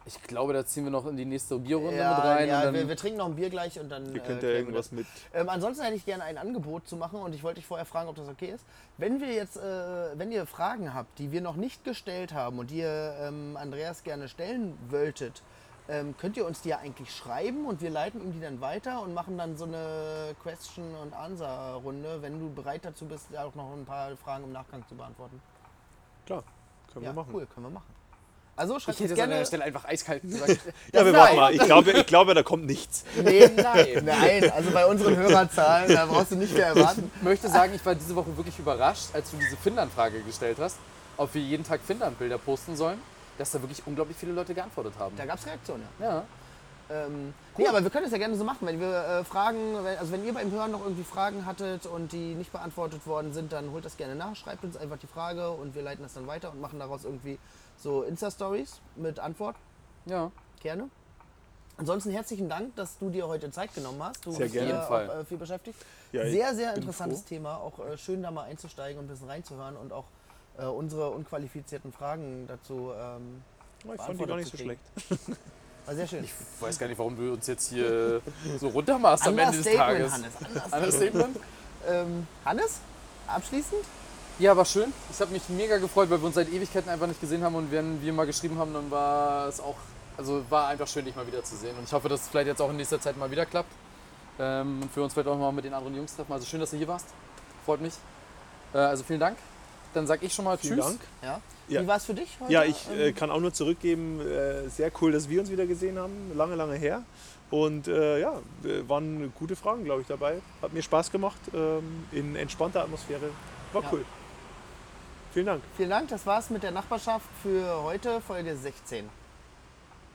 Ich glaube, da ziehen wir noch in die nächste Bierrunde Ja, mit rein. ja und dann, wir, wir trinken noch ein Bier gleich und dann. Ihr äh, könnt ja irgendwas mit. Ähm, ansonsten hätte ich gerne ein Angebot zu machen und ich wollte dich vorher fragen, ob das okay ist. Wenn wir jetzt, äh, wenn ihr Fragen habt, die wir noch nicht gestellt haben und die ihr ähm, Andreas gerne stellen wolltet, ähm, könnt ihr uns die ja eigentlich schreiben und wir leiten ihm die dann weiter und machen dann so eine Question- und Answer-Runde, wenn du bereit dazu bist, auch noch ein paar Fragen im Nachgang zu beantworten. Klar, können ja, wir machen. cool, können wir machen. Also schreibt ich hätte uns es an gerne. der Stelle einfach eiskalt gesagt. Ja, wir Nein. warten mal. Ich glaube, ich glaube, da kommt nichts. Nee, nein, nein, also bei unseren Hörerzahlen, da brauchst du nicht mehr erwarten. Ich möchte sagen, ich war diese Woche wirklich überrascht, als du diese Finnland-Frage gestellt hast, ob wir jeden Tag Finnland-Bilder posten sollen, dass da wirklich unglaublich viele Leute geantwortet haben. Da gab es Reaktionen, ja. Ja. Ähm, Nee, aber wir können es ja gerne so machen, wenn wir äh, Fragen, wenn, also wenn ihr beim Hören noch irgendwie Fragen hattet und die nicht beantwortet worden sind, dann holt das gerne nach, schreibt uns einfach die Frage und wir leiten das dann weiter und machen daraus irgendwie so Insta-Stories mit Antwort. Ja. Gerne. Ansonsten herzlichen Dank, dass du dir heute Zeit genommen hast. Du Sehr bist gerne. ja Auf jeden Fall. auch äh, viel beschäftigt. Ja, sehr, sehr interessantes froh. Thema. Auch äh, schön, da mal einzusteigen und ein bisschen reinzuhören und auch äh, unsere unqualifizierten Fragen dazu. Ähm, Ich fand die gar nicht so schlecht. war sehr schön. Ich weiß gar nicht, warum du uns jetzt hier so runtermachst am Ende des Tages. Hannes. Understatement. Understatement? Ähm, Hannes, abschließend? Ja, war schön. Ich habe mich mega gefreut, weil wir uns seit Ewigkeiten einfach nicht gesehen haben und wenn wir mal geschrieben haben, dann war es auch, also war einfach schön, dich mal wieder zu sehen. Und ich hoffe, dass es vielleicht jetzt auch in nächster Zeit mal wieder klappt. Ähm, und für uns vielleicht auch mal mit den anderen Jungs treffen. Also schön, dass du hier warst. Freut mich. Äh, also vielen Dank. Dann sag ich schon mal Vielen Tschüss. Dank. Ja. Ja. Wie war es für dich heute? Ja, ich äh, Ähm, kann auch nur zurückgeben, äh, sehr cool, dass wir uns wieder gesehen haben, lange, lange her. Und äh, ja, waren gute Fragen, glaube ich, dabei. Hat mir Spaß gemacht, ähm, in entspannter Atmosphäre. War Ja. cool. Vielen Dank. vielen Dank, das war's mit der Nachbarschaft für heute, Folge 16.